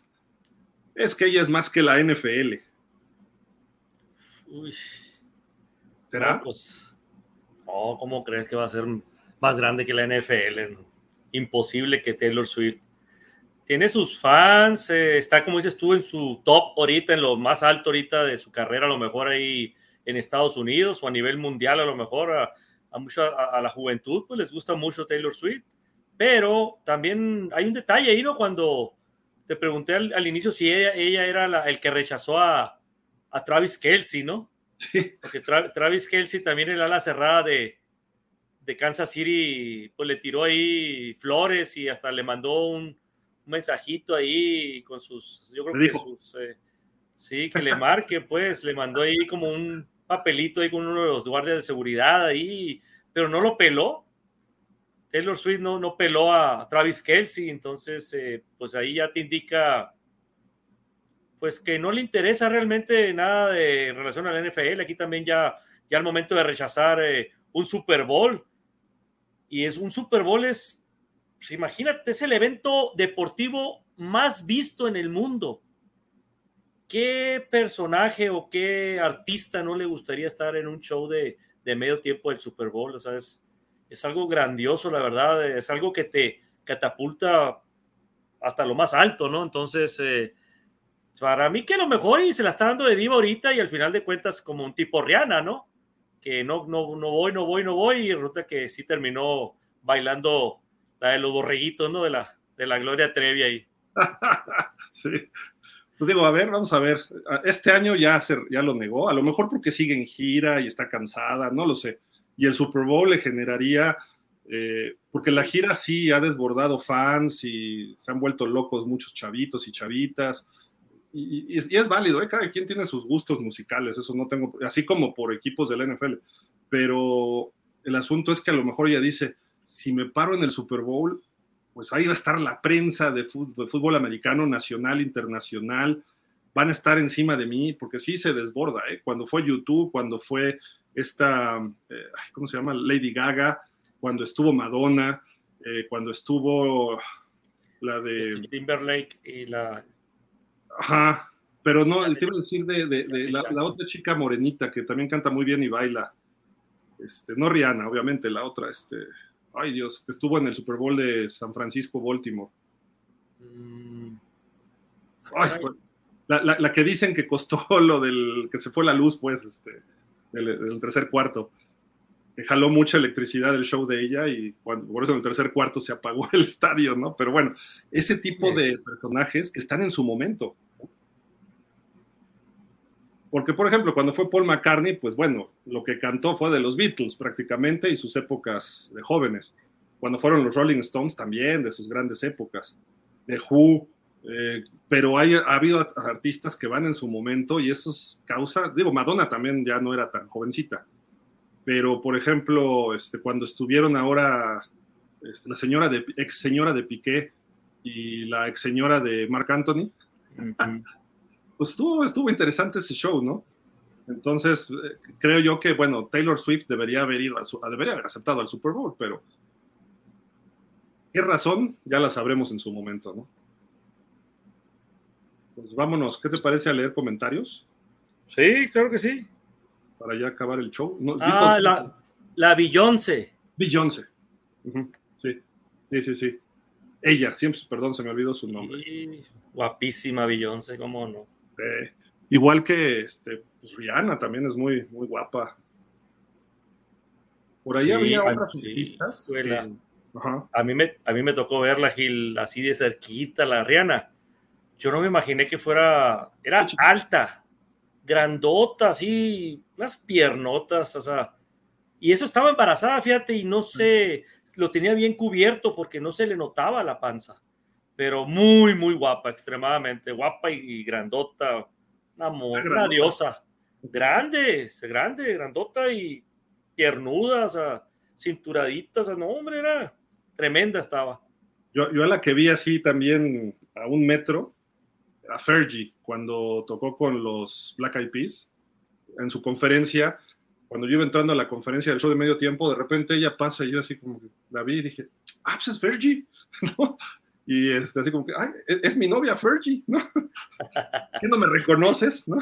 es que ella es más que la NFL. Uy. ¿Será? Pues, ¿cómo crees que va a ser más grande que la NFL? imposible que Taylor Swift. Tiene sus fans, eh, está como dices tú en su top ahorita, en lo más alto ahorita de su carrera, a lo mejor ahí en Estados Unidos o a nivel mundial, a lo mejor a, a, la juventud, pues les gusta mucho Taylor Swift. Pero también hay un detalle ahí, ¿no? Cuando te pregunté al, inicio si ella, ella era el que rechazó a, a Travis Kelsey, ¿no? Sí. Porque Travis Kelsey también el ala cerrada de, de Kansas City, pues le tiró ahí flores y hasta le mandó un, mensajito ahí con sus, yo creo que sus, eh, sí, que le marque, pues, le mandó ahí como un papelito ahí con uno de los guardias de seguridad ahí, pero no lo peló. Taylor Swift no, no peló a Travis Kelsey, entonces, eh, pues ahí ya te indica pues que no le interesa realmente nada de relación a la NFL. Aquí también ya, ya al momento de rechazar eh, un Super Bowl. Y es un Super Bowl es, pues imagínate, es el evento deportivo más visto en el mundo. ¿Qué personaje o qué artista no le gustaría estar en un show de, medio tiempo del Super Bowl? O sea, es, es algo grandioso, la verdad. Es algo que te catapulta hasta lo más alto, ¿no? Entonces, eh, para mí que lo mejor y se la está dando de diva ahorita y al final de cuentas como un tipo Rihanna, ¿no? Que no, no, no voy, no voy, no voy y resulta que sí terminó bailando la de los borreguitos, ¿no? De la, de la Gloria Trevi ahí. sí. Pues digo, a ver, vamos a ver. Este año ya, se, ya lo negó, a lo mejor porque sigue en gira y está cansada, no lo sé. Y el Super Bowl le generaría, eh, porque la gira sí ha desbordado fans y se han vuelto locos muchos chavitos y chavitas y, es válido, ¿eh? cada quien tiene sus gustos musicales, eso no tengo, así como por equipos de la NFL, pero el asunto es que a lo mejor ella dice, si me paro en el Super Bowl, pues ahí va a estar la prensa de fútbol, americano, nacional, internacional, van a estar encima de mí, porque sí se desborda, ¿eh? cuando fue YouTube, cuando fue esta, eh, ¿cómo se llama? Lady Gaga, cuando estuvo Madonna, eh, cuando estuvo la de... Timberlake y la Ajá, pero no, el tema decir de, la, otra chica morenita que también canta muy bien y baila. Este, no Rihanna, obviamente, la otra, este, ay Dios, que estuvo en el Super Bowl de San Francisco, Baltimore. Mm. Ay, pues, la, que dicen que costó lo del que se fue la luz, pues, este, del, tercer cuarto. Jaló mucha electricidad el show de ella y cuando, por eso en el tercer cuarto se apagó el estadio, ¿no? Pero bueno, ese tipo de personajes que están en su momento. Porque, por ejemplo, cuando fue Paul McCartney, pues bueno, lo que cantó fue de los Beatles prácticamente y sus épocas de jóvenes. Cuando fueron los Rolling Stones también, de sus grandes épocas. De Who, eh, pero hay, ha habido artistas que van en su momento y eso es causa, digo, Madonna también ya no era tan jovencita, pero por ejemplo, este, cuando estuvieron ahora este, la señora de, ex señora de Piqué y la ex señora de Marc Anthony, pues estuvo, estuvo interesante ese show, ¿no? Entonces, eh, creo yo que, bueno, Taylor Swift debería haber ido, a debería haber aceptado al Super Bowl, pero ¿qué razón? Ya la sabremos en su momento, ¿no? Pues vámonos, ¿qué te parece a leer comentarios? Sí, claro que sí. Para ya acabar el show. ah, la, la Beyoncé. Beyoncé. Sí, sí, sí, sí. Ella, siempre, perdón, se me olvidó su nombre. guapísima Beyoncé, ¿cómo no? igual que este, pues Rihanna también es muy, muy guapa. Por ahí había otras artistas. a, mí me, a mí me tocó verla, Gil, así de cerquita, la Rihanna. Yo no me imaginé que fuera. Era alta, grandota, así, las piernotas, o sea. Y eso estaba embarazada, fíjate, y no sé, lo tenía bien cubierto porque no se le notaba la panza pero muy, muy guapa, extremadamente guapa y, grandota, una, una diosa, grande, grande, grandota y piernuda, o sea, cinturadita, o sea, no, hombre, era tremenda estaba. Yo, yo a la que vi así también a un metro, a Fergie, cuando tocó con los Black Eyed Peas, en su conferencia, cuando yo iba entrando a la conferencia del show de medio tiempo, de repente ella pasa y yo así como la vi y dije, ah, pues es Fergie, ¿no? y este, así como que, ay, e-, es, mi novia Fergie, ¿no? ¿Qué no me reconoces, no?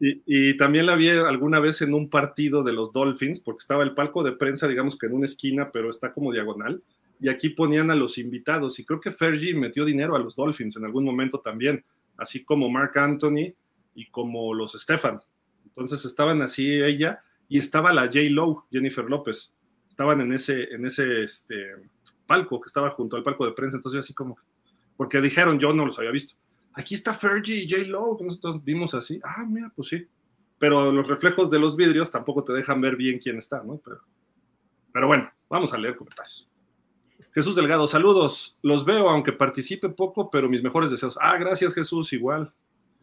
Y, y, también la vi alguna vez en un partido de los Dolphins, porque estaba el palco de prensa, digamos que en una esquina, pero está como diagonal, y aquí ponían a los invitados. Y creo que Fergie metió dinero a los Dolphins en algún momento también, así como Mark Anthony y como los Stefan. Entonces estaban así ella y estaba la J. Lowe, Jennifer López. Estaban en ese, en ese este, palco que estaba junto al palco de prensa. Entonces así como, porque dijeron, yo no los había visto. Aquí está Fergie y J. Lowe, nosotros vimos así. Ah, mira, pues sí. Pero los reflejos de los vidrios tampoco te dejan ver bien quién está, ¿no? Pero, pero bueno, vamos a leer comentarios. Jesús Delgado, saludos. Los veo, aunque participe poco, pero mis mejores deseos. Ah, gracias Jesús, igual.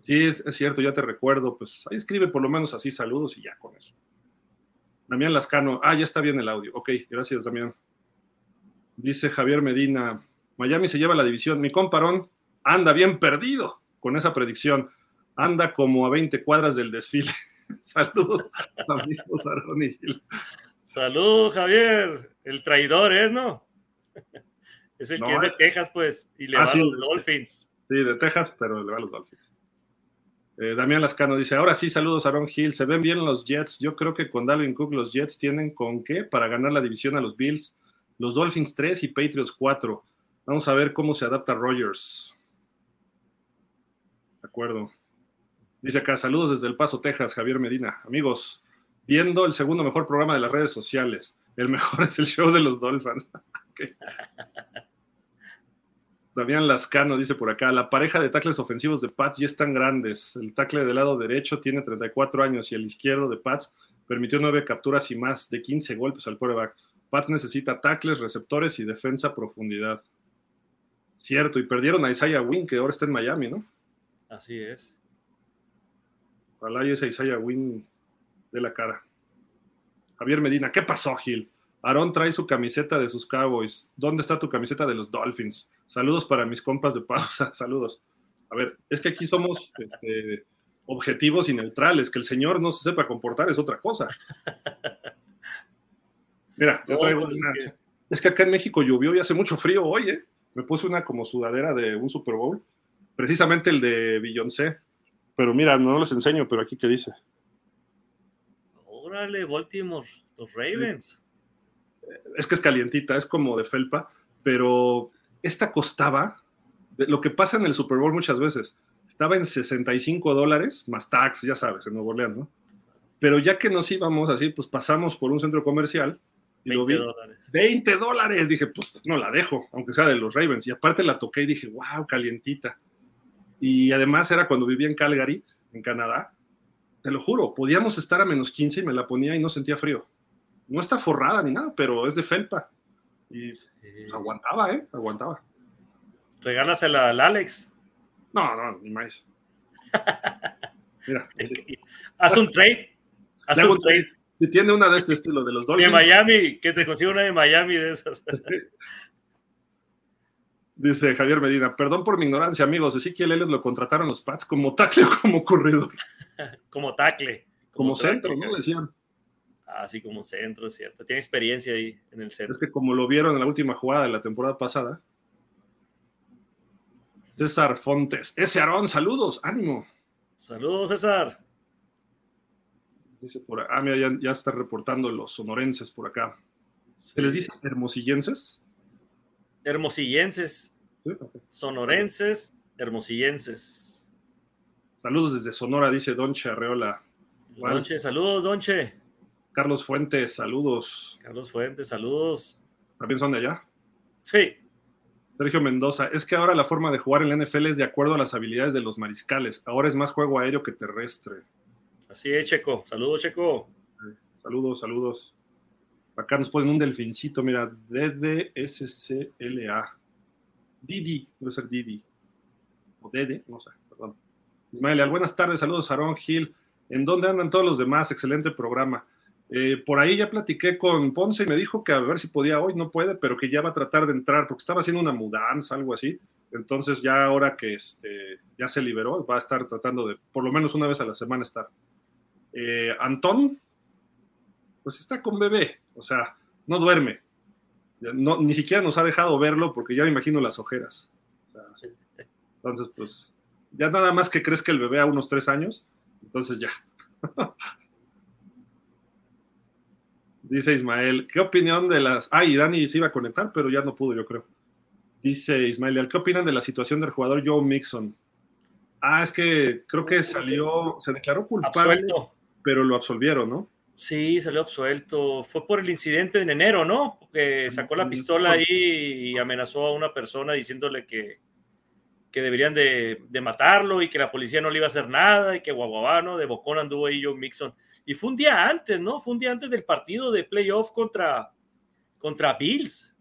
Sí, es, cierto, ya te recuerdo. Pues ahí escribe por lo menos así saludos y ya con eso. Damián Lascano, ah, ya está bien el audio. Ok, gracias Damián. Dice Javier Medina, Miami se lleva la división. Mi comparón anda bien perdido con esa predicción. Anda como a 20 cuadras del desfile. Saludos, amigos Gil. Saludos, Javier. El traidor es, ¿no? Es el que es de eh. Texas, pues, y le ah, va a los Dolphins. Sí, de Texas, pero le va a los Dolphins. Eh, Damián Lascano dice, ahora sí, saludos a Aaron Hill, se ven bien los Jets, yo creo que con Dalvin Cook los Jets tienen con qué para ganar la división a los Bills, los Dolphins 3 y Patriots 4. Vamos a ver cómo se adapta Rogers. De acuerdo. Dice acá, saludos desde El Paso, Texas, Javier Medina. Amigos, viendo el segundo mejor programa de las redes sociales. El mejor es el show de los Dolphins. Damián Lascano dice por acá, la pareja de tackles ofensivos de Pats ya están grandes. El tackle del lado derecho tiene 34 años y el izquierdo de Pats permitió nueve capturas y más de 15 golpes al quarterback. Pats necesita tackles, receptores y defensa profundidad. Cierto, y perdieron a Isaiah Wynn, que ahora está en Miami, ¿no? Así es. Ojalá y ese Isaiah Wynn de la cara. Javier Medina, ¿qué pasó, Gil? Aarón trae su camiseta de sus Cowboys. ¿Dónde está tu camiseta de los Dolphins? Saludos para mis compas de pausa. Saludos. A ver, es que aquí somos este, objetivos y neutrales. Que el señor no se sepa comportar es otra cosa. Mira, yo traigo pues, una. Es que acá en México llovió y hace mucho frío hoy, ¿eh? Me puse una como sudadera de un Super Bowl. Precisamente el de Beyoncé. Pero mira, no les enseño, pero aquí qué dice. Órale, Baltimore, los Ravens es que es calientita, es como de felpa, pero esta costaba, lo que pasa en el Super Bowl muchas veces, estaba en 65 dólares, más tax, ya sabes, en Nuevo Orleans, ¿no? Pero ya que nos íbamos así, pues pasamos por un centro comercial y 20 lo vi, dólares. 20 dólares, dije, pues no la dejo, aunque sea de los Ravens. Y aparte la toqué y dije, wow, calientita. Y además era cuando vivía en Calgary, en Canadá. Te lo juro, podíamos estar a menos 15 y me la ponía y no sentía frío no está forrada ni nada, pero es de felpa. Y aguantaba, ¿eh? Aguantaba. Regálasela al Alex. No, no, ni más. Mira. Haz un trade. Haz un trade. Si tiene una de este estilo, de los Dolphins. De Miami, que te consiga una de Miami de esas. Dice Javier Medina, perdón por mi ignorancia, amigos. Ezequiel Elliott lo contrataron los Pats como tackle o como corredor. como tackle. Como, centro, ¿no? Decían así como centro, es cierto. Tiene experiencia ahí en el centro. Es que como lo vieron en la última jugada de la temporada pasada. César Fontes. Ese Aarón, saludos, ánimo. Saludos, César. Dice por ah, mira, ya, está reportando los sonorenses por acá. ¿Se les dice hermosillenses? Hermosillenses. Sonorenses, hermosillenses. Saludos desde Sonora, dice Donche Arreola. Donche, saludos, Donche. Carlos Fuentes, saludos. Carlos Fuentes, saludos. ¿También son de allá? Sí. Sergio Mendoza, es que ahora la forma de jugar en la NFL es de acuerdo a las habilidades de los mariscales. Ahora es más juego aéreo que terrestre. Así es, Checo. Saludos, Checo. Saludos, saludos. Acá nos ponen un delfincito, mira, DDSCLA. Didi, debe ser Didi. O Dede, no sé, perdón. Ismael, buenas tardes, saludos, Aaron Gil. ¿En dónde andan todos los demás? Excelente programa. Eh, por ahí ya platiqué con Ponce y me dijo que a ver si podía hoy, no puede, pero que ya va a tratar de entrar porque estaba haciendo una mudanza, algo así. Entonces ya ahora que este, ya se liberó, va a estar tratando de por lo menos una vez a la semana estar. Eh, Antón, pues está con bebé, o sea, no duerme. No, ni siquiera nos ha dejado verlo porque ya me imagino las ojeras. Entonces, pues, ya nada más que crees que el bebé a unos tres años, entonces ya. Dice Ismael, ¿qué opinión de las... Ah, y Dani se iba a conectar, pero ya no pudo, yo creo. Dice Ismael, ¿qué opinan de la situación del jugador Joe Mixon? Ah, es que creo que salió, se declaró culpable, absuelto. pero lo absolvieron, ¿no? Sí, salió absuelto. Fue por el incidente en enero, ¿no? Que sacó la pistola ahí y amenazó a una persona diciéndole que, que deberían de, de, matarlo y que la policía no le iba a hacer nada y que guaguabá, ¿no? De bocón anduvo ahí Joe Mixon. Y fue un día antes, ¿no? Fue un día antes del partido de playoff contra, contra Bills,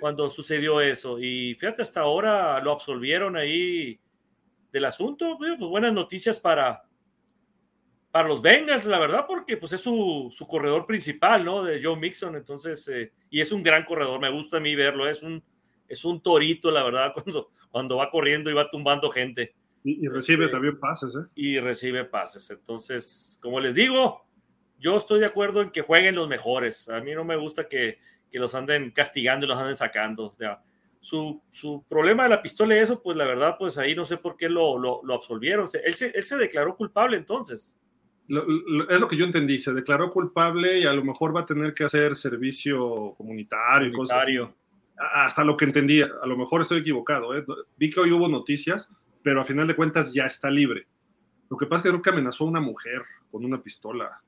cuando sucedió eso. Y fíjate, hasta ahora lo absolvieron ahí del asunto. Pues buenas noticias para, para los Bengals, la verdad, porque pues es su, su corredor principal, ¿no? De Joe Mixon. Entonces, eh, y es un gran corredor, me gusta a mí verlo. Es un, es un torito, la verdad, cuando, cuando va corriendo y va tumbando gente. Y, recibe este, también pases, ¿eh? Y recibe pases. Entonces, como les digo, yo estoy de acuerdo en que jueguen los mejores. A mí no me gusta que, que los anden castigando y los anden sacando. O sea, su, su, problema de la pistola y eso, pues la verdad, pues ahí no sé por qué lo, lo, lo absolvieron. Él se, él se, declaró culpable entonces. es lo que yo entendí, se declaró culpable y a lo mejor va a tener que hacer servicio comunitario, y cosas así. Hasta lo que entendí, a lo mejor estoy equivocado. ¿eh? Vi que hoy hubo noticias pero a final de cuentas ya está libre. Lo que pasa es que creo que amenazó a una mujer con una pistola.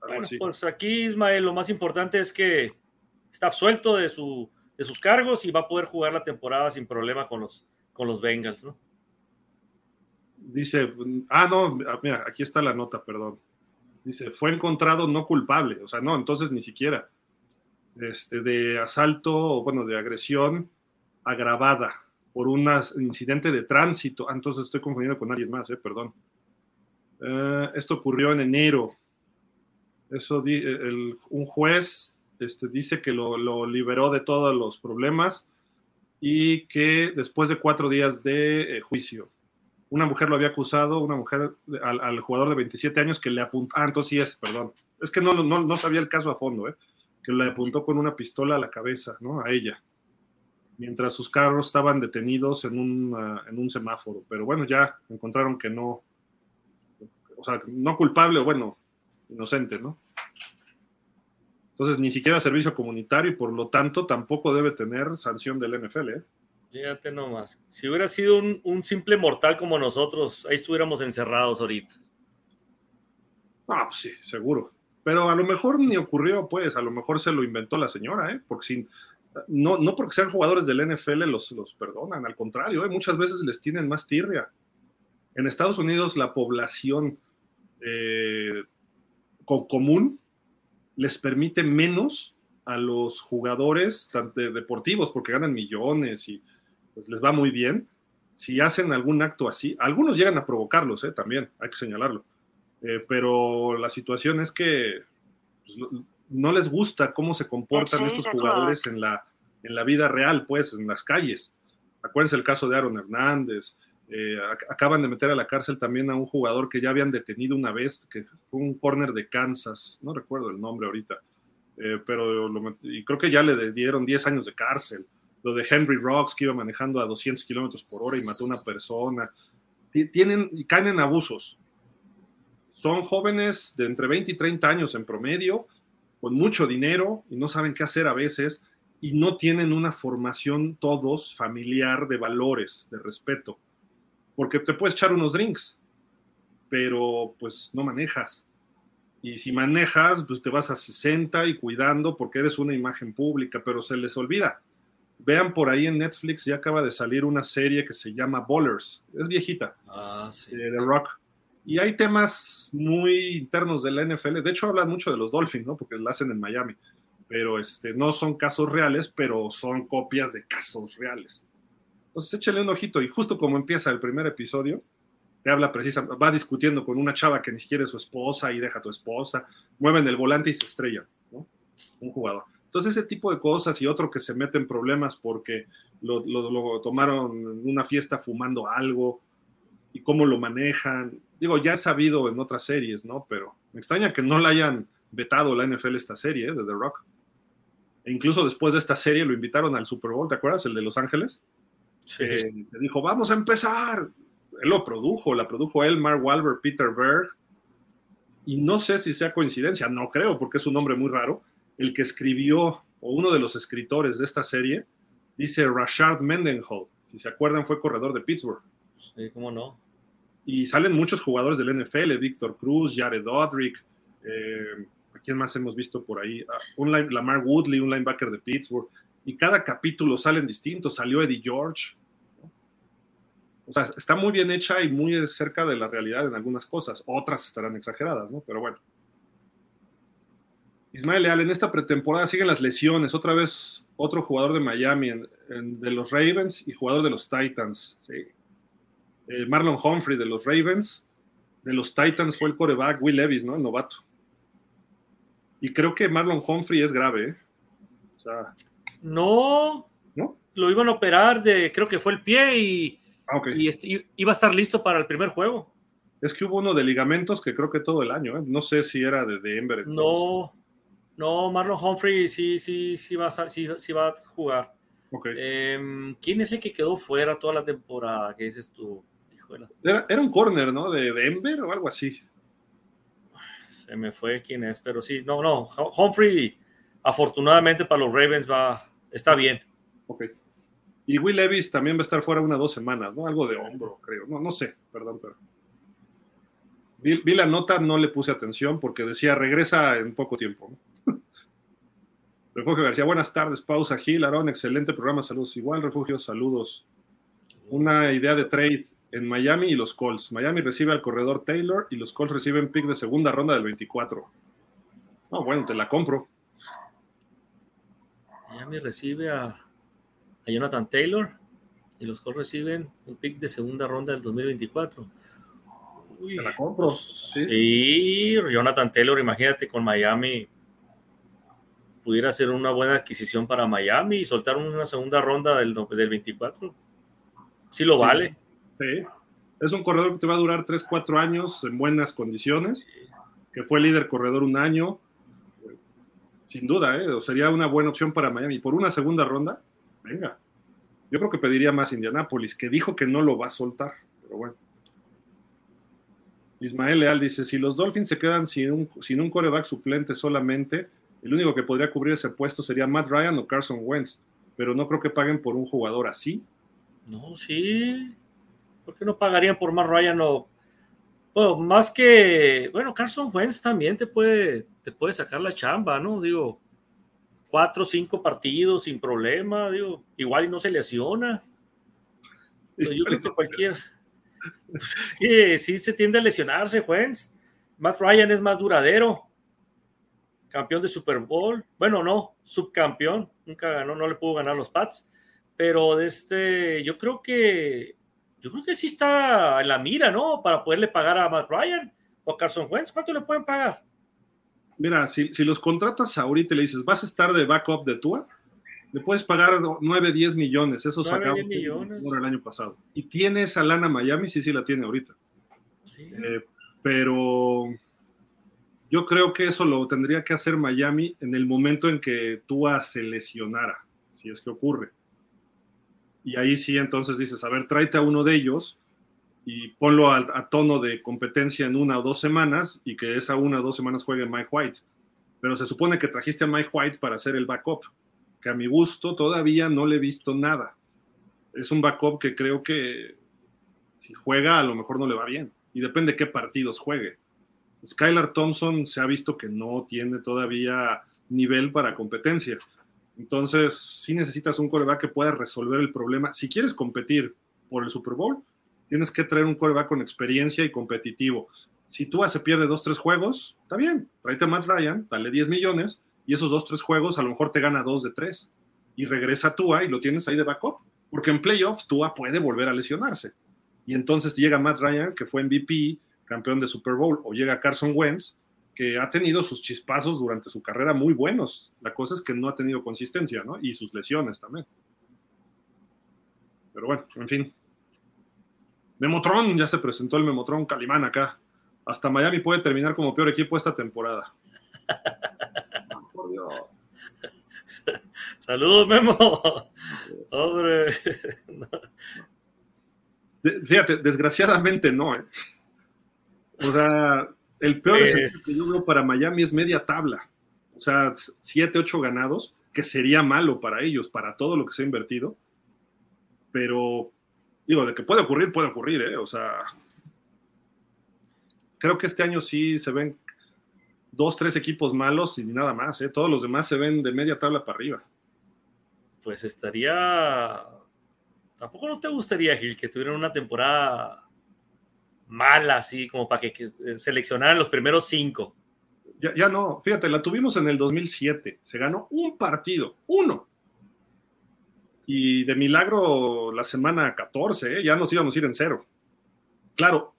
Bueno, pues aquí, Ismael, lo más importante es que está absuelto de, su, de sus cargos y va a poder jugar la temporada sin problema con los, con los Bengals, ¿no? Dice, ah, no, mira, aquí está la nota, perdón. Dice, fue encontrado no culpable, o sea, no, entonces ni siquiera. Este, de asalto, bueno, de agresión agravada por un incidente de tránsito. Ah, entonces estoy confundiendo con alguien más, eh, perdón. Eh, esto ocurrió en enero. Eso un juez este, dice que lo, liberó de todos los problemas y que después de cuatro días de eh, juicio, una mujer lo había acusado, una mujer al, jugador de 27 años que le apuntó, ah, entonces sí es, perdón, es que no, no, no sabía el caso a fondo, eh, que le apuntó con una pistola a la cabeza, ¿no? A ella mientras sus carros estaban detenidos en un, ah, en un semáforo. Pero bueno, ya encontraron que no, o sea, no culpable, bueno, inocente, ¿no? Entonces, ni siquiera servicio comunitario y por lo tanto tampoco debe tener sanción del NFL, ¿eh? Fíjate nomás. Si hubiera sido un, un, simple mortal como nosotros, ahí estuviéramos encerrados ahorita. Ah, pues sí, seguro. Pero a lo mejor ni ocurrió, pues, a lo mejor se lo inventó la señora, ¿eh? Porque sin, no, no porque sean jugadores del NFL los, los perdonan, al contrario, ¿eh? muchas veces les tienen más tirria. En Estados Unidos la población eh, común les permite menos a los jugadores deportivos porque ganan millones y pues, les va muy bien. Si hacen algún acto así, algunos llegan a provocarlos, ¿eh? también, hay que señalarlo. pero la situación es que pues, no les gusta cómo se comportan estos jugadores en la, en la vida real, pues, en las calles. Acuérdense el caso de Aaron Hernández. Eh, acaban de meter a la cárcel también a un jugador que ya habían detenido una vez, que fue un corner de Kansas, no recuerdo el nombre ahorita, eh, pero y creo que ya le dieron 10 años de cárcel. Lo de Henry Rocks, que iba manejando a 200 kilómetros por hora y mató a una persona. Tienen caen en abusos. Son jóvenes de entre 20 y 30 años en promedio con mucho dinero y no saben qué hacer a veces y no tienen una formación todos familiar de valores, de respeto. Porque te puedes echar unos drinks, pero pues no manejas. Y si manejas, pues te vas a 60 y cuidando porque eres una imagen pública, pero se les olvida. Vean por ahí en Netflix, ya acaba de salir una serie que se llama Ballers. Es viejita. Ah, sí. De Rock. Y hay temas muy internos de la NFL. De hecho, hablan mucho de los Dolphins, ¿no? Porque la hacen en Miami. Pero este, no son casos reales, pero son copias de casos reales. Entonces, échale un ojito. Y justo como empieza el primer episodio, te habla precisamente, va discutiendo con una chava que ni siquiera es su esposa y deja a tu esposa, mueven el volante y se estrella, ¿no? Un jugador. Entonces, ese tipo de cosas y otro que se mete en problemas porque lo, lo, lo tomaron en una fiesta fumando algo y cómo lo manejan digo, ya he sabido en otras series, ¿no? Pero me extraña que no la hayan vetado la NFL esta serie ¿eh? de The Rock. E incluso después de esta serie lo invitaron al Super Bowl, ¿te acuerdas? El de Los Ángeles. Sí. Eh, dijo, vamos a empezar. Él lo produjo, la produjo él, Mark Wahlberg, Peter Berg. Y no sé si sea coincidencia, no creo, porque es un nombre muy raro, el que escribió, o uno de los escritores de esta serie, dice Rashard Mendenhall. Si se acuerdan, fue corredor de Pittsburgh. Sí, cómo no. Y salen muchos jugadores del NFL, Víctor Cruz, Jared Odrick, eh, ¿a quién más hemos visto por ahí? Ah, Lamar Woodley, un linebacker de Pittsburgh. Y cada capítulo salen distintos. Salió Eddie George. O sea, está muy bien hecha y muy cerca de la realidad en algunas cosas. Otras estarán exageradas, ¿no? Pero bueno. Ismael Leal, en esta pretemporada siguen las lesiones. Otra vez otro jugador de Miami, de los Ravens y jugador de los Titans. Eh, Marlon Humphrey de los Ravens. De los Titans fue el coreback Will Levis, ¿no? El novato. Y creo que Marlon Humphrey es grave, ¿eh? O sea, no, ¿no? Lo iban a operar de, creo que fue el pie y Ah, okay. y este, iba a estar listo para el primer juego. Es que hubo uno de ligamentos que creo que todo el año, ¿eh? no sé si era de Denver. No, no, Marlon Humphrey sí, sí, sí va a, sí, sí va a jugar. Okay. Eh, ¿Quién es el que quedó fuera toda la temporada? ¿Qué dices tú? Era, era, un corner, ¿no? De Denver o algo así. Se me fue quién es, pero sí, no, no. Humphrey, afortunadamente para los Ravens va, está bien. Ok. Y Will Levis también va a estar fuera unas dos semanas, ¿no? Algo de hombro, creo. No, no sé, perdón, pero. Vi, vi, la nota, no le puse atención porque decía regresa en poco tiempo. ¿no? Refugio García, buenas tardes, pausa Gil, Aarón, excelente programa, saludos. Igual, Refugio, saludos. Una idea de trade en Miami y los Colts. Miami recibe al corredor Taylor y los Colts reciben pick de segunda ronda del 24. No, bueno, te la compro. Miami recibe a, a Jonathan Taylor y los Colts reciben un pick de segunda ronda del 2024. Uy, te la compro. ¿sí? sí, Jonathan Taylor, imagínate con Miami pudiera ser una buena adquisición para Miami y soltar una segunda ronda del, del 24. Sí lo Sí. vale. Sí. Es un corredor que te va a durar 3, 4 años en buenas condiciones, que fue líder corredor un año. Sin duda, ¿eh? Sería una buena opción para Miami. Por una segunda ronda, venga. Yo creo que pediría más Indianápolis, que dijo que no lo va a soltar, pero bueno. Ismael Leal dice, si los Dolphins se quedan sin un, sin un coreback suplente solamente, el único que podría cubrir ese puesto sería Matt Ryan o Carson Wentz, pero no creo que paguen por un jugador así. No, sí. ¿Por qué no pagarían por más Ryan o bueno, más que bueno, Carson Wentz también te puede te puede sacar la chamba, ¿no? Digo, cuatro o cinco partidos sin problema, digo, igual y no se lesiona. Pero yo creo que cualquier pues es que sí se tiende a lesionarse, Wentz. Matt Ryan es más duradero. Campeón de Super Bowl. Bueno, no, subcampeón. Nunca ganó, no le pudo ganar los Pats. Pero de este, yo creo que yo creo que sí está en la mira, ¿no? Para poderle pagar a Matt Ryan o a Carson Wentz. ¿Cuánto le pueden pagar? Mira, si, si, los contratas ahorita y le dices, vas a estar de backup de Tua, le puedes pagar 9, 10 millones. Eso 9, sacamos 10 millones. el año pasado. Y tiene esa lana Miami, sí, sí la tiene ahorita. Sí. Eh, pero yo creo que eso lo tendría que hacer Miami en el momento en que Tua se lesionara, si es que ocurre. Y ahí sí, entonces dices, a ver, tráete a uno de ellos y ponlo a, tono de competencia en una o dos semanas y que esa una o dos semanas juegue Mike White. Pero se supone que trajiste a Mike White para hacer el backup, que a mi gusto todavía no le he visto nada. Es un backup que creo que si juega a lo mejor no le va bien. Y depende qué partidos juegue. Skylar Thompson se ha visto que no tiene todavía nivel para competencia. Entonces, sí necesitas un coreback que pueda resolver el problema. Si quieres competir por el Super Bowl, tienes que traer un coreback con experiencia y competitivo. Si tú se pierde dos, tres juegos, está bien, tráete a Matt Ryan, dale 10 millones y esos dos, tres juegos a lo mejor te gana dos de tres y regresa a Tua y lo tienes ahí de backup. Porque en playoffs Tua puede volver a lesionarse. Y entonces llega Matt Ryan, que fue MVP, campeón de Super Bowl, o llega Carson Wentz, que ha tenido sus chispazos durante su carrera muy buenos. La cosa es que no ha tenido consistencia, ¿no? Y sus lesiones también. Pero bueno, en fin. Memotron, ya se presentó el Memotron Calimán acá. Hasta Miami puede terminar como peor equipo esta temporada. Por Dios. Saludos, Memo. Hombre. De, fíjate, desgraciadamente no, ¿eh? O sea, el peor Es- que yo veo para Miami es media tabla. O sea, 7, 8 ganados, que sería malo para ellos, para todo lo que se ha invertido. Pero, digo, de que puede ocurrir, puede ocurrir, ¿eh? O sea, creo que este año sí se ven dos, tres equipos malos y nada más, ¿eh? Todos los demás se ven de media tabla para arriba. Pues estaría. Tampoco no te gustaría, Gil, que tuvieran una temporada mala, así como para que, que seleccionaran los primeros cinco. Ya, ya, no, fíjate, la tuvimos en el 2007. Se ganó un partido, uno. Y de milagro la semana 14, ¿eh? ya nos íbamos a ir en cero. Claro,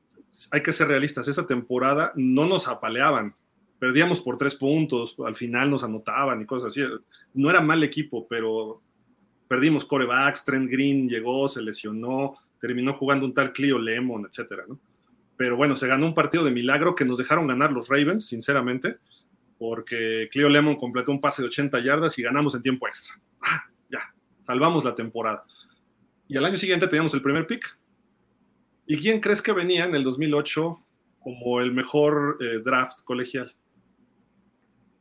hay que ser realistas. Esa temporada no nos apaleaban perdíamos por tres puntos, al final nos anotaban y cosas así. No era mal equipo, pero perdimos corebacks, Trent Green llegó, se lesionó, terminó jugando un tal Clio Lemon, etcétera, ¿no? Pero bueno, se ganó un partido de milagro que nos dejaron ganar los Ravens, sinceramente, porque Clio Lemon completó un pase de 80 yardas y ganamos en tiempo extra. Ah, ya, salvamos la temporada. Y al año siguiente teníamos el primer pick. ¿Y quién crees que venía en el 2008 como el mejor eh, draft colegial?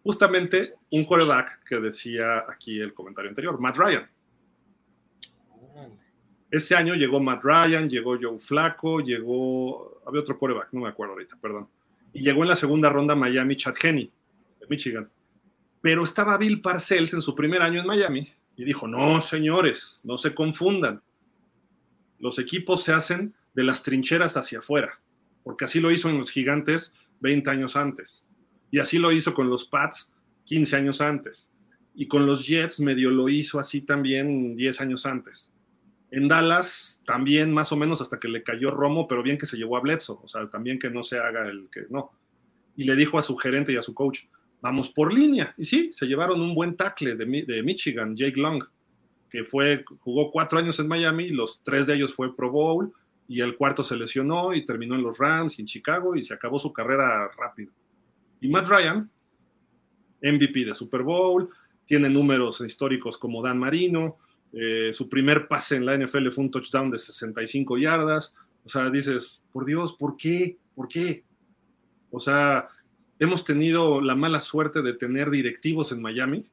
justamente un quarterback que decía aquí el comentario anterior, Matt Ryan. Ese año llegó Matt Ryan, llegó Joe Flaco, llegó, había otro quarterback, no me acuerdo ahorita, perdón. Y llegó en la segunda ronda Miami Chad Henney, de Michigan. Pero estaba Bill Parcells en su primer año en Miami y dijo, no, señores, no se confundan. Los equipos se hacen de las trincheras hacia afuera, porque así lo hizo en los gigantes 20 años antes. Y así lo hizo con los Pats 15 años antes. Y con los Jets medio lo hizo así también 10 años antes. En Dallas también más o menos hasta que le cayó Romo, pero bien que se llevó a Bledsoe, o sea, también que no se haga el que no. Y le dijo a su gerente y a su coach, vamos por línea. Y sí, se llevaron un buen tackle de, de Michigan, Jake Long, que fue, jugó cuatro años en Miami, los tres de ellos fue Pro Bowl, y el cuarto se lesionó y terminó en los Rams y en Chicago y se acabó su carrera rápido. Y Matt Ryan, MVP de Super Bowl, tiene números históricos como Dan Marino, eh, su primer pase en la NFL fue un touchdown de 65 yardas. O sea, dices, por Dios, ¿por qué? ¿Por qué? O sea, hemos tenido la mala suerte de tener directivos en Miami,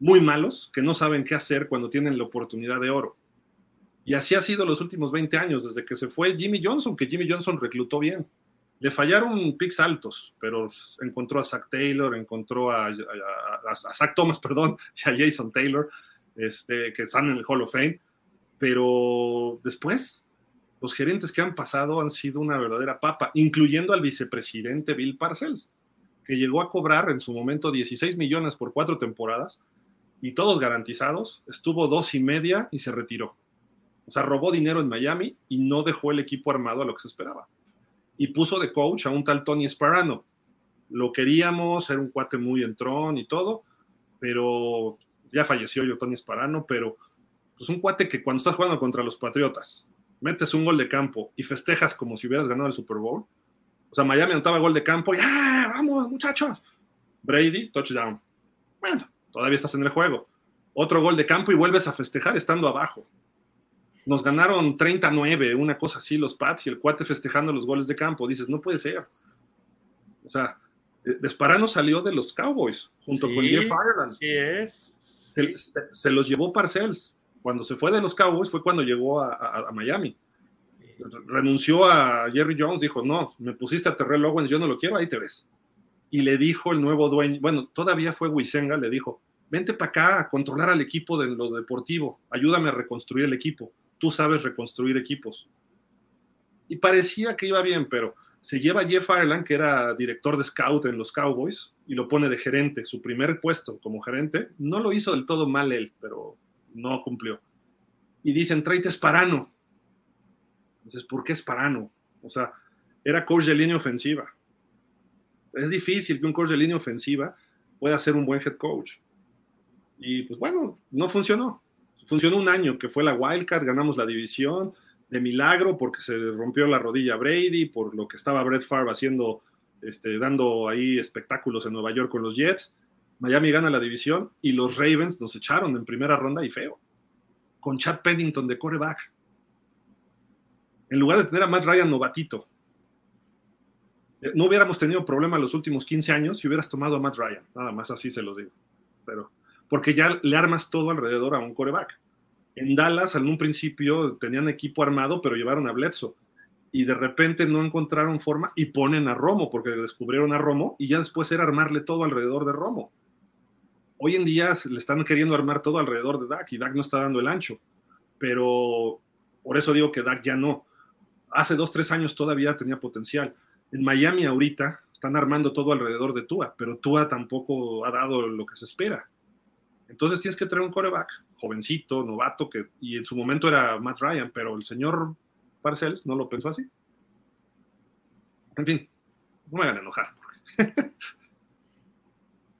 muy malos, que no saben qué hacer cuando tienen la oportunidad de oro. Y así ha sido los últimos 20 años, desde que se fue Jimmy Johnson, que Jimmy Johnson reclutó bien. Le fallaron picks altos, pero encontró a Zach Taylor, encontró a, a, Zach Thomas, perdón, y a Jason Taylor, este, que están en el Hall of Fame. Pero después, los gerentes que han pasado han sido una verdadera papa, incluyendo al vicepresidente Bill Parcells, que llegó a cobrar en su momento 16 millones por cuatro temporadas y todos garantizados, estuvo dos y media y se retiró. O sea, robó dinero en Miami y no dejó el equipo armado a lo que se esperaba y puso de coach a un tal Tony Sparano. Lo queríamos, era un cuate muy entrón y todo, pero ya falleció yo Tony Sparano, pero pues un cuate que cuando estás jugando contra los Patriotas, metes un gol de campo y festejas como si hubieras ganado el Super Bowl. O sea, Miami anotaba gol de campo y ¡ah, vamos, muchachos! Brady, touchdown. Bueno, todavía estás en el juego. Otro gol de campo y vuelves a festejar estando abajo nos ganaron 39, una cosa así, los Pats y el cuate festejando los goles de campo. Dices, no puede ser. O sea, Desparano salió de los Cowboys junto con Jeff Ireland. Sí es. Se, los llevó Parcells. Cuando se fue de los Cowboys fue cuando llegó a, Miami. Renunció a Jerry Jones, dijo, no, me pusiste a Terrell Owens, yo no lo quiero, ahí te ves. Y le dijo el nuevo dueño, bueno, todavía fue Wisenga, le dijo, vente para acá a controlar al equipo de lo deportivo, ayúdame a reconstruir el equipo tú sabes reconstruir equipos. Y parecía que iba bien, pero se lleva a Jeff Ireland, que era director de scout en los Cowboys, y lo pone de gerente. Su primer puesto como gerente, no lo hizo del todo mal él, pero no cumplió. Y dicen, tráete Esparano. Entonces, ¿por qué Esparano? O sea, era coach de línea ofensiva. Es difícil que un coach de línea ofensiva pueda ser un buen head coach. Y pues bueno, no funcionó funcionó un año, que fue la wildcard, ganamos la división de milagro porque se rompió la rodilla Brady, por lo que estaba Brett Favre haciendo, este, dando ahí espectáculos en Nueva York con los Jets. Miami gana la división y los Ravens nos echaron en primera ronda y feo, con Chad Pennington de coreback. En lugar de tener a Matt Ryan novatito. Eh, no hubiéramos tenido problema los últimos 15 años si hubieras tomado a Matt Ryan, nada más así se los digo. Pero, porque ya le armas todo alrededor a un coreback. En Dallas, en un principio, tenían equipo armado, pero llevaron a Bledsoe. Y de repente no encontraron forma y ponen a Romo, porque descubrieron a Romo, y ya después era armarle todo alrededor de Romo. Hoy en día le están queriendo armar todo alrededor de Dak y Dak no está dando el ancho. Pero por eso digo que Dak ya no. Hace dos, tres años todavía tenía potencial. En Miami ahorita están armando todo alrededor de Tua, pero Tua tampoco ha dado lo que se espera. Entonces tienes que traer un coreback jovencito, novato, que, y en su momento era Matt Ryan, pero el señor Parcells no lo pensó así. En fin, no me hagan enojar.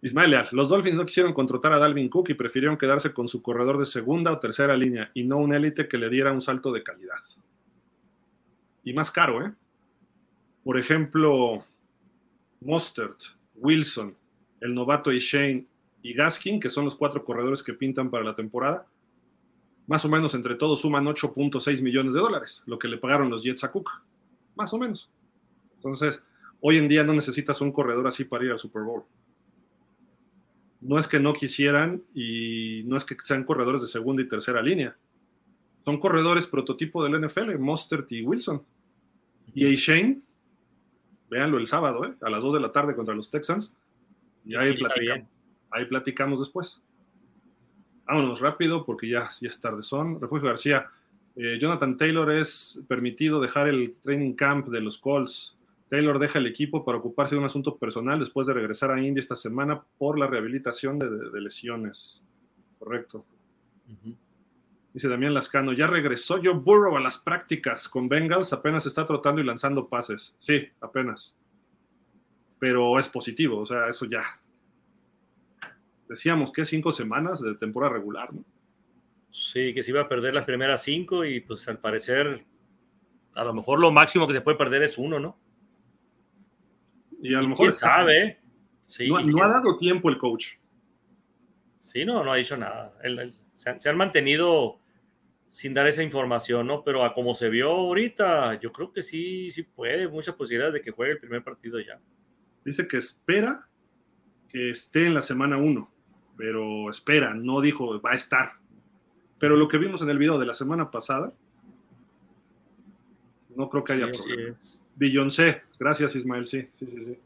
Ismael los Dolphins no quisieron contratar a Dalvin Cook y prefirieron quedarse con su corredor de segunda o tercera línea y no un élite que le diera un salto de calidad. Y más caro, ¿eh? Por ejemplo, Mostert, Wilson, el novato Shane y Gaskin, que son los cuatro corredores que pintan para la temporada, más o menos entre todos suman 8.6 millones de dólares, lo que le pagaron los Jets a Cook, más o menos. Entonces, hoy en día no necesitas un corredor así para ir al Super Bowl. No es que no quisieran y no es que sean corredores de segunda y tercera línea. Son corredores prototipo del NFL, Mostert y Wilson. Y a Shane, véanlo el sábado, ¿eh? a las 2 de la tarde contra los Texans. Y ahí platicamos ahí platicamos después. Vámonos rápido porque ya, ya es tarde. Son Refugio García. Eh, Jonathan Taylor es permitido dejar el training camp de los Colts. Taylor deja el equipo para ocuparse de un asunto personal después de regresar a India esta semana por la rehabilitación de, lesiones. Correcto. Dice Damián Lascano, ya regresó Joe Burrow a las prácticas con Bengals, apenas está trotando y lanzando pases. Sí, apenas. Pero es positivo, o sea, eso ya, decíamos que cinco semanas de temporada regular, ¿no? Sí, que se iba a perder las primeras cinco y pues al parecer a lo mejor lo máximo que se puede perder es uno, ¿no? Y a lo mejor... ¿Quién sabe? Sí, no, ha dado tiempo el coach. Sí, no, no ha dicho nada. se, han mantenido sin dar esa información, ¿no? Pero a como se vio ahorita, yo creo que sí, sí puede, muchas posibilidades de que juegue el primer partido ya. Dice que espera que esté en la semana 1 pero espera, no dijo va a estar. Pero lo que vimos en el video de la semana pasada, no creo que haya problema. Beyoncé, gracias Ismael, sí, sí, sí, sí.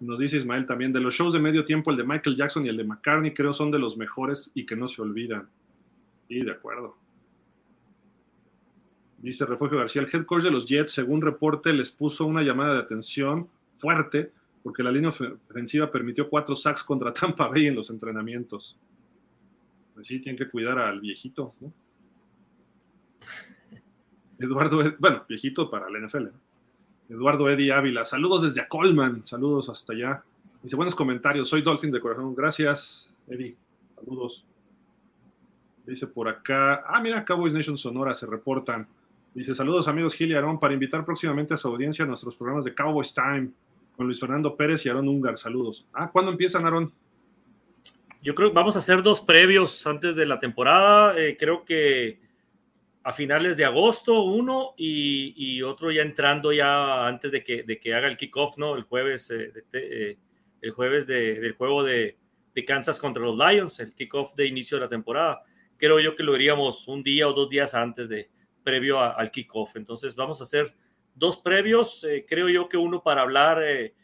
Nos dice Ismael también, de los shows de medio tiempo, el de Michael Jackson y el de McCartney creo son de los mejores y que no se olvidan. Sí, de acuerdo. Dice Refugio García, el head coach de los Jets, según reporte, les puso una llamada de atención fuerte porque la línea ofensiva permitió cuatro sacks contra Tampa Bay en los entrenamientos. Pues sí, tienen que cuidar al viejito, ¿no? Eduardo, bueno, viejito para la NFL. Eduardo Eddie Ávila, saludos desde Colman, saludos hasta allá. Dice, buenos comentarios, soy Dolphin de corazón. Gracias, Eddie, saludos. Dice por acá, ah, mira, Cowboys Nation Sonora se reportan. Dice, saludos amigos Gil y Aaron para invitar próximamente a su audiencia a nuestros programas de Cowboys Time con Luis Fernando Pérez y Aaron Ungar. Saludos. Ah, ¿cuándo empiezan, Aaron? Yo creo que vamos a hacer dos previos antes de la temporada. Eh, creo que a finales de agosto uno y, otro ya entrando ya antes de que, de que haga el kickoff, ¿no? El jueves, eh, eh, el jueves del juego de, Kansas contra los Lions, el kickoff de inicio de la temporada. Creo yo que lo haríamos un día o dos días antes de previo al kickoff. Entonces vamos a hacer dos previos, eh, creo yo que uno para hablar eh,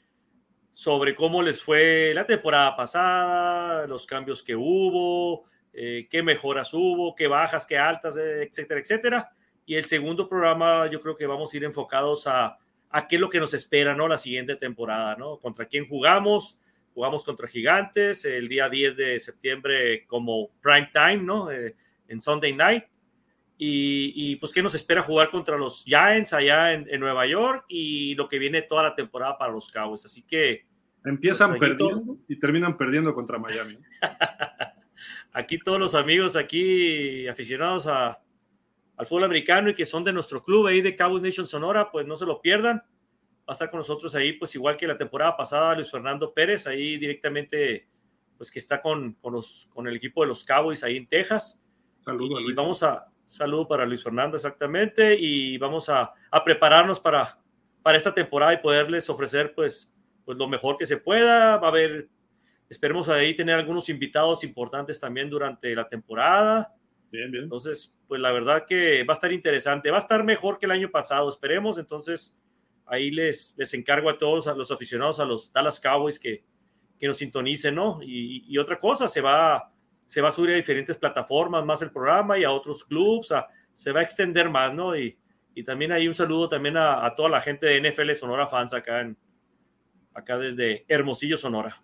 sobre cómo les fue la temporada pasada, los cambios que hubo, eh, qué mejoras hubo, qué bajas, qué altas, etcétera, etcétera. Y el segundo programa yo creo que vamos a ir enfocados a, a qué es lo que nos espera, ¿no? La siguiente temporada, ¿no? Contra quién jugamos. Jugamos contra Gigantes el día 10 de septiembre como prime time, ¿no? en Sunday night y, pues qué nos espera jugar contra los Giants allá en, Nueva York y lo que viene toda la temporada para los Cowboys. Así que... Empiezan pues, perdiendo y terminan perdiendo contra Miami. aquí todos los amigos aquí aficionados a, al fútbol americano y que son de nuestro club ahí de Cowboys Nation Sonora, pues no se lo pierdan. Va a estar con nosotros ahí, pues igual que la temporada pasada, Luis Fernando Pérez, ahí directamente, pues que está con, con, los, con el equipo de los Cowboys ahí en Texas. Saludos. y vamos a, Saludo para Luis Fernando, exactamente. Y vamos a, prepararnos para, para esta temporada y poderles ofrecer pues, pues lo mejor que se pueda. Va a haber, esperemos ahí tener algunos invitados importantes también durante la temporada. Bien, bien. Entonces, pues la verdad que va a estar interesante, va a estar mejor que el año pasado, esperemos. Entonces, ahí les, les encargo a todos a los aficionados a los Dallas Cowboys que, que nos sintonicen, ¿no? Y, y, otra cosa, se va, se va a subir a diferentes plataformas más el programa y a otros clubs, se va a extender más, ¿no? Y, y también hay un saludo también a, a, toda la gente de NFL Sonora Fans acá, en, acá desde Hermosillo, Sonora.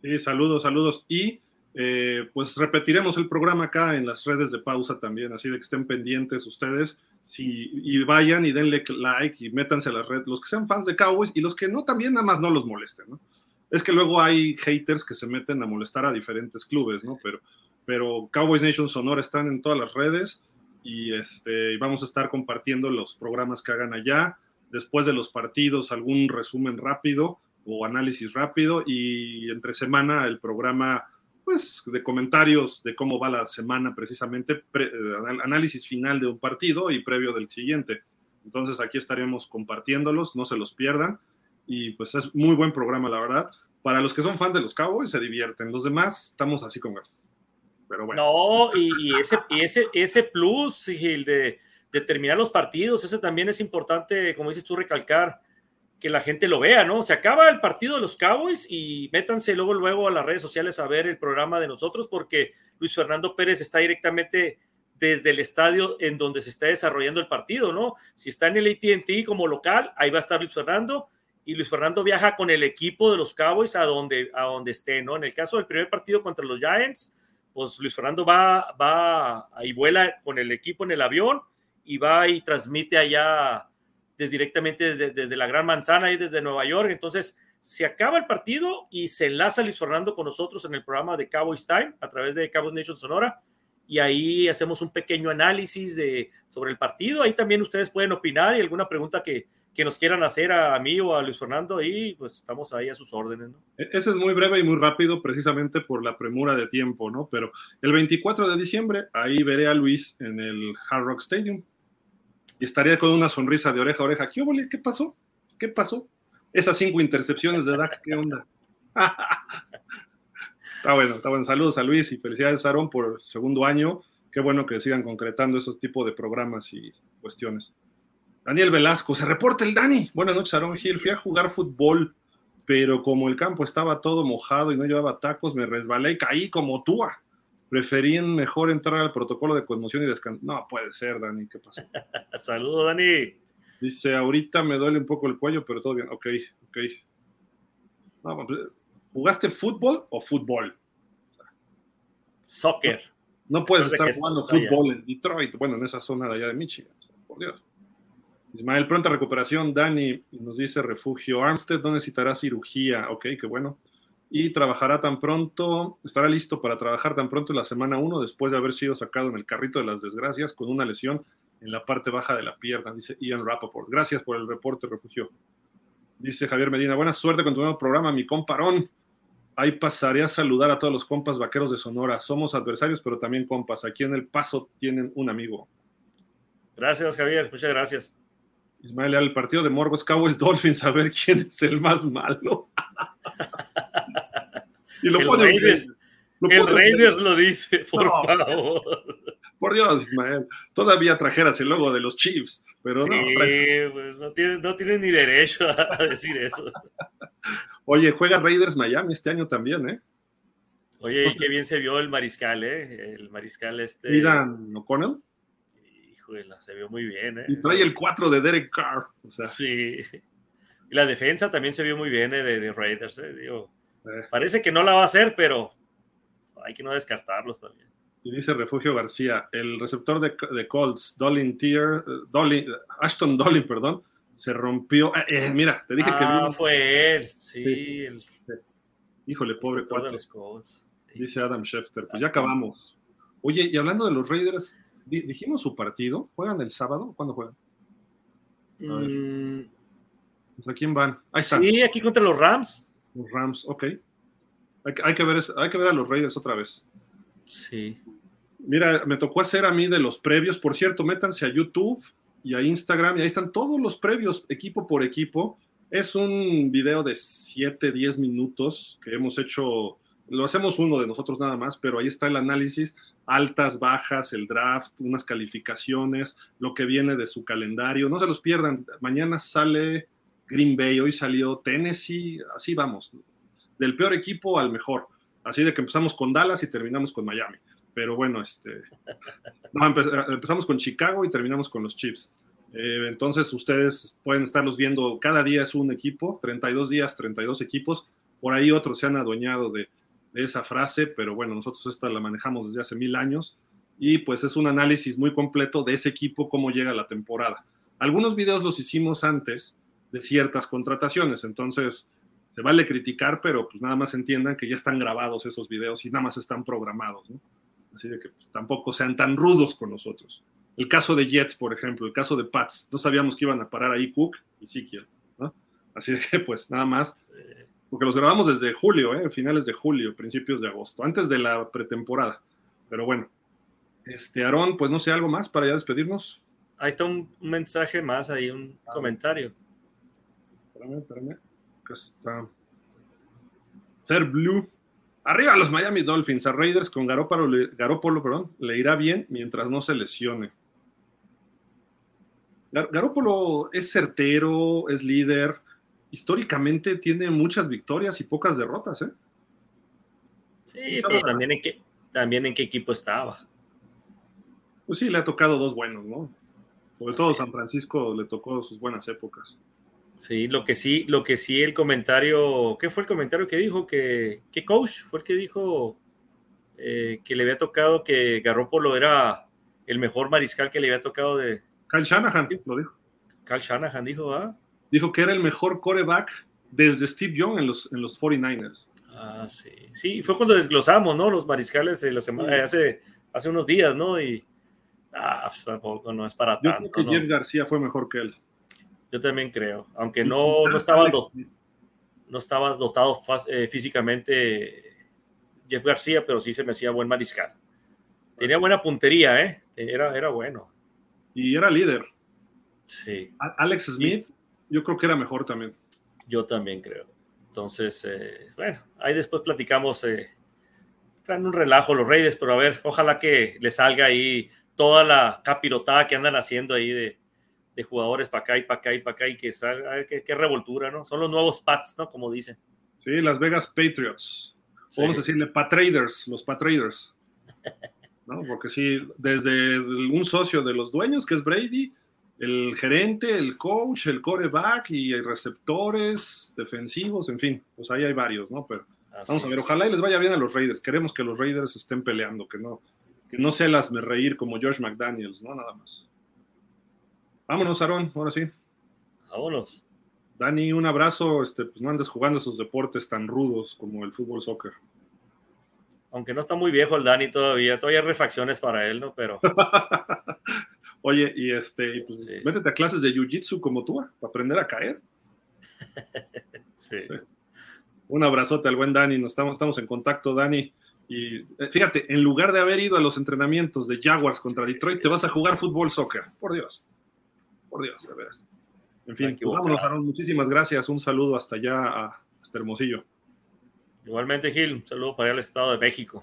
Sí, saludos, saludos. Y eh, pues repetiremos el programa acá en las redes de pausa también, así de que estén pendientes ustedes si, y vayan y denle like y métanse a la red, los que sean fans de Cowboys y los que no también nada más no los molesten, ¿no? Es que luego hay haters que se meten a molestar a diferentes clubes, ¿no? Pero, pero Cowboys Nation Sonora están en todas las redes y este, vamos a estar compartiendo los programas que hagan allá. Después de los partidos, algún resumen rápido o análisis rápido y entre semana el programa pues de comentarios de cómo va la semana precisamente, pre, eh, análisis final de un partido y previo del siguiente. Entonces aquí estaremos compartiéndolos, no se los pierdan y pues es muy buen programa la verdad. Para los que son fans de los Cowboys se divierten, los demás estamos así como pero bueno. No, y, y ese, ese, ese plus, Gil, de, de, terminar los partidos, ese también es importante, como dices tú, recalcar que la gente lo vea, ¿no? Se acaba el partido de los Cowboys y métanse luego, luego a las redes sociales a ver el programa de nosotros porque Luis Fernando Pérez está directamente desde el estadio en donde se está desarrollando el partido, ¿no? Si está en el ATT como local, ahí va a estar Luis Fernando y Luis Fernando viaja con el equipo de los Cowboys a donde, a donde esté, ¿no? En el caso del primer partido contra los Giants, pues Luis Fernando va, va y vuela con el equipo en el avión y va y transmite allá directamente desde, desde, la Gran Manzana y desde Nueva York. Entonces, se acaba el partido y se enlaza Luis Fernando con nosotros en el programa de Cowboys Time a través de Cowboys Nation Sonora y ahí hacemos un pequeño análisis de, sobre el partido. Ahí también ustedes pueden opinar y alguna pregunta que, que nos quieran hacer a, mí o a Luis Fernando y pues estamos ahí a sus órdenes. ¿no? Ese es muy breve y muy rápido precisamente por la premura de tiempo, ¿no? Pero el 24 de diciembre ahí veré a Luis en el Hard Rock Stadium y estaría con una sonrisa de oreja a oreja. ¿Qué? ¿Qué pasó? ¿Qué pasó? Esas cinco intercepciones de Dak, ¿qué onda? está bueno, está bueno. Saludos a Luis y felicidades, Aaron, por el segundo año. Qué bueno que sigan concretando esos tipos de programas y cuestiones. Daniel Velasco, se reporta el Dani. Buenas noches, Aaron Gil. Fui a jugar fútbol, pero como el campo estaba todo mojado y no llevaba tacos, me resbalé y caí como túa. Preferían mejor entrar al protocolo de conmoción y descanso. No puede ser, Dani, ¿qué pasó? Saludos, Dani. Dice, ahorita me duele un poco el cuello, pero todo bien. Ok, ok. No, ¿Jugaste fútbol o fútbol? Soccer. No, no puedes estar jugando fútbol allá. en Detroit, bueno, en esa zona de allá de Michigan. Por Dios. Ismael, pronta recuperación. Dani nos dice refugio. Armstead no necesitará cirugía. Ok, qué bueno. Y trabajará tan pronto, estará listo para trabajar tan pronto en la semana 1 después de haber sido sacado en el carrito de las desgracias con una lesión en la parte baja de la pierna, dice Ian Rappaport. Gracias por el reporte, refugio. Dice Javier Medina, buena suerte con tu nuevo programa, mi comparón. Ahí pasaré a saludar a todos los compas vaqueros de Sonora. Somos adversarios, pero también compas. Aquí en El Paso tienen un amigo. Gracias, Javier. Muchas gracias. Ismael, el partido de Morbos Cowboys Dolphins, a ver quién es el más malo. y lo el pone Raiders, lo, el Raiders lo dice, por no, favor. Por Dios, Ismael. Todavía trajeras el logo de los Chiefs, pero sí, no. Pues no tienen no tiene ni derecho a decir eso. Oye, juega Raiders Miami este año también, ¿eh? Oye, Entonces, qué bien se vio el mariscal, ¿eh? El mariscal este. Iran O'Connell. Híjole, se vio muy bien, ¿eh? Y trae el 4 de Derek Carr. O sea. Sí. Y la defensa también se vio muy bien ¿eh? de, de, Raiders, ¿eh? Digo, eh. parece que no la va a hacer, pero hay que no descartarlos también. Y dice Refugio García, el receptor de, de Colts, Dolin Tier, Dolin, Ashton Dolin, perdón, se rompió. Eh, mira, te dije ah, que. Ah, fue él, sí. sí. El, Híjole, pobre cuate. De los Colts. Sí. Dice Adam Schefter. Pues ya acabamos. Oye, y hablando de los Raiders, dijimos su partido. ¿Juegan el sábado? ¿Cuándo juegan? Mm. ¿Contra quién van? Ahí están. Sí, aquí contra los Rams. Los Rams, ok. Hay, hay, que ver, hay que ver a los Raiders otra vez. Sí. Mira, me tocó hacer a mí de los previos. Por cierto, métanse a YouTube y a Instagram y ahí están todos los previos, equipo por equipo. Es un video de 7, 10 minutos que hemos hecho, lo hacemos uno de nosotros nada más, pero ahí está el análisis, altas, bajas, el draft, unas calificaciones, lo que viene de su calendario. No se los pierdan, mañana sale Green Bay, hoy salió Tennessee, así vamos, del peor equipo al mejor. Así de que empezamos con Dallas y terminamos con Miami. Pero bueno, este, empezamos con Chicago y terminamos con los Chiefs. Eh, entonces ustedes pueden estarlos viendo, cada día es un equipo, 32 días, 32 equipos. Por ahí otros se han adueñado de, de esa frase, pero bueno, nosotros esta la manejamos desde hace mil años y pues es un análisis muy completo de ese equipo, cómo llega la temporada. Algunos videos los hicimos antes de ciertas contrataciones, entonces se vale criticar, pero pues nada más entiendan que ya están grabados esos videos y nada más están programados, ¿no? Así de que pues, tampoco sean tan rudos con nosotros. El caso de Jets, por ejemplo, el caso de Pats, no sabíamos que iban a parar ahí Cook y Siquiel, ¿no? Así de que pues nada más, porque los grabamos desde julio, ¿eh? finales de julio, principios de agosto, antes de la pretemporada. Pero bueno, este Aarón, pues no sé, algo más para ya despedirnos. Ahí está un, mensaje más, ahí un comentario. Espérame, espérame. Acá está. Ser Blue. Arriba los Miami Dolphins. A Raiders con Garópolo, Garópolo perdón, le irá bien mientras no se lesione. Garópolo es certero, es líder. Históricamente tiene muchas victorias y pocas derrotas, ¿eh? Sí, pero también en, qué, también en qué equipo estaba. Pues sí, le ha tocado dos buenos, ¿no? Sobre todo San Francisco le tocó sus buenas épocas. Sí, lo que sí, lo que sí, el comentario, ¿qué fue el comentario que dijo? Que, ¿Qué coach fue el que dijo eh, que le había tocado que Garrópolo era el mejor mariscal que le había tocado de. Kyle Shanahan lo dijo. Kyle Shanahan dijo, ¿ah? Dijo que era el mejor coreback desde Steve Young en los, en los 49ers. Ah, sí. Sí, fue cuando desglosamos, ¿no? Los mariscales de la semana, hace, hace unos días, ¿no? Y. Ah, pues tampoco, no es para Yo tanto. creo que Jeff García fue mejor que él. Yo también creo, aunque no, no, estaba, no estaba dotado eh, físicamente Jeff García, pero sí se me hacía buen mariscal. Tenía buena puntería, ¿eh? Era, era bueno. Y era líder. Sí. Alex Smith, yo creo que era mejor también. Yo también creo. Entonces, eh, bueno, ahí después platicamos. Eh, traen un relajo los Reyes, pero a ver, ojalá que le salga ahí toda la capirotada que andan haciendo ahí de, de jugadores para acá y para acá y para acá y que salga, qué, qué, revoltura, ¿no? Son los nuevos Pats, ¿no? Como dicen. Sí, Las Vegas Patriots. Sí. Vamos a decirle Patraders, los Patraders. ¿no? Porque sí, desde un socio de los dueños, que es Brady, el gerente, el coach, el coreback y hay receptores defensivos, en fin, pues ahí hay varios, ¿no? Pero Así vamos a ver, ojalá y les vaya bien a los Raiders. Queremos que los Raiders estén peleando, que no, que no se las me reír como Josh McDaniels, ¿no? Nada más. Vámonos, Aarón, ahora sí. Vámonos. Dani, un abrazo. Este, pues no andes jugando esos deportes tan rudos como el fútbol soccer. Aunque no está muy viejo el Dani todavía, todavía hay refacciones para él, ¿no? Pero. Oye, y este, pues, sí. métete a clases de jiu-jitsu como tú, para aprender a caer. sí. sí. Un abrazote al buen Dani, nos estamos, estamos en contacto, Dani. Y eh, fíjate, en lugar de haber ido a los entrenamientos de Jaguars contra Detroit, te vas a jugar fútbol soccer. Por Dios. Por Dios, de veras. En fin, pues vámonos, Aaron. Muchísimas gracias. Un saludo hasta allá, a, hasta Hermosillo. Igualmente, Gil. Un saludo para el Estado de México.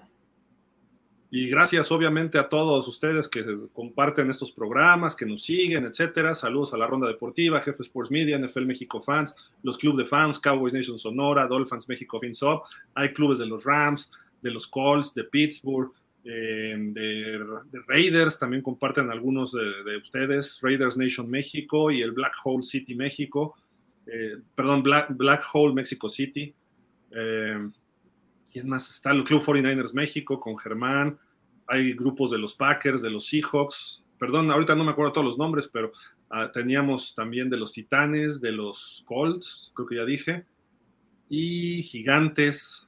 Y gracias, obviamente, a todos ustedes que comparten estos programas, que nos siguen, etcétera. Saludos a la Ronda Deportiva, Jefe Sports Media, NFL México Fans, los clubes de fans, Cowboys Nation Sonora, Dolphins México FinSop. Hay clubes de los Rams, de los Colts, de Pittsburgh, eh, de, de, Raiders, también comparten algunos de, de, ustedes, Raiders Nation México y el Black Hole City México, eh, perdón, Black, Black, Hole México City. Eh, ¿Quién más está? El Club 49ers México con Germán. Hay grupos de los Packers, de los Seahawks. Perdón, ahorita no me acuerdo todos los nombres, pero uh, teníamos también de los Titanes, de los Colts, creo que ya dije, y Gigantes,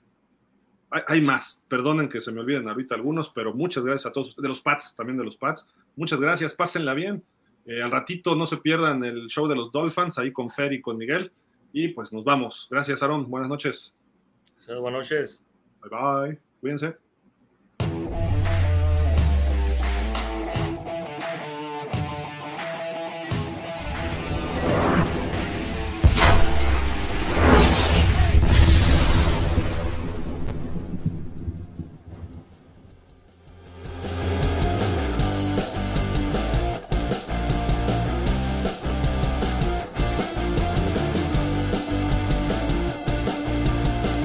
hay, hay, más, perdonen que se me olviden ahorita algunos, pero muchas gracias a todos, de los Pats, también de los Pats, muchas gracias, pásenla bien, eh, al ratito no se pierdan el show de los Dolphins, ahí con Fer y con Miguel, y pues nos vamos, gracias Aaron, buenas noches. Buenas noches. Bye bye, cuídense.